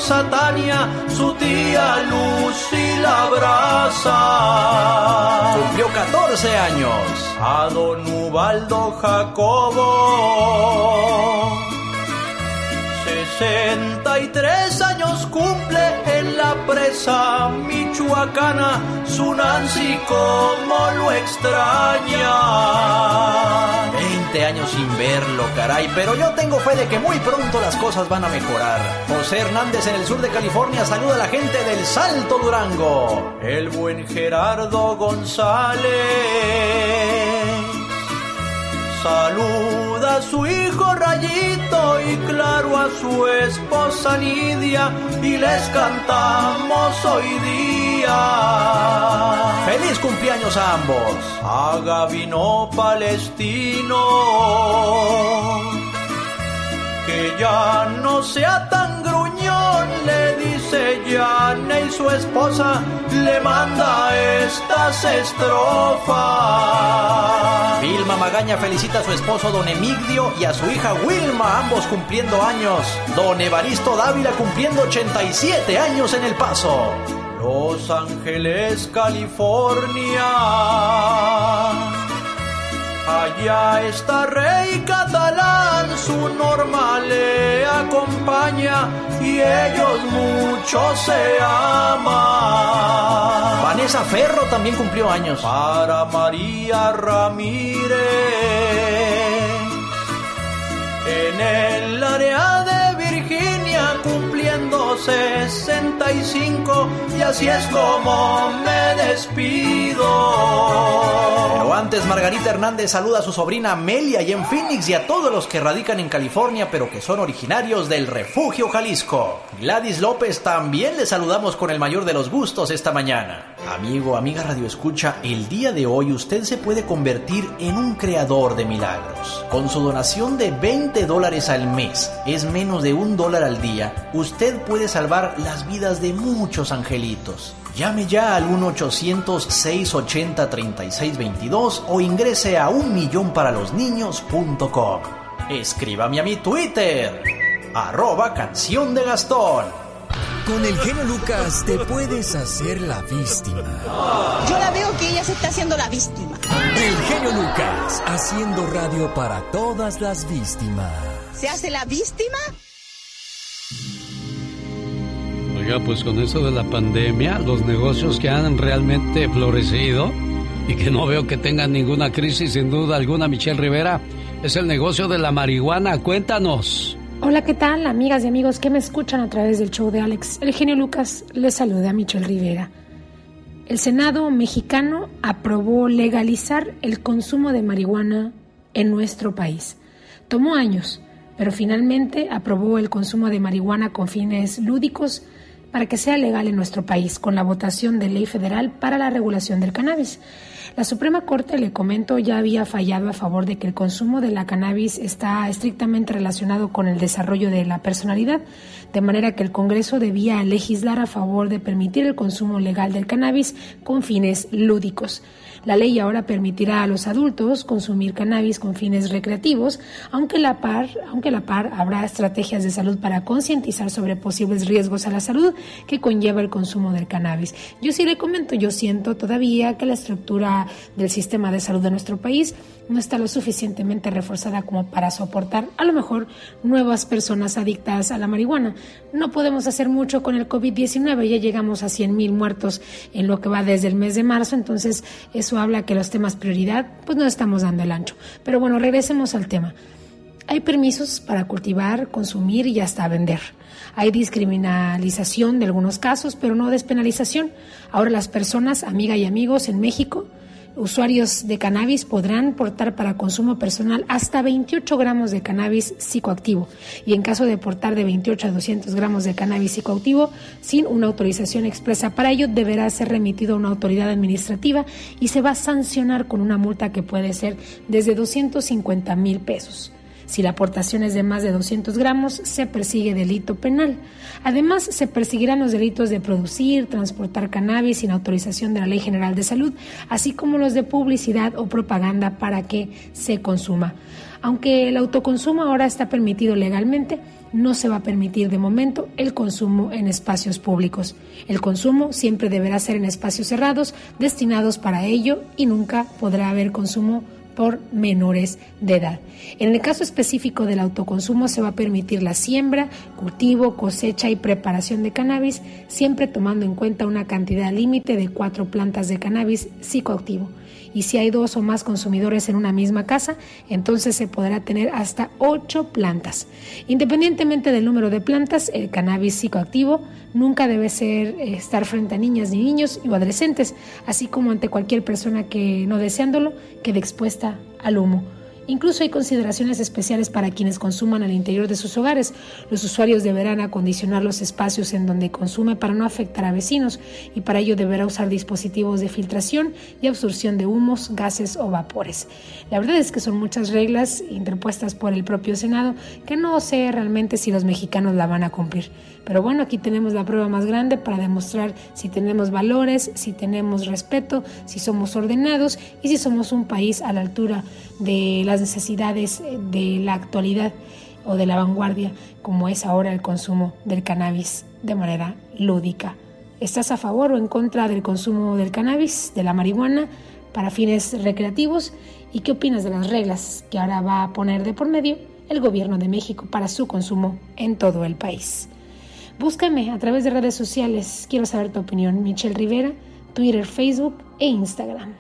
preciosa Tania, su tía Lucy la abraza. Cumplió 14 años. A don Ubaldo Jacobo. 63 años cumple en la presa michoacana, su Nancy como lo extraña. 20 años sin verlo, caray, pero yo tengo fe de que muy pronto las cosas van a mejorar. José Hernández en el sur de California saluda a la gente del Salto Durango. El buen Gerardo González. Saluda a su hijo Rayito y claro a su esposa Nidia y les cantamos hoy día. Feliz cumpleaños a ambos. A Gabino Palestino. Que ya no sea tan gruñón, le dice Yane y su esposa le manda estas estrofas. Vilma Magaña felicita a su esposo Don Emigdio y a su hija Wilma, ambos cumpliendo años. Don Evaristo Dávila cumpliendo 87 años en El Paso. Los Ángeles, California. Allá está Rey Catalán, su norma le acompaña y ellos mucho se aman. Vanessa Ferro también cumplió años. Para María Ramírez. En el área de 65 y así es como me despido. Pero antes Margarita Hernández saluda a su sobrina Amelia y en Phoenix y a todos los que radican en California pero que son originarios del refugio Jalisco. Gladys López también le saludamos con el mayor de los gustos esta mañana. Amigo, amiga Radio Escucha, el día de hoy usted se puede convertir en un creador de milagros. Con su donación de 20 dólares al mes, es menos de un dólar al día, usted puede salvar las vidas de muchos angelitos. Llame ya al 1-800-680-3622 o ingrese a unmillonparalosniños.com. Escríbame a mi Twitter, arroba canción de Gastón. Con el genio Lucas te puedes hacer la víctima. Yo la veo que ella se está haciendo la víctima. El genio Lucas, haciendo radio para todas las víctimas. ¿Se hace la víctima? Oiga, pues con eso de la pandemia, los negocios que han realmente florecido y que no veo que tengan ninguna crisis, sin duda alguna, Michelle Rivera, es el negocio de la marihuana. Cuéntanos. Hola, ¿qué tal, amigas y amigos que me escuchan a través del show de Alex? El genio Lucas les saluda a Michelle Rivera. El Senado mexicano aprobó legalizar el consumo de marihuana en nuestro país. Tomó años, pero finalmente aprobó el consumo de marihuana con fines lúdicos para que sea legal en nuestro país con la votación de ley federal para la regulación del cannabis. La Suprema Corte, le comento, ya había fallado a favor de que el consumo de la cannabis está estrictamente relacionado con el desarrollo de la personalidad, de manera que el Congreso debía legislar a favor de permitir el consumo legal del cannabis con fines lúdicos. La ley ahora permitirá a los adultos consumir cannabis con fines recreativos, aunque la par, aunque la par habrá estrategias de salud para concientizar sobre posibles riesgos a la salud que conlleva el consumo del cannabis. Yo sí le comento, yo siento todavía que la estructura del sistema de salud de nuestro país no está lo suficientemente reforzada como para soportar a lo mejor nuevas personas adictas a la marihuana. No podemos hacer mucho con el COVID-19, ya llegamos a 100.000 muertos en lo que va desde el mes de marzo, entonces eso habla que los temas prioridad pues no estamos dando el ancho. Pero bueno, regresemos al tema. Hay permisos para cultivar, consumir y hasta vender. Hay discriminalización de algunos casos, pero no despenalización. Ahora las personas, amigas y amigos en México, usuarios de cannabis podrán portar para consumo personal hasta 28 gramos de cannabis psicoactivo y en caso de portar de 28 a 200 gramos de cannabis psicoactivo sin una autorización expresa para ello deberá ser remitido a una autoridad administrativa y se va a sancionar con una multa que puede ser desde 250 mil pesos. Si la aportación es de más de 200 gramos, se persigue delito penal. Además, se perseguirán los delitos de producir, transportar cannabis sin autorización de la Ley General de Salud, así como los de publicidad o propaganda para que se consuma. Aunque el autoconsumo ahora está permitido legalmente, no se va a permitir de momento el consumo en espacios públicos. El consumo siempre deberá ser en espacios cerrados, destinados para ello, y nunca podrá haber consumo por menores de edad. En el caso específico del autoconsumo se va a permitir la siembra, cultivo, cosecha y preparación de cannabis, siempre tomando en cuenta una cantidad límite de cuatro plantas de cannabis psicoactivo. Y si hay dos o más consumidores en una misma casa, entonces se podrá tener hasta ocho plantas. Independientemente del número de plantas, el cannabis psicoactivo nunca debe ser eh, estar frente a niñas ni niños o adolescentes, así como ante cualquier persona que no deseándolo quede expuesta al humo. Incluso hay consideraciones especiales para quienes consuman al interior de sus hogares. Los usuarios deberán acondicionar los espacios en donde consume para no afectar a vecinos y para ello deberá usar dispositivos de filtración y absorción de humos, gases o vapores. La verdad es que son muchas reglas interpuestas por el propio Senado que no sé realmente si los mexicanos la van a cumplir. Pero bueno, aquí tenemos la prueba más grande para demostrar si tenemos valores, si tenemos respeto, si somos ordenados y si somos un país a la altura de las necesidades de la actualidad o de la vanguardia, como es ahora el consumo del cannabis de manera lúdica. ¿Estás a favor o en contra del consumo del cannabis, de la marihuana, para fines recreativos? ¿Y qué opinas de las reglas que ahora va a poner de por medio el gobierno de México para su consumo en todo el país? Búscame a través de redes sociales. Quiero saber tu opinión. Michelle Rivera, Twitter, Facebook e Instagram.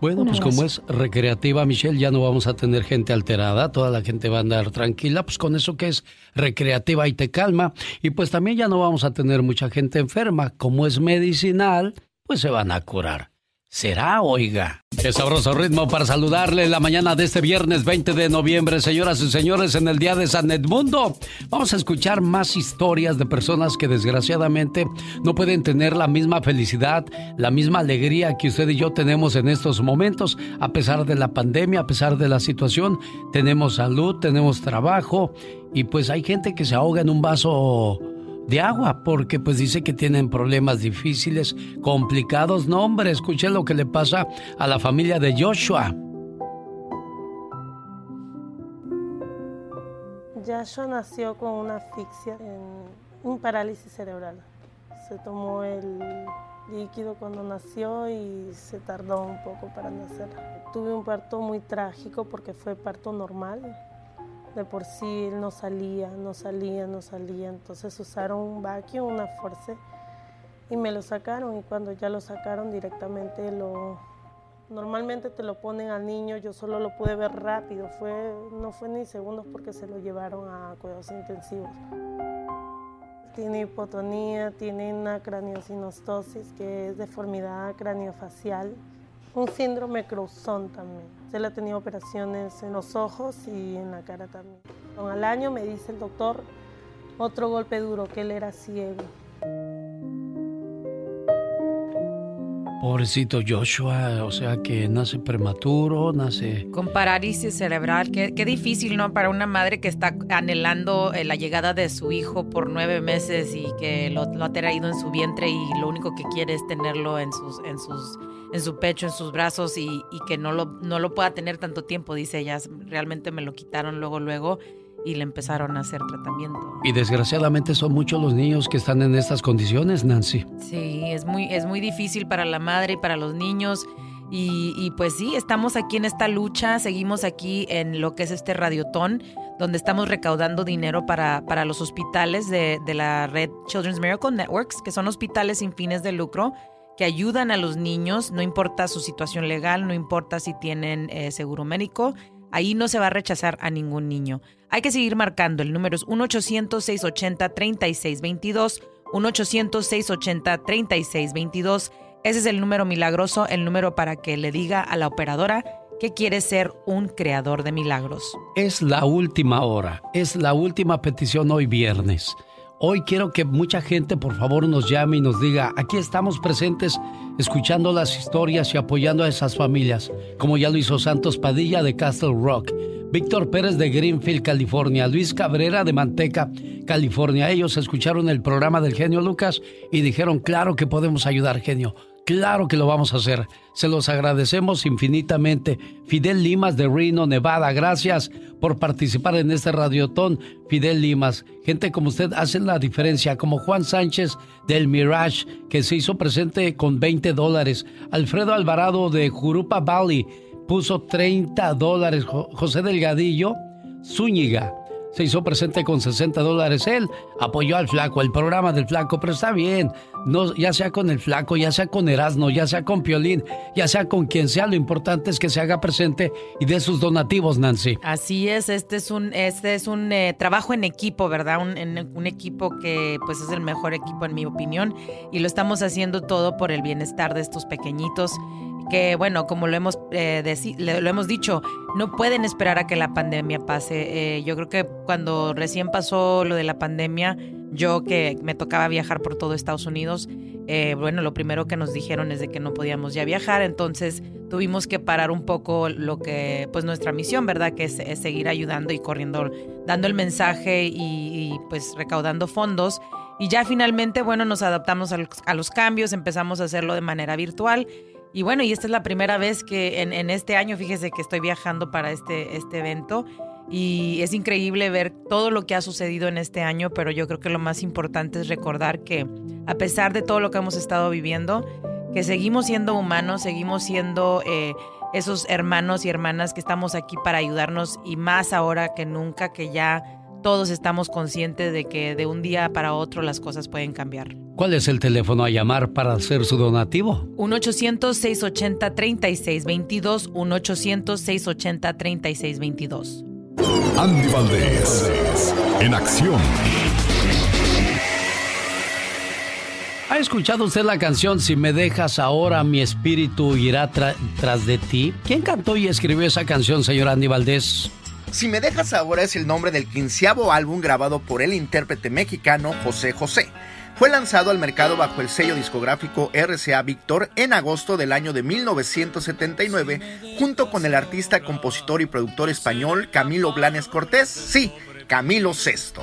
Bueno, pues como es recreativa, Michelle, ya no vamos a tener gente alterada, toda la gente va a andar tranquila, pues con eso que es recreativa y te calma, y pues también ya no vamos a tener mucha gente enferma, como es medicinal, pues se van a curar. ¿Será, oiga? Qué sabroso ritmo para saludarle la mañana de este viernes 20 de noviembre, señoras y señores, en el día de San Edmundo. Vamos a escuchar más historias de personas que desgraciadamente no pueden tener la misma felicidad, la misma alegría que usted y yo tenemos en estos momentos, a pesar de la pandemia, a pesar de la situación. Tenemos salud, tenemos trabajo y pues hay gente que se ahoga en un vaso de agua porque pues dice que tienen problemas difíciles, complicados. No, hombre, escuche lo que le pasa a la familia de Joshua. Joshua nació con una asfixia, un parálisis cerebral. Se tomó el líquido cuando nació y se tardó un poco para nacer. Tuve un parto muy trágico porque fue parto normal de por sí no salía, no salía, no salía. Entonces usaron un vacuum, una fuerza y me lo sacaron y cuando ya lo sacaron directamente lo... Normalmente te lo ponen al niño, yo solo lo pude ver rápido, fue, no fue ni segundos porque se lo llevaron a cuidados intensivos. Tiene hipotonía, tiene una craniosinostosis, que es deformidad craniofacial, un síndrome Crouzon también. Él ha tenido operaciones en los ojos y en la cara también. Al año me dice el doctor otro golpe duro, que él era ciego. Pobrecito Joshua, o sea que nace prematuro, nace... Con parálisis cerebral, qué, qué difícil, ¿no? Para una madre que está anhelando eh, la llegada de su hijo por nueve meses y que lo, lo, ha traído en su vientre y lo único que quiere es tenerlo en sus, en sus, en su pecho, en sus brazos y, y que no lo, no lo pueda tener tanto tiempo, dice ella. Realmente me lo quitaron luego, luego y le empezaron a hacer tratamiento. Y desgraciadamente son muchos los niños que están en estas condiciones, Nancy. Sí, es muy, es muy difícil para la madre y para los niños. Y, y, pues sí, estamos aquí en esta lucha, seguimos aquí en lo que es este radiotón, donde estamos recaudando dinero para, para los hospitales de, de la red Children's Miracle Networks, que son hospitales sin fines de lucro que ayudan a los niños, no importa su situación legal, no importa si tienen eh, seguro médico, Ahí no se va a rechazar a ningún niño. Hay que seguir marcando. El número es 1-800-680-3622. 1-800-680-3622. Ese es el número milagroso, el número para que le diga a la operadora que quiere ser un creador de milagros. Es la última hora, es la última petición hoy viernes. Hoy quiero que mucha gente por favor nos llame y nos diga, aquí estamos presentes escuchando las historias y apoyando a esas familias, como ya lo hizo Santos Padilla de Castle Rock, Víctor Pérez de Greenfield, California, Luis Cabrera de Manteca, California. Ellos escucharon el programa del genio Lucas y dijeron, claro que podemos ayudar, genio. Claro que lo vamos a hacer. Se los agradecemos infinitamente. Fidel Limas de Reno, Nevada, gracias por participar en este radiotón. Fidel Limas, gente como usted hacen la diferencia, como Juan Sánchez del Mirage, que se hizo presente con 20 dólares. Alfredo Alvarado de Jurupa Valley puso 30 dólares. José Delgadillo, Zúñiga, se hizo presente con 60 dólares. Él apoyó al flaco, el programa del flaco, pero está bien. No, ya sea con el flaco, ya sea con Erasmo, ya sea con Piolín, ya sea con quien sea, lo importante es que se haga presente y dé sus donativos, Nancy. Así es, este es un, este es un eh, trabajo en equipo, ¿verdad? Un, un equipo que pues es el mejor equipo en mi opinión y lo estamos haciendo todo por el bienestar de estos pequeñitos que bueno, como lo hemos, eh, lo hemos dicho, no pueden esperar a que la pandemia pase. Eh, yo creo que cuando recién pasó lo de la pandemia, yo que me tocaba viajar por todo Estados Unidos, eh, bueno, lo primero que nos dijeron es de que no podíamos ya viajar, entonces tuvimos que parar un poco lo que, pues nuestra misión, ¿verdad? Que es, seguir ayudando y corriendo, dando el mensaje y, pues recaudando fondos. Y ya finalmente, bueno, nos adaptamos a los cambios, empezamos a hacerlo de manera virtual y bueno, y esta es la primera vez que en, este año, fíjese que estoy viajando para este, este evento y es increíble ver todo lo que ha sucedido en este año, pero yo creo que lo más importante es recordar que a pesar de todo lo que hemos estado viviendo, que seguimos siendo humanos, seguimos siendo eh, esos hermanos y hermanas que estamos aquí para ayudarnos y más ahora que nunca que ya todos estamos conscientes de que de un día para otro las cosas pueden cambiar. ¿Cuál es el teléfono a llamar para hacer su donativo? 1-800-680-3622. 1-800-680-3622. Andy Valdés, en acción. ¿Ha escuchado usted la canción Si me dejas ahora, mi espíritu irá tras de ti? ¿Quién cantó y escribió esa canción, señor Andy Valdés? Si me dejas ahora es el nombre del quinceavo álbum grabado por el intérprete mexicano José José. Fue lanzado al mercado bajo el sello discográfico RCA Victor en agosto del año de 1979 junto con el artista, compositor y productor español Camilo Blanes Cortés, sí, Camilo VI.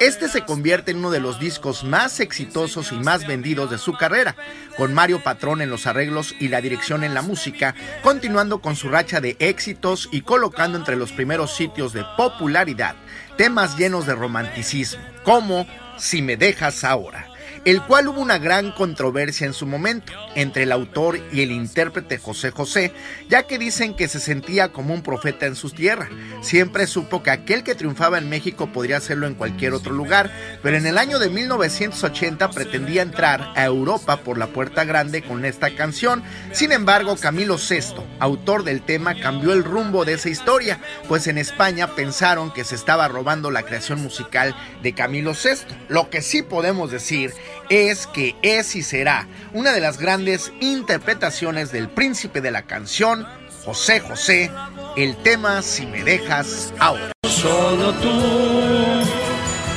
Este se convierte en uno de los discos más exitosos y más vendidos de su carrera, con Mario Patrón en los arreglos y la dirección en la música, continuando con su racha de éxitos y colocando entre los primeros sitios de popularidad temas llenos de romanticismo, como Si me dejas ahora el cual hubo una gran controversia en su momento entre el autor y el intérprete José José, ya que dicen que se sentía como un profeta en su tierra. Siempre supo que aquel que triunfaba en México podría hacerlo en cualquier otro lugar, pero en el año de 1980 pretendía entrar a Europa por la puerta grande con esta canción. Sin embargo, Camilo VI, autor del tema, cambió el rumbo de esa historia, pues en España pensaron que se estaba robando la creación musical de Camilo VI. Lo que sí podemos decir es que es y será una de las grandes interpretaciones del príncipe de la canción, José José, el tema Si me dejas ahora. Solo tú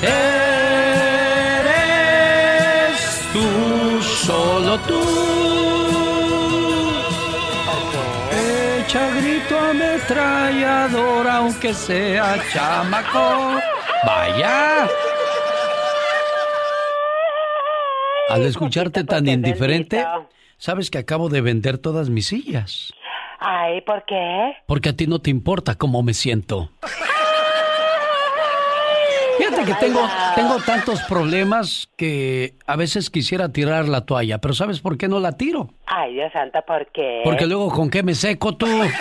eres tú, solo tú. Echa grito ametrallador, aunque sea chamaco. Vaya. Al escucharte tan indiferente, sabes que acabo de vender todas mis sillas. Ay, ¿por qué? Porque a ti no te importa cómo me siento. Fíjate que tengo, tengo tantos problemas que a veces quisiera tirar la toalla, pero ¿sabes por qué no la tiro? Ay, Dios santo, ¿por qué? Porque luego con qué me seco tú. esta,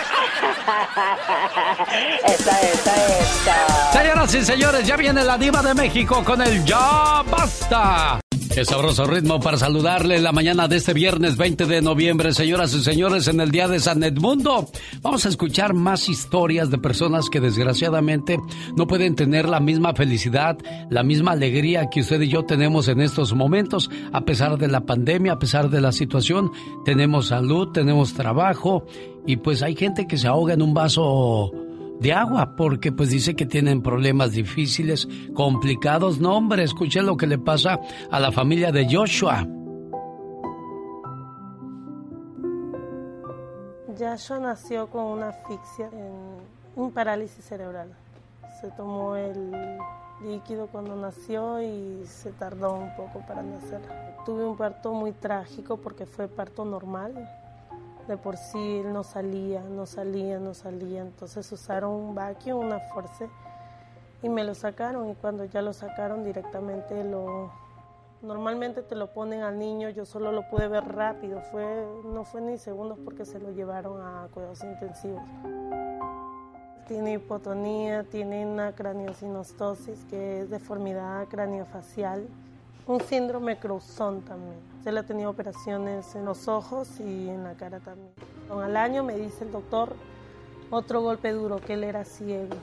esta, esta. Señoras y señores, ya viene la diva de México con el Ya Basta. Qué sabroso ritmo para saludarle la mañana de este viernes 20 de noviembre, señoras y señores, en el día de San Edmundo. Vamos a escuchar más historias de personas que desgraciadamente no pueden tener la misma felicidad, la misma alegría que usted y yo tenemos en estos momentos, a pesar de la pandemia, a pesar de la situación. Tenemos salud, tenemos trabajo y pues hay gente que se ahoga en un vaso de agua, porque pues dice que tienen problemas difíciles, complicados. No, hombre, escuche lo que le pasa a la familia de Joshua. Joshua nació con una asfixia, en un parálisis cerebral. Se tomó el líquido cuando nació y se tardó un poco para nacer. Tuve un parto muy trágico porque fue parto normal de por sí no salía, no salía, no salía. Entonces usaron un vacuum, una fuerza y me lo sacaron y cuando ya lo sacaron directamente lo normalmente te lo ponen al niño, yo solo lo pude ver rápido, fue no fue ni segundos porque se lo llevaron a cuidados intensivos. Tiene hipotonía, tiene una craniosinostosis que es deformidad craniofacial un síndrome Cruzón también. Se le ha tenido operaciones en los ojos y en la cara también. Al año me dice el doctor otro golpe duro, que él era ciego.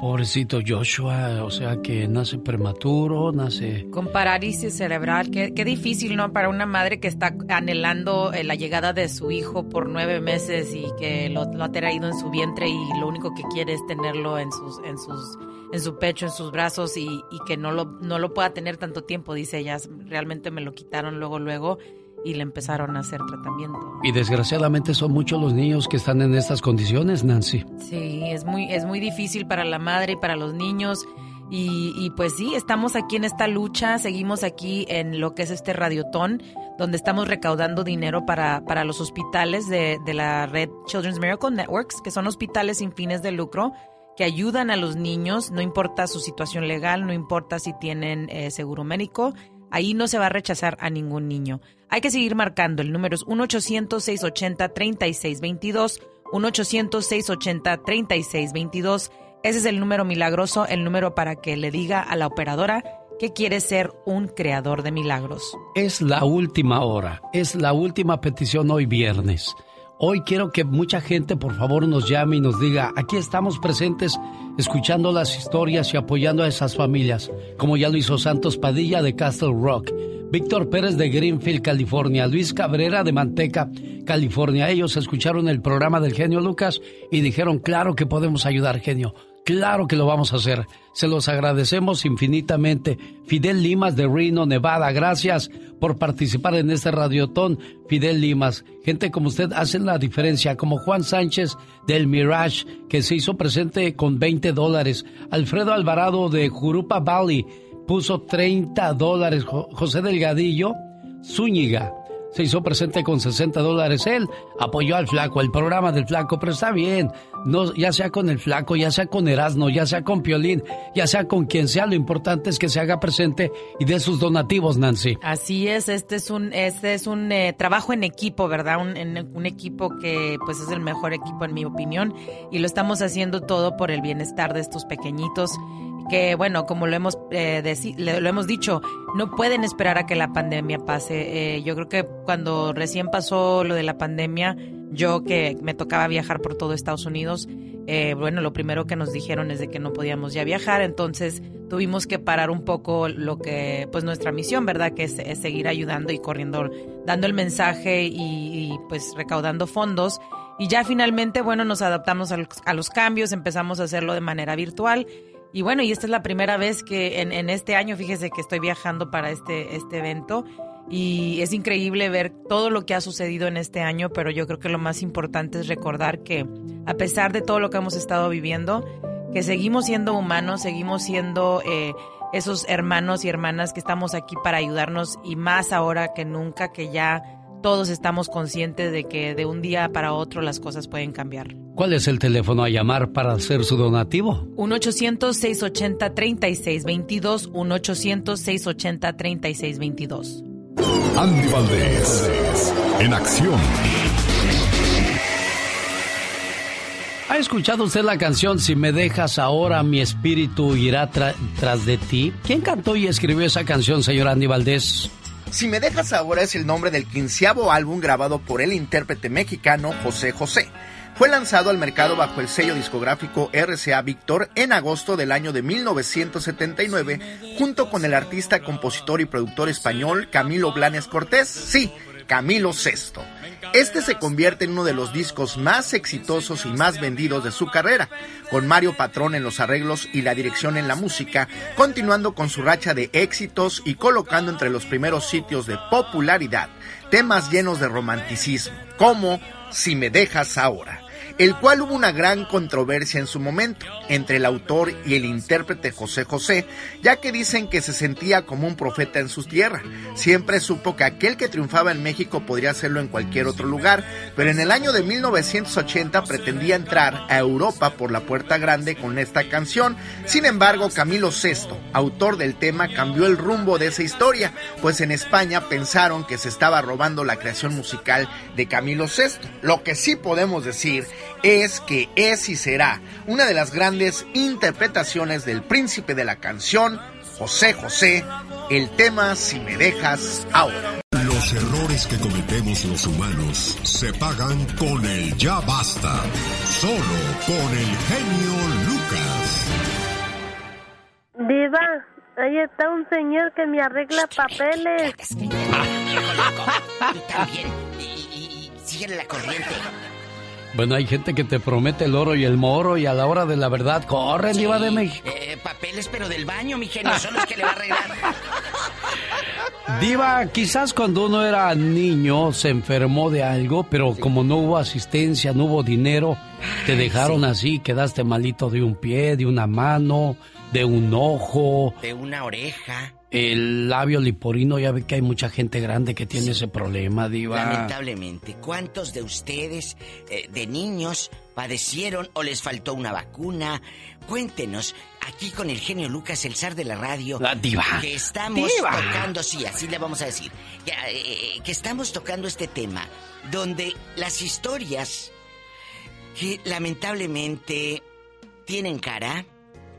Pobrecito Joshua, o sea que nace prematuro, nace... Con parálisis cerebral, qué, difícil, ¿no? Para una madre que está anhelando eh, la llegada de su hijo por nueve meses y que lo, lo, ha traído en su vientre y lo único que quiere es tenerlo en sus, en sus, en su pecho, en sus brazos y, y que no lo, no lo pueda tener tanto tiempo, dice ella. Realmente me lo quitaron luego, luego y le empezaron a hacer tratamiento. Y desgraciadamente son muchos los niños que están en estas condiciones, Nancy. Sí, es muy, es muy difícil para la madre y para los niños. Y, pues sí, estamos aquí en esta lucha, seguimos aquí en lo que es este radiotón, donde estamos recaudando dinero para, para los hospitales de, de la red Children's Miracle Networks, que son hospitales sin fines de lucro que ayudan a los niños, no importa su situación legal, no importa si tienen eh, seguro médico, Ahí no se va a rechazar a ningún niño. Hay que seguir marcando. El número es 1-800-680-3622. 1-800-680-3622. Ese es el número milagroso, el número para que le diga a la operadora que quiere ser un creador de milagros. Es la última hora, es la última petición hoy viernes. Hoy quiero que mucha gente por favor nos llame y nos diga, aquí estamos presentes escuchando las historias y apoyando a esas familias, como ya lo hizo Santos Padilla de Castle Rock, Víctor Pérez de Greenfield, California, Luis Cabrera de Manteca, California. Ellos escucharon el programa del genio Lucas y dijeron, claro que podemos ayudar, genio. Claro que lo vamos a hacer. Se los agradecemos infinitamente. Fidel Limas de Reno, Nevada, gracias por participar en este radiotón. Fidel Limas, gente como usted hacen la diferencia, como Juan Sánchez del Mirage, que se hizo presente con 20 dólares. Alfredo Alvarado de Jurupa Valley puso 30 dólares. José Delgadillo, Zúñiga se hizo presente con 60 dólares. Él apoyó al flaco, el programa del flaco, pero está bien. No, ya sea con el flaco, ya sea con Erasmo, ya sea con Piolín, ya sea con quien sea, lo importante es que se haga presente y dé sus donativos, Nancy. Así es, este es un, este es un eh, trabajo en equipo, ¿verdad? Un, un equipo que pues es el mejor equipo en mi opinión y lo estamos haciendo todo por el bienestar de estos pequeñitos que bueno, como lo hemos, eh, lo hemos dicho, no pueden esperar a que la pandemia pase. Eh, yo creo que cuando recién pasó lo de la pandemia, yo que me tocaba viajar por todo Estados Unidos, eh, bueno, lo primero que nos dijeron es de que no podíamos ya viajar, entonces tuvimos que parar un poco lo que, pues nuestra misión, ¿verdad? Que es, seguir ayudando y corriendo, dando el mensaje y, pues recaudando fondos. Y ya finalmente, bueno, nos adaptamos a los, a los cambios, empezamos a hacerlo de manera virtual y bueno, y esta es la primera vez que en, este año, fíjese que estoy viajando para este, este evento. Y es increíble ver todo lo que ha sucedido en este año, pero yo creo que lo más importante es recordar que a pesar de todo lo que hemos estado viviendo, que seguimos siendo humanos, seguimos siendo eh, esos hermanos y hermanas que estamos aquí para ayudarnos y más ahora que nunca que ya todos estamos conscientes de que de un día para otro las cosas pueden cambiar. ¿Cuál es el teléfono a llamar para hacer su donativo? 1-800-680-3622. 1-800-680-3622. Andy Valdés, en acción. ¿Ha escuchado usted la canción Si me dejas ahora mi espíritu irá tras de ti? ¿Quién cantó y escribió esa canción, señor Andy Valdés? Si me dejas ahora es el nombre del quinceavo álbum grabado por el intérprete mexicano José José. Fue lanzado al mercado bajo el sello discográfico RCA Victor en agosto del año de 1979, junto con el artista, compositor y productor español Camilo Blanes Cortés, sí, Camilo VI. Este se convierte en uno de los discos más exitosos y más vendidos de su carrera, con Mario Patrón en los arreglos y la dirección en la música, continuando con su racha de éxitos y colocando entre los primeros sitios de popularidad temas llenos de romanticismo, como Si me dejas ahora el cual hubo una gran controversia en su momento entre el autor y el intérprete José José, ya que dicen que se sentía como un profeta en su tierra. Siempre supo que aquel que triunfaba en México podría hacerlo en cualquier otro lugar, pero en el año de 1980 pretendía entrar a Europa por la puerta grande con esta canción. Sin embargo, Camilo VI, autor del tema, cambió el rumbo de esa historia, pues en España pensaron que se estaba robando la creación musical de Camilo VI. Lo que sí podemos decir es que es y será una de las grandes interpretaciones del príncipe de la canción, José José, el tema Si me dejas ahora. Los errores que cometemos los humanos se pagan con el ya basta, solo con el genio Lucas. Viva, ahí está un señor que me arregla papeles. también. Y, síguele la corriente. Bueno, hay gente que te promete el oro y el moro y a la hora de la verdad corre, Diva de México. Eh, papeles, pero del baño, mi genio, son los que le va a arreglar. Diva, quizás cuando uno era niño se enfermó de algo, pero como no hubo asistencia, no hubo dinero, te dejaron así, quedaste malito de un pie, de una mano, de un ojo. De una oreja el labio liporino, ya ve que hay mucha gente grande que tiene ese problema, diva. Lamentablemente, ¿cuántos de ustedes, eh, de niños, padecieron o les faltó una vacuna? Cuéntenos, aquí con el genio Lucas, el zar de la radio. La diva. Que estamos tocando, sí, así le vamos a decir. Eh, eh, que estamos tocando este tema, donde las historias que lamentablemente tienen cara,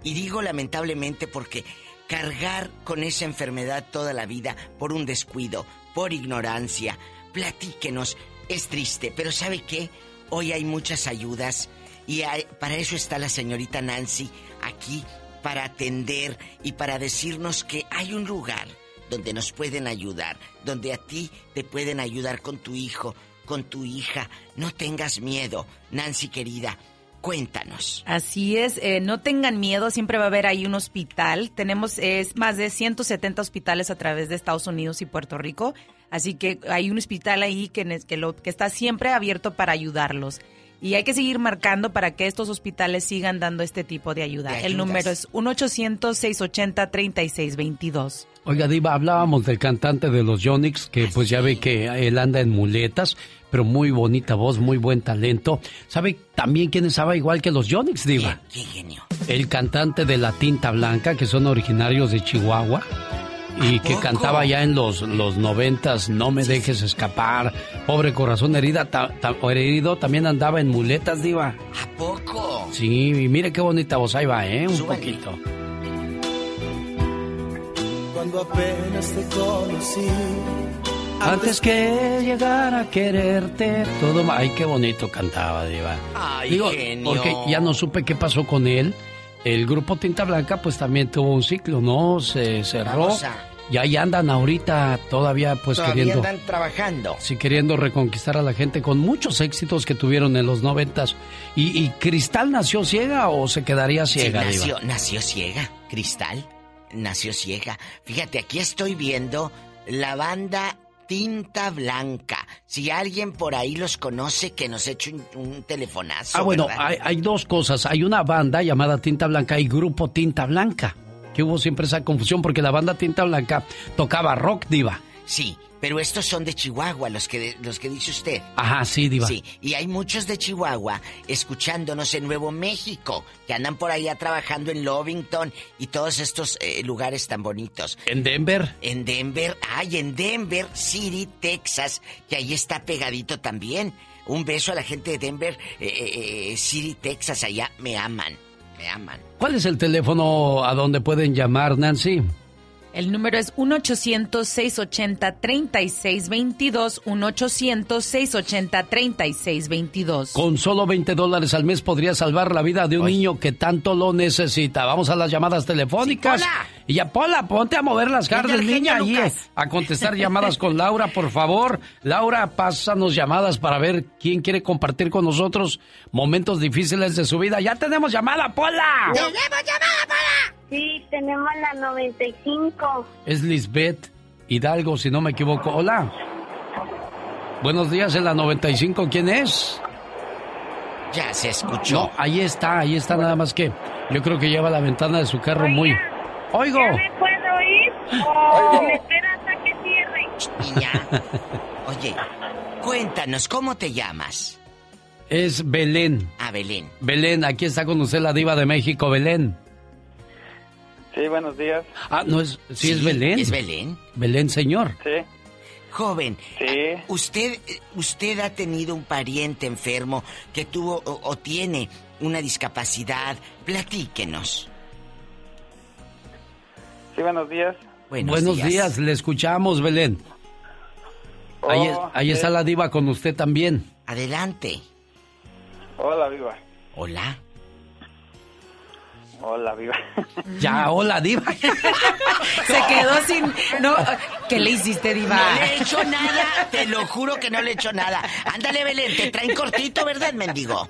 y digo lamentablemente porque cargar con esa enfermedad toda la vida por un descuido, por ignorancia. Platíquenos, es triste, pero ¿sabe qué? Hoy hay muchas ayudas y para eso está la señorita Nancy aquí, para atender y para decirnos que hay un lugar donde nos pueden ayudar, donde a ti te pueden ayudar con tu hijo, con tu hija. No tengas miedo, Nancy querida. Cuéntanos. Así es, eh, no tengan miedo, siempre va a haber ahí un hospital. Tenemos es, más de 170 hospitales a través de Estados Unidos y Puerto Rico, así que hay un hospital ahí que, que, lo, que está siempre abierto para ayudarlos. Y hay que seguir marcando para que estos hospitales sigan dando este tipo de ayuda. El número es 1-800-680-3622. Oiga, Diva, hablábamos del cantante de los Yonix, que pues ya ve que él anda en muletas, pero muy bonita voz, muy buen talento. ¿Sabe también quién estaba igual que los Yonix, Diva? ¿Qué, genio? El cantante de La Tinta Blanca, que son originarios de Chihuahua y que cantaba ya en los, los noventas, No me dejes escapar, Pobre corazón herida, herido, también andaba en muletas, diva. ¿A poco? Sí, y mire qué bonita voz, ahí va, ¿eh? Un poquito. Cuando apenas te conocí. Antes que llegara a quererte, todo... Ay, qué bonito cantaba, diva. Ay, Digo, porque ya no supe qué pasó con él el grupo Tinta Blanca pues también tuvo un ciclo, ¿no? Se cerró. Y ahí andan ahorita todavía pues todavía queriendo... andan trabajando. Sí, queriendo reconquistar a la gente con muchos éxitos que tuvieron en los noventas. ¿Y, Cristal nació ciega o se quedaría ciega? Sí, nació, nació ciega, Cristal. Nació ciega. Fíjate, aquí estoy viendo la banda Tinta Blanca. Si alguien por ahí los conoce, que nos eche un, telefonazo. Ah, bueno, hay, dos cosas. Hay una banda llamada Tinta Blanca y Grupo Tinta Blanca. Que hubo siempre esa confusión porque la banda Tinta Blanca tocaba rock diva. Sí, pero estos son de Chihuahua, los que, los que dice usted. Ajá, sí, Diva. Sí, y hay muchos de Chihuahua escuchándonos en Nuevo México, que andan por allá trabajando en Lovington y todos estos eh, lugares tan bonitos. ¿En Denver? En Denver, ay, en Denver City, Texas, que ahí está pegadito también. Un beso a la gente de Denver, eh, eh, eh, City, Texas, allá me aman, me aman. ¿Cuál es el teléfono a donde pueden llamar, Nancy? El número es 1-800-680-3622. 1-800-680-3622. Con solo 20 dólares al mes podría salvar la vida de un niño que tanto lo necesita. Vamos a las llamadas telefónicas. y ya, Pola, ponte a mover las carnes, Genio, niña, allí, eh, a contestar llamadas con Laura, por favor. Laura, pásanos llamadas para ver quién quiere compartir con nosotros momentos difíciles de su vida. ¡Ya tenemos llamada, Pola! Sí, tenemos la 95. Es Lisbeth Hidalgo, si no me equivoco. Hola. Buenos días en la 95. ¿Quién es? Ya se escuchó. No, ahí está, ahí está nada más que. Yo creo que lleva la ventana de su carro muy. Oigo. ¿Me puedo ir? ¿O me esperas a que cierre? Niña, oye, cuéntanos, ¿cómo te llamas? Es Belén. A Belén. Belén, aquí está con usted la diva de México, Belén. Sí, buenos días. Ah, no es. Sí, es Belén. ¿Es Belén? Belén, señor. Sí. Joven, Sí. ¿usted, ¿usted ha tenido un pariente enfermo que tuvo o, o tiene una discapacidad? Platíquenos. Sí, buenos días. Buenos, días. le escuchamos, Belén. ahí Oh, ahí sí. está la diva con usted también. Adelante. Hola, viva. Hola. Hola, viva. Ya, hola, diva. Se quedó sin. No, ¿Qué le hiciste, Diva? No le he hecho nada, te lo juro que no le he hecho nada. Ándale, Belén, te traen cortito, ¿verdad, mendigo?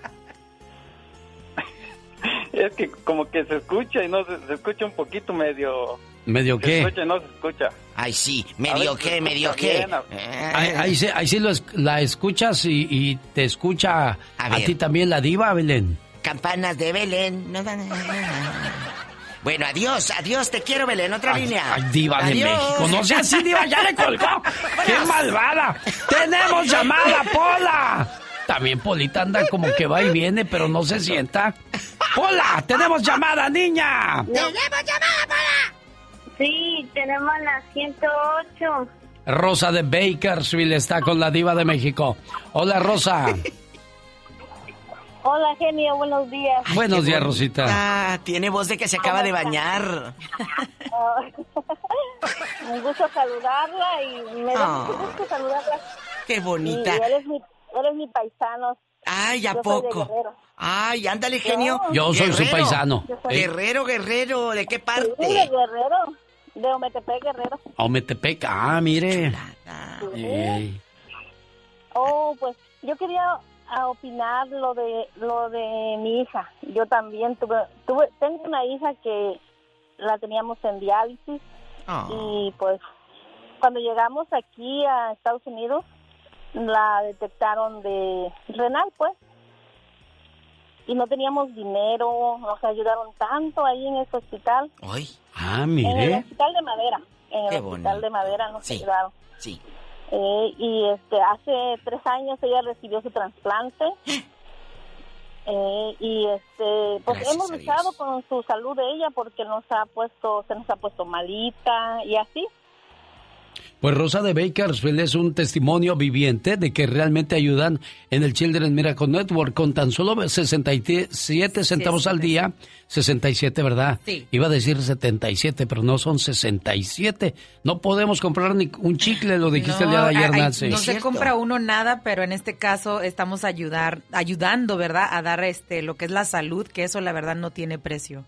Es que como que se escucha y no se, se escucha un poquito medio... ¿Medio Se qué? escucha y no se escucha. Ay, sí, medio qué, se medio qué. a- Ahí, ahí sí, ahí sí lo es- la escuchas y, y te escucha a, ti también la diva, Belén. Campanas de Belén. No Bueno, adiós, adiós, te quiero, Belén. Otra línea. Ay, diva de. México. No sea así, diva, ya le colgó. ¡Qué malvada! ¡Tenemos llamada, Pola! También Polita anda como que va y viene, pero no se sienta. ¡Pola! ¡Tenemos llamada, niña! ¡Tenemos llamada para! Sí, tenemos la 108. Rosa de Bakersfield está con la diva de México. Hola, Rosa. Hola, genio, buenos días. Buenos días, Rosita. Ah, tiene voz de que se acaba de bañar. Un gusto saludarla y me da Ah. mucho gusto saludarla. Qué bonita. Y eres mi, eres mi paisano. Ay, ¿a Yo poco? Ay, ándale, genio. Yo soy su paisano. Soy- Guerrero, guerrero, ¿de qué Sí, de parte? Guerrero, de Ometepec, Guerrero. Ometepec. Ah, mire. Oh, pues yo quería ah, opinar lo de lo de mi hija. Yo también tuve, tuve tengo una hija que la teníamos en diálisis Ah. y pues cuando llegamos aquí a Estados Unidos la detectaron de renal, pues. Y no teníamos dinero, nos ayudaron tanto ahí en ese hospital. Ay. Ah, En el mire. hospital de madera. En Qué el hospital bonito. de madera nos Sí. ayudaron. Sí. Eh, y este hace tres años ella recibió su trasplante. Eh, y este pues Gracias hemos luchado con su salud de ella porque nos ha puesto se nos ha puesto malita y así Pues Rosa de Bakersfield es un testimonio viviente de que realmente ayudan en el Children Miracle Network con tan solo 67 centavos al día. 67, ¿verdad? Sí. Iba a decir 77, pero no son 67. No podemos comprar ni un chicle, lo dijiste el día de ayer, Nancy. No se compra uno nada, pero en este caso estamos ayudar, ayudando, ¿verdad? A dar este lo que es la salud, que eso la verdad no tiene precio.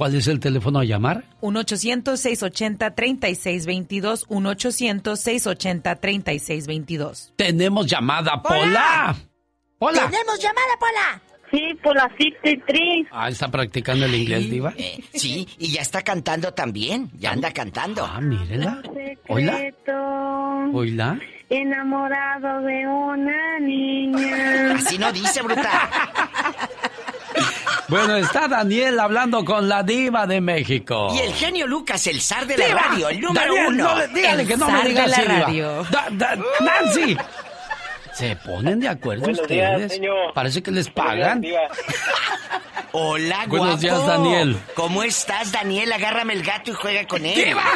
¿Cuál es el teléfono a llamar? 1-800-680-3622. 1-800-680-3622. Tenemos llamada, Pola. Hola. tenemos llamada Pola sí por la 63 Ah, está practicando el inglés, diva. Eh, sí, y ya está cantando también. Ya anda cantando. Ah, mírela. Hola. Hola. enamorado de una niña Así no dice, bruta. Bueno, está Daniel hablando con la diva de México. Y el genio Lucas, el zar de la Diva, radio, el número Daniel, uno. no le- dígale El que no me zar diga de la radio. Da- da- Nancy. Se ponen de acuerdo Buenos días, ustedes. señor. Parece que les días, pagan. Hola, guapo. Buenos días, Daniel. ¿Cómo estás, Daniel? Agárrame el gato y juega con él. ¡Diva!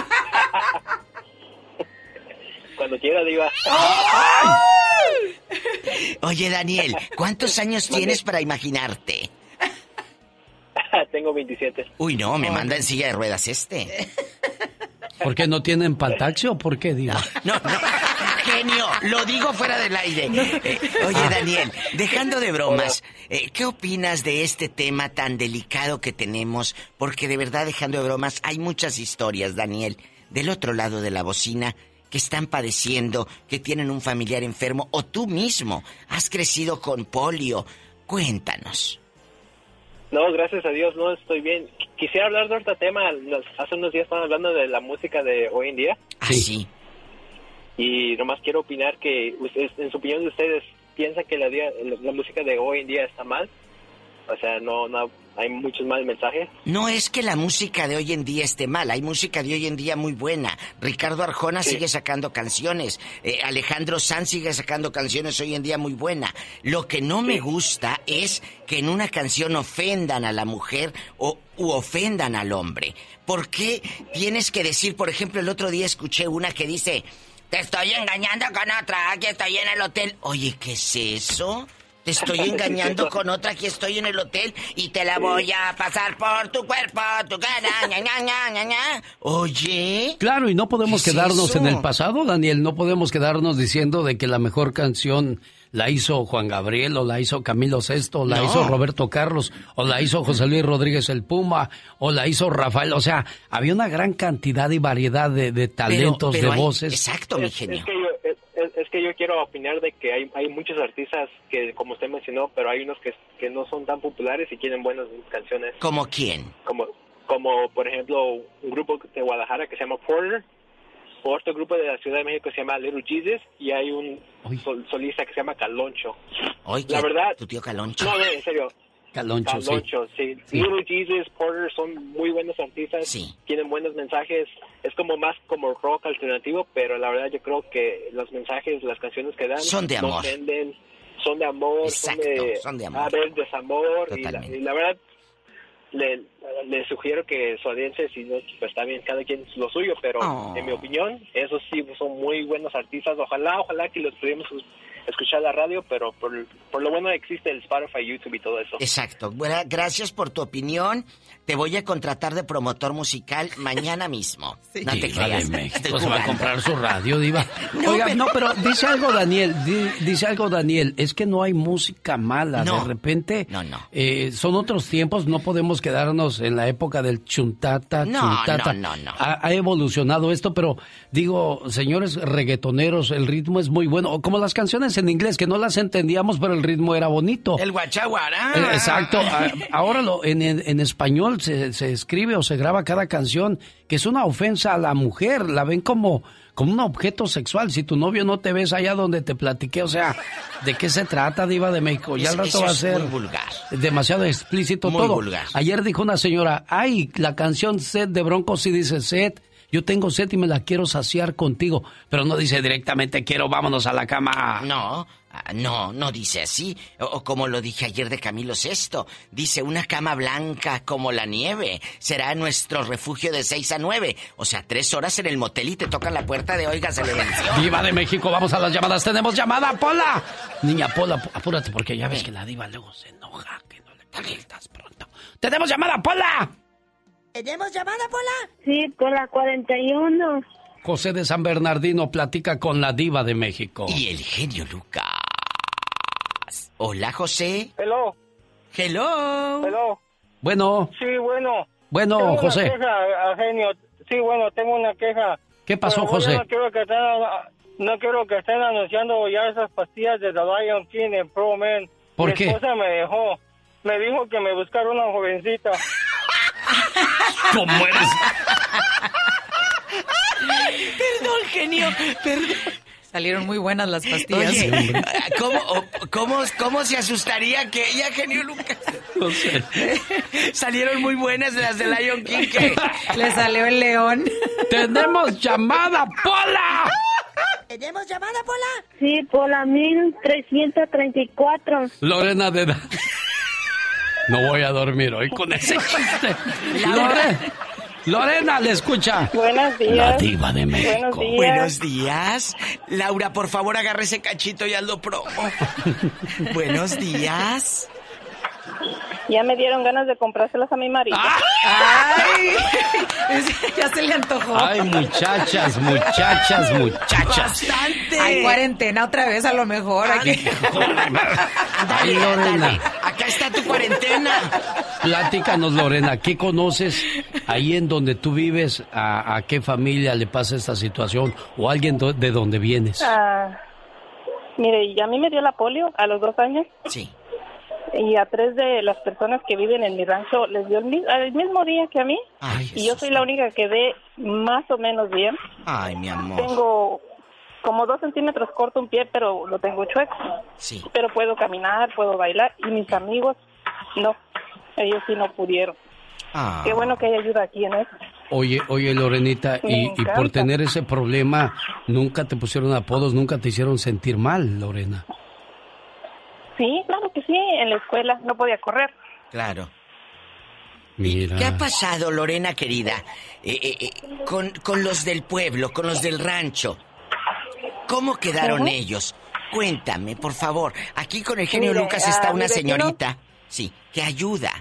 Cuando quiera, diva. Oye, Daniel, ¿cuántos años tienes para imaginarte? Tengo 27. Uy, no, me manda en silla de ruedas este. ¿Por qué no tienen pantaxi o por qué, Diva? No, no. Genio, lo digo fuera del aire. Eh, oye. Daniel, dejando de bromas, eh, ¿qué opinas de este tema tan delicado que tenemos? Porque de verdad, dejando de bromas, hay muchas historias, Daniel, del otro lado de la bocina que están padeciendo, que tienen un familiar enfermo, o tú mismo has crecido con polio. Cuéntanos. No, gracias a Dios, no estoy bien. Qu- Quisiera hablar de otro tema. Nos- Hace unos días estaban hablando de la música de hoy en día. Ah, sí. Y nomás quiero opinar que, ustedes, en su opinión de ustedes, ¿piensan que la, día- la, la música de hoy en día está mal? O sea, no, no hay muchos mal mensajes. No es que la música de hoy en día esté mal, hay música de hoy en día muy buena. Ricardo Arjona sigue sacando canciones, eh, Alejandro Sanz sigue sacando canciones hoy en día muy buena. Lo que no me gusta es que en una canción ofendan a la mujer o u ofendan al hombre. ¿Por qué tienes que decir, por ejemplo, el otro día escuché una que dice, te estoy engañando con otra, aquí estoy en el hotel. Oye, ¿qué es eso? Te estoy engañando con otra, aquí estoy en el hotel y te la voy a pasar por tu cuerpo, tu cara, ña, ña, ña, ña, ña. Oye. Claro, y no podemos ¿Qué es quedarnos en el pasado, Daniel. No podemos quedarnos diciendo de que la mejor canción la hizo Juan Gabriel, o la hizo Camilo Sesto, o la No. hizo Roberto Carlos, o la hizo José Luis Rodríguez el Puma, o la hizo Rafael. O sea, había una gran cantidad y variedad de, de talentos, pero de hay- voces. Exacto, mi Es, genio. Que yo, que quiero opinar de que hay, hay muchos artistas que, como usted mencionó, pero hay unos que, que no son tan populares y tienen buenas canciones. ¿Como quién? Como, como por ejemplo, un grupo de Guadalajara que se llama Porter, otro grupo de la Ciudad de México se llama Little Jesus y hay un sol- solista que se llama Caloncho. Oye, La verdad- tu tío Caloncho. No, no, en serio. Caloncho, sí. Caloncho, sí. Sí. Little Jesus, Porter son muy buenos artistas, tienen buenos mensajes, es como más como rock alternativo, pero la verdad yo creo que los mensajes, las canciones que dan Son de amor. ofenden, son de amor, Exacto, son de, son de amor. a ver, desamor, y la, y la verdad le, le sugiero que su audiencia, si no, pues está bien, cada quien lo suyo, pero Oh. en mi opinión, esos sí son muy buenos artistas, ojalá, ojalá que los pudiéramos escuchar la radio, pero por, por lo bueno existe el Spotify, YouTube y todo eso. Exacto. Bueno, gracias por tu opinión. Te voy a contratar de promotor musical mañana mismo. No te Diva creas. de México, se va a comprar su radio, Diva. No, Oiga, pero- no, pero dice algo Daniel, di- dice algo Daniel, es que no hay música mala, No. de repente No, no. eh, son otros tiempos, no podemos quedarnos en la época del chuntata, No, chuntata. no, no, no. Ha, ha evolucionado esto, pero digo, señores reggaetoneros, el ritmo es muy bueno, o como las canciones en inglés, que no las entendíamos, pero el ritmo era bonito. El guachaguará. Eh, Exacto. A- Ahora lo, en, español se, se escribe o se graba cada canción que es una ofensa a la mujer. La ven como, como un objeto sexual. Si tu novio no te ves allá donde te platiqué, o sea, ¿de qué se trata, Diva de México? Ya al rato va a ser muy vulgar. demasiado explícito Muy todo. vulgar. Ayer dijo una señora, ay, la canción Set de Broncos sí dice Set. Yo tengo sed y me la quiero saciar contigo, pero no dice directamente quiero, vámonos a la cama. No, ah, no, no dice así. O, como lo dije ayer de Camilo Sesto. Dice una cama blanca como la nieve. Será nuestro refugio de 6 a 9. O sea, tres horas en el motel y te tocan la puerta de oiga, se le. Diva de México, vamos a las llamadas. Tenemos llamada, Pola. Niña Pola, ap- apúrate porque ya ves que la diva luego se enoja, que no le contestas pronto. ¡Tenemos llamada, Pola! ¿Tenemos llamada, Pola? Sí, por la 41. José de San Bernardino platica con la diva de México. Y el genio Lucas. Hola, José. Hello. Hello. Hello. Bueno, Sí, bueno. Bueno, Tengo una queja, a genio. Sí, bueno, tengo una queja. ¿Qué pasó, Pero José? No quiero que estén, no quiero que estén anunciando ya esas pastillas de The Lion King en Pro Man. ¿Por Mi qué? esposa me dejó. Me dijo que me buscara una jovencita. ¿Cómo eres? Perdón, genio, perdón. Salieron muy buenas las pastillas. Oye, ¿cómo, cómo, ¿cómo se asustaría que ella, genio Lucas? No sé. Salieron muy buenas las de Lion King. que- Le salió el león. ¡Tenemos llamada, Pola! ¿Tenemos llamada, Pola? Sí, por la 1334. Lorena de edad. No voy a dormir hoy con ese chiste. Laura. Lore- Lorena, le escucha. Buenos días. La diva de México. Buenos días. Buenos días. Laura, por favor, agarre ese cachito y hazlo promo. Buenos días. Ya me dieron ganas de comprárselas a mi marido. Ay, ya se le antojó. Ay, muchachas, muchachas, muchachas. Hay cuarentena otra vez, a lo mejor. Aquí. Ay, Lorena. Acá está tu cuarentena. Platícanos, Lorena, ¿qué conoces ahí en donde tú vives? ¿A, a qué familia le pasa esta situación? ¿O alguien do- de donde vienes? Ah, mire, y a mí me dio la polio a los dos años. Sí. Y a tres de las personas que viven en mi rancho les dio el, mi- el mismo día que a mí. Ay, y yo soy la única que ve más o menos bien. Ay, mi amor. Tengo como dos centímetros corto un pie, pero lo tengo chueco. Sí. Pero puedo caminar, puedo bailar. Y mis amigos, no. Ellos sí no pudieron. Ah. Qué bueno que hay ayuda aquí en eso. Oye, oye, Lorenita, y, y por tener ese problema, nunca te pusieron apodos, nunca te hicieron sentir mal, Lorena. Sí, claro que sí. En la escuela no podía correr. Claro. Mira. ¿Qué ha pasado, Lorena querida, eh, eh, eh, con, con los del pueblo, con los del rancho? ¿Cómo quedaron ellos? Cuéntame, por favor. Aquí con el genio Mire, Lucas ah, está mi una vecino- señorita, sí, que ayuda.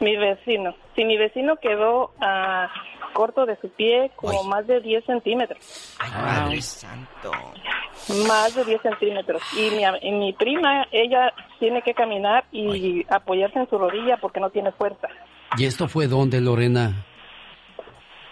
Mi vecino. Sí, mi vecino quedó ah, corto de su pie como más de 10 centímetros. Ay, Padre Santo. Más de 10 centímetros. Y mi, y mi prima, ella tiene que caminar y apoyarse en su rodilla porque no tiene fuerza. ¿Y esto fue dónde, Lorena?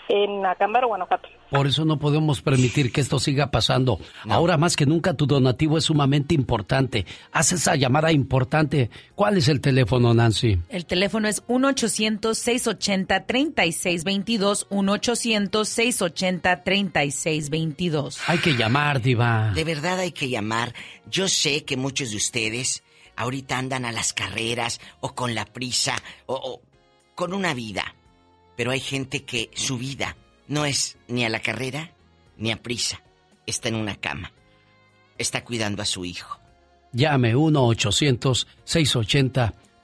En Acámbaro, Guanajuato. Por eso no podemos permitir que esto siga pasando. Ahora más que nunca tu donativo es sumamente importante. Haz esa llamada importante. ¿Cuál es el teléfono, Nancy? El teléfono es 1-800-680-3622. 1-800-680-3622. Hay que llamar, diva. De verdad hay que llamar. Yo sé que muchos de ustedes ahorita andan a las carreras o con la prisa o, o con una vida. Pero hay gente que su vida no es ni a la carrera ni a prisa. Está en una cama. Está cuidando a su hijo. Llame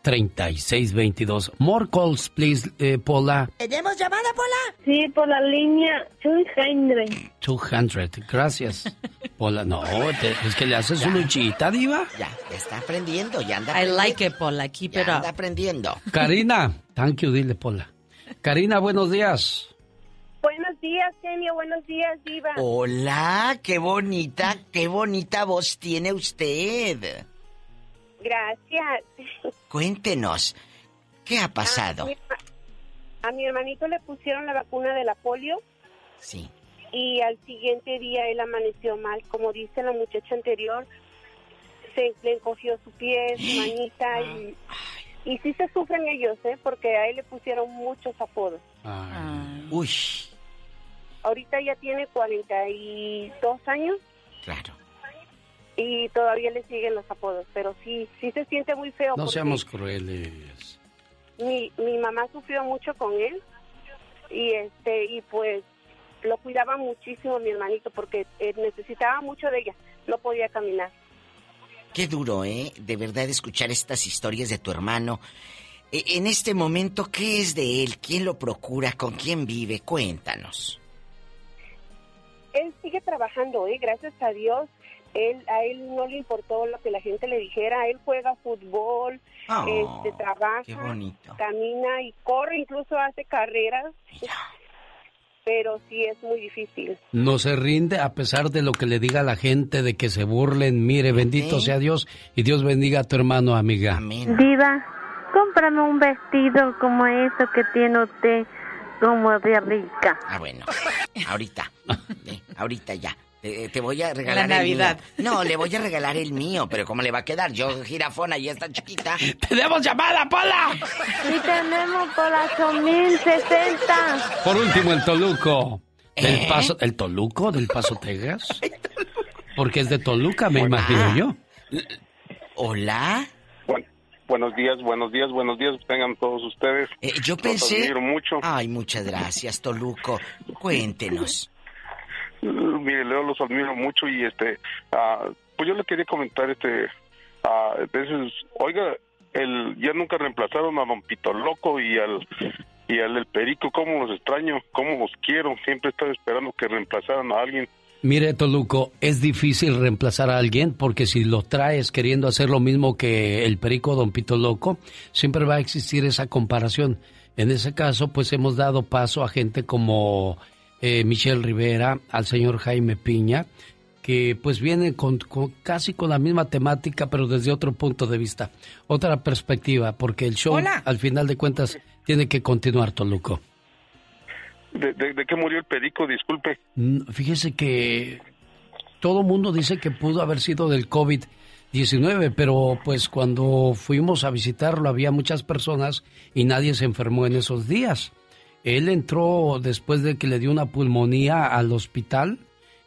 1-800-680-3622. More calls, please, eh, Paula. ¿Tenemos llamada, Pola? Sí, por la línea 200. 200. Gracias. Paula, no, te- es que le haces su luchita, diva. Ya, ya está aprendiendo, ya anda I aprendiendo. like it, Paula. Keep Ya it anda up. aprendiendo. Karina, thank you, dile, Paula. Karina, buenos días. Buenos días, genio. Buenos días, Diva. Hola, qué bonita, qué bonita voz tiene usted. Gracias. Cuéntenos, ¿qué ha pasado? A mi, a mi hermanito le pusieron la vacuna de la polio Sí. y al siguiente día él amaneció mal. Como dice la muchacha anterior, se le encogió su pie, su manita y, y sí se sufren ellos, ¿eh? Porque a él le pusieron muchos apodos. Uy, Ahorita ya tiene 42 años claro. y todavía le siguen los apodos, pero sí, sí se siente muy feo. No seamos crueles. mi, mi mamá sufrió mucho con él y este y pues lo cuidaba muchísimo mi hermanito porque eh, necesitaba mucho de ella, no podía caminar. Qué duro, ¿eh? De verdad escuchar estas historias de tu hermano. E- En este momento, ¿qué es de él? ¿Quién lo procura? ¿Con quién vive? Cuéntanos. Él sigue trabajando, ¿eh? gracias a Dios. Él, a él no le importó lo que la gente le dijera. Él juega fútbol, Oh, este, trabaja, qué bonito. camina y corre, incluso hace carreras. Pero sí es muy difícil. No se rinde a pesar de lo que le diga la gente, de que se burlen. Mire, bendito sea Dios y Dios bendiga a tu hermano, amiga. Diva, cómprame un vestido como eso que tiene usted, como de rica. Ah, bueno. Ahorita. Eh, ahorita ya. Te, te voy a regalar La el mío. Navidad. No, le voy a regalar el mío, pero ¿cómo le va a quedar? Yo, jirafona, y esta chiquita. ¡Tenemos llamada, Pola! Sí tenemos por las 8060. Por último, el Toluco. Del ¿Eh? Paso, ¿El Toluco del Paso, Texas? Porque es de Toluca, me imagino yo. Hola. Bueno, buenos días, buenos días, buenos días. Tengan todos ustedes. Eh, yo Los pensé... admiro mucho. Ay, muchas gracias, Toluco. Cuéntenos. Uh, Mire, Leo, los admiro mucho y este, ah, pues yo le quería comentar este, ah, a veces, oiga, el, ya nunca reemplazaron a Don Pito Loco y al, y al del Perico, cómo los extraño, cómo los quiero. Siempre estaba esperando que reemplazaran a alguien. Mire, Toluco, es difícil reemplazar a alguien porque si lo traes queriendo hacer lo mismo que el perico Don Pito Loco, siempre va a existir esa comparación. En ese caso, pues hemos dado paso a gente como eh, Michelle Rivera, al señor Jaime Piña, que pues vienen con, casi con la misma temática, pero desde otro punto de vista, otra perspectiva, porque el show, al final de cuentas, tiene que continuar, Toluco. ¿De, de, qué murió el perico? Disculpe. Mm, fíjese que todo mundo dice que pudo haber sido del COVID-19, pero pues cuando fuimos a visitarlo había muchas personas y nadie se enfermó en esos días. Él entró después de que le dio una pulmonía al hospital,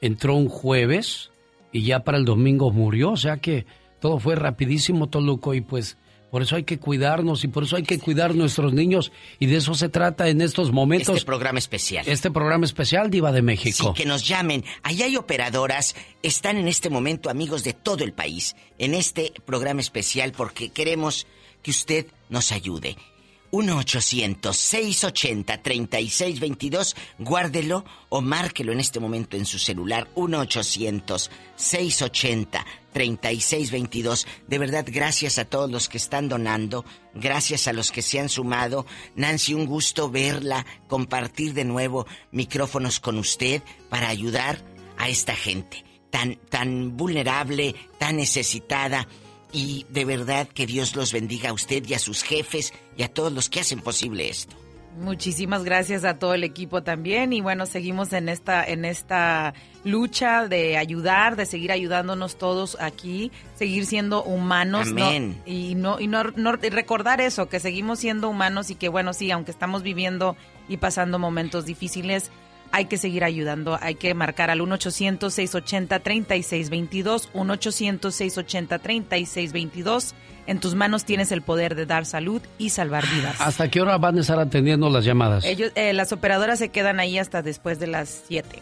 entró un jueves y ya para el domingo murió, o sea que todo fue rapidísimo, Toluco, y pues por eso hay que cuidarnos y por eso hay que cuidar nuestros niños. Y de eso se trata en estos momentos. Este programa especial. Este programa especial, Diva de México. Sí, que nos llamen. Allá hay operadoras. Están en este momento amigos de todo el país. En este programa especial porque queremos que usted nos ayude. 1-800-680-3622. Guárdelo o márquelo en este momento en su celular. 1-800-680-3622. De verdad, gracias a todos los que están donando. Gracias a los que se han sumado. Nancy, un gusto verla, compartir de nuevo micrófonos con usted para ayudar a esta gente tan, tan vulnerable, tan necesitada y de verdad que Dios los bendiga a usted y a sus jefes y a todos los que hacen posible esto. Muchísimas gracias a todo el equipo también y bueno, seguimos en esta en esta lucha de ayudar, de seguir ayudándonos todos aquí, seguir siendo humanos Amén. y no y no, no recordar eso, que seguimos siendo humanos y que bueno, sí, aunque estamos viviendo y pasando momentos difíciles, hay que seguir ayudando, hay que marcar al 1-800-680-3622, 1-800-680-3622. En tus manos tienes el poder de dar salud y salvar vidas. ¿Hasta qué hora van a estar atendiendo las llamadas? Ellos, eh, las operadoras se quedan ahí hasta después de las 7.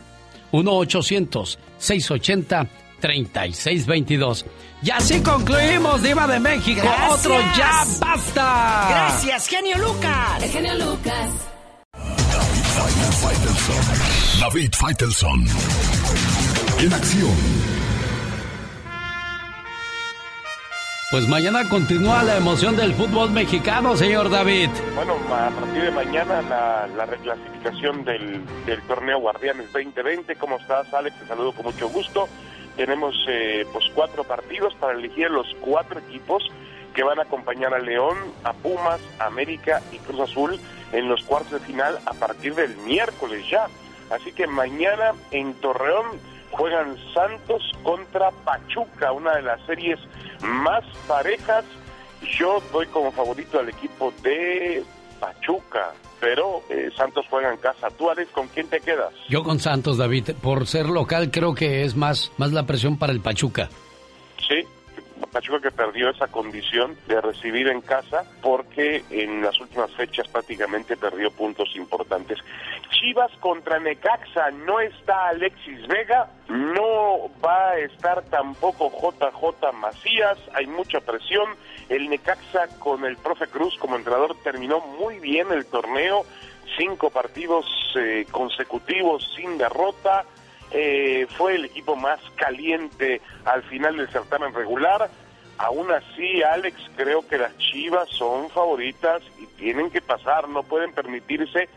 1-800-680-3622. Y así concluimos, Diva de México. Otro ya basta. Gracias, genio Lucas. El genio Lucas. David Faitelson. En acción. Pues mañana continúa la emoción del fútbol mexicano, señor David. Bueno, a partir de mañana la, la reclasificación del, torneo Guardianes 2020. ¿Cómo estás, Alex? Te saludo con mucho gusto. Tenemos eh, pues cuatro partidos para elegir los cuatro equipos que van a acompañar a León, a Pumas, América y Cruz Azul en los cuartos de final a partir del miércoles ya. Así que mañana en Torreón juegan Santos contra Pachuca, una de las series más parejas. Yo doy como favorito al equipo de Pachuca, pero eh, Santos juega en casa. ¿Tú, Alex, con quién te quedas? Yo con Santos, David. Por ser local, creo que es más, más la presión para el Pachuca. Sí, Pachuca que perdió esa condición de recibir en casa porque en las últimas fechas prácticamente perdió puntos importantes. Chivas contra Necaxa, no está Alexis Vega, no va a estar tampoco JJ Macías, hay mucha presión. El Necaxa con el profe Cruz como entrenador terminó muy bien el torneo, cinco partidos eh, consecutivos sin derrota. Eh, fue el equipo más caliente al final del certamen regular. Aún así, Alex, creo que las Chivas son favoritas y tienen que pasar, no pueden permitirse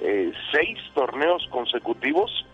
eh, seis torneos consecutivos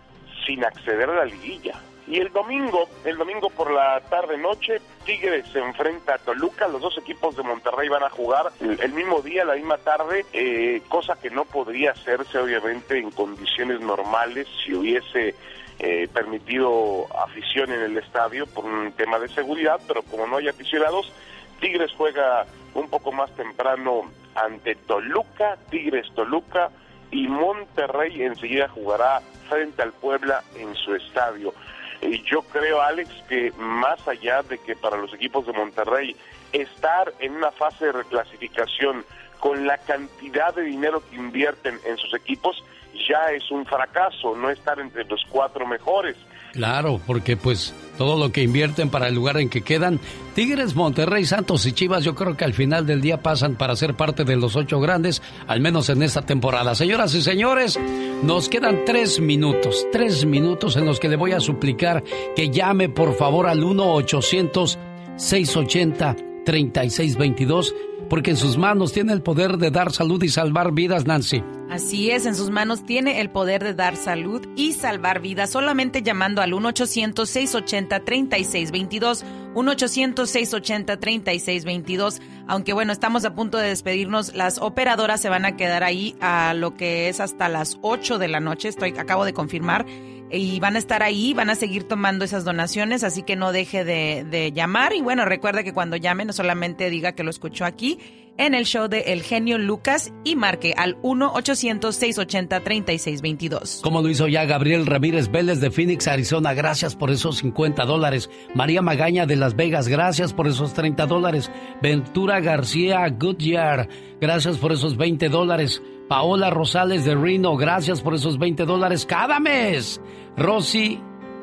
sin acceder a la liguilla. Y el domingo, el domingo por la tarde noche, Tigres se enfrenta a Toluca, los dos equipos de Monterrey van a jugar el mismo día, la misma tarde, eh, cosa que no podría hacerse obviamente en condiciones normales si hubiese eh, permitido afición en el estadio por un tema de seguridad, pero como no hay aficionados, Tigres juega un poco más temprano ante Toluca, Tigres Toluca y Monterrey enseguida jugará frente al Puebla en su estadio. Y yo creo, Alex, que más allá de que para los equipos de Monterrey estar en una fase de reclasificación con la cantidad de dinero que invierten en sus equipos, ya es un fracaso no estar entre los cuatro mejores. Claro, porque pues todo lo que invierten para el lugar en que quedan. Tigres, Monterrey, Santos y Chivas yo creo que al final del día pasan para ser parte de los ocho grandes, al menos en esta temporada. Señoras y señores, nos quedan tres minutos, tres minutos en los que le voy a suplicar que llame por favor al 1-800-680-3622 porque en sus manos tiene el poder de dar salud y salvar vidas, Nancy. Así es, en sus manos tiene el poder de dar salud y salvar vidas solamente llamando al 1-800-680-3622. 1-800-680-3622. Aunque bueno, estamos a punto de despedirnos, las operadoras se van a quedar ahí a lo que es hasta las 8 de la noche. Estoy, acabo de confirmar y van a estar ahí, van a seguir tomando esas donaciones, así que no deje de, llamar. Y bueno, recuerda que cuando llame no solamente diga que lo escuchó aquí en el show de El Genio Lucas y marque al 1-800-680-3622. Como lo hizo ya Gabriel Ramírez Vélez de Phoenix, Arizona, gracias por esos 50 dólares. María Magaña de Las Vegas, gracias por esos 30 dólares. Ventura García Goodyear, gracias por esos 20 dólares. Paola Rosales de Reno, gracias por esos 20 dólares cada mes. Rosy,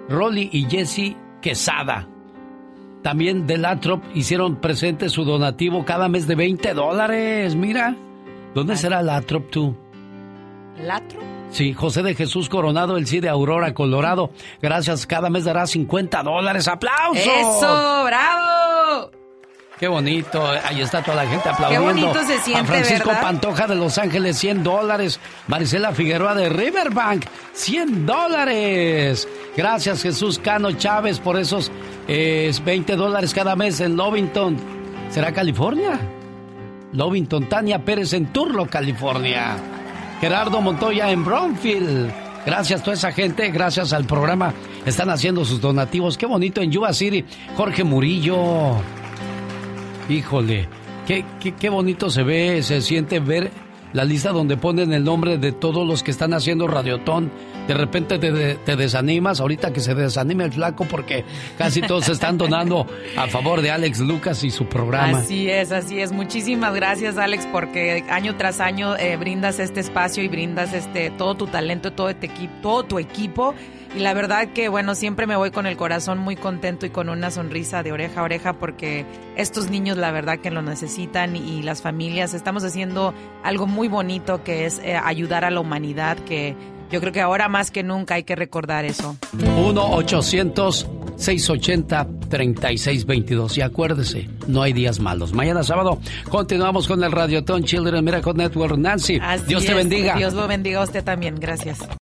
Rolly y Jesse Quesada. También de Latrop hicieron presente su donativo cada mes de 20 dólares. Mira, ¿dónde será Latrop tú? ¿Latrop? Sí, José de Jesús Coronado, el sí de Aurora, Colorado. Gracias, cada mes dará 50 dólares. ¡Aplausos! ¡Eso, bravo! Qué bonito, ahí está toda la gente aplaudiendo. Qué bonito se siente, A Francisco ¿verdad? Pantoja de Los Ángeles, 100 dólares. Marisela Figueroa de Riverbank, 100 dólares. Gracias Jesús Cano Chávez por esos eh, 20 dólares cada mes en Lovington. ¿Será California? Lovington, Tania Pérez en Turlo, California. Gerardo Montoya en Brownfield. Gracias a toda esa gente, gracias al programa. Están haciendo sus donativos. Qué bonito en Yuba City. Jorge Murillo. Híjole, qué, qué, qué bonito se ve, se siente ver la lista donde ponen el nombre de todos los que están haciendo Radiotón. De repente te, te desanimas, ahorita que se desanime el flaco porque casi todos están donando a favor de Alex Lucas y su programa. Así es, así es. Muchísimas gracias, Alex, porque año tras año eh, brindas este espacio y brindas este todo tu talento, todo, tu equipo. Y la verdad que, bueno, siempre me voy con el corazón muy contento y con una sonrisa de oreja a oreja porque estos niños, la verdad que lo necesitan y, las familias estamos haciendo algo muy bonito que es eh, ayudar a la humanidad, que yo creo que ahora más que nunca hay que recordar eso. 1-800-680-3622. Y acuérdese, no hay días malos. Mañana sábado continuamos con el Radiotón Children Miracle Network. Nancy, Así Dios te bendiga. Dios lo bendiga a usted también. Gracias.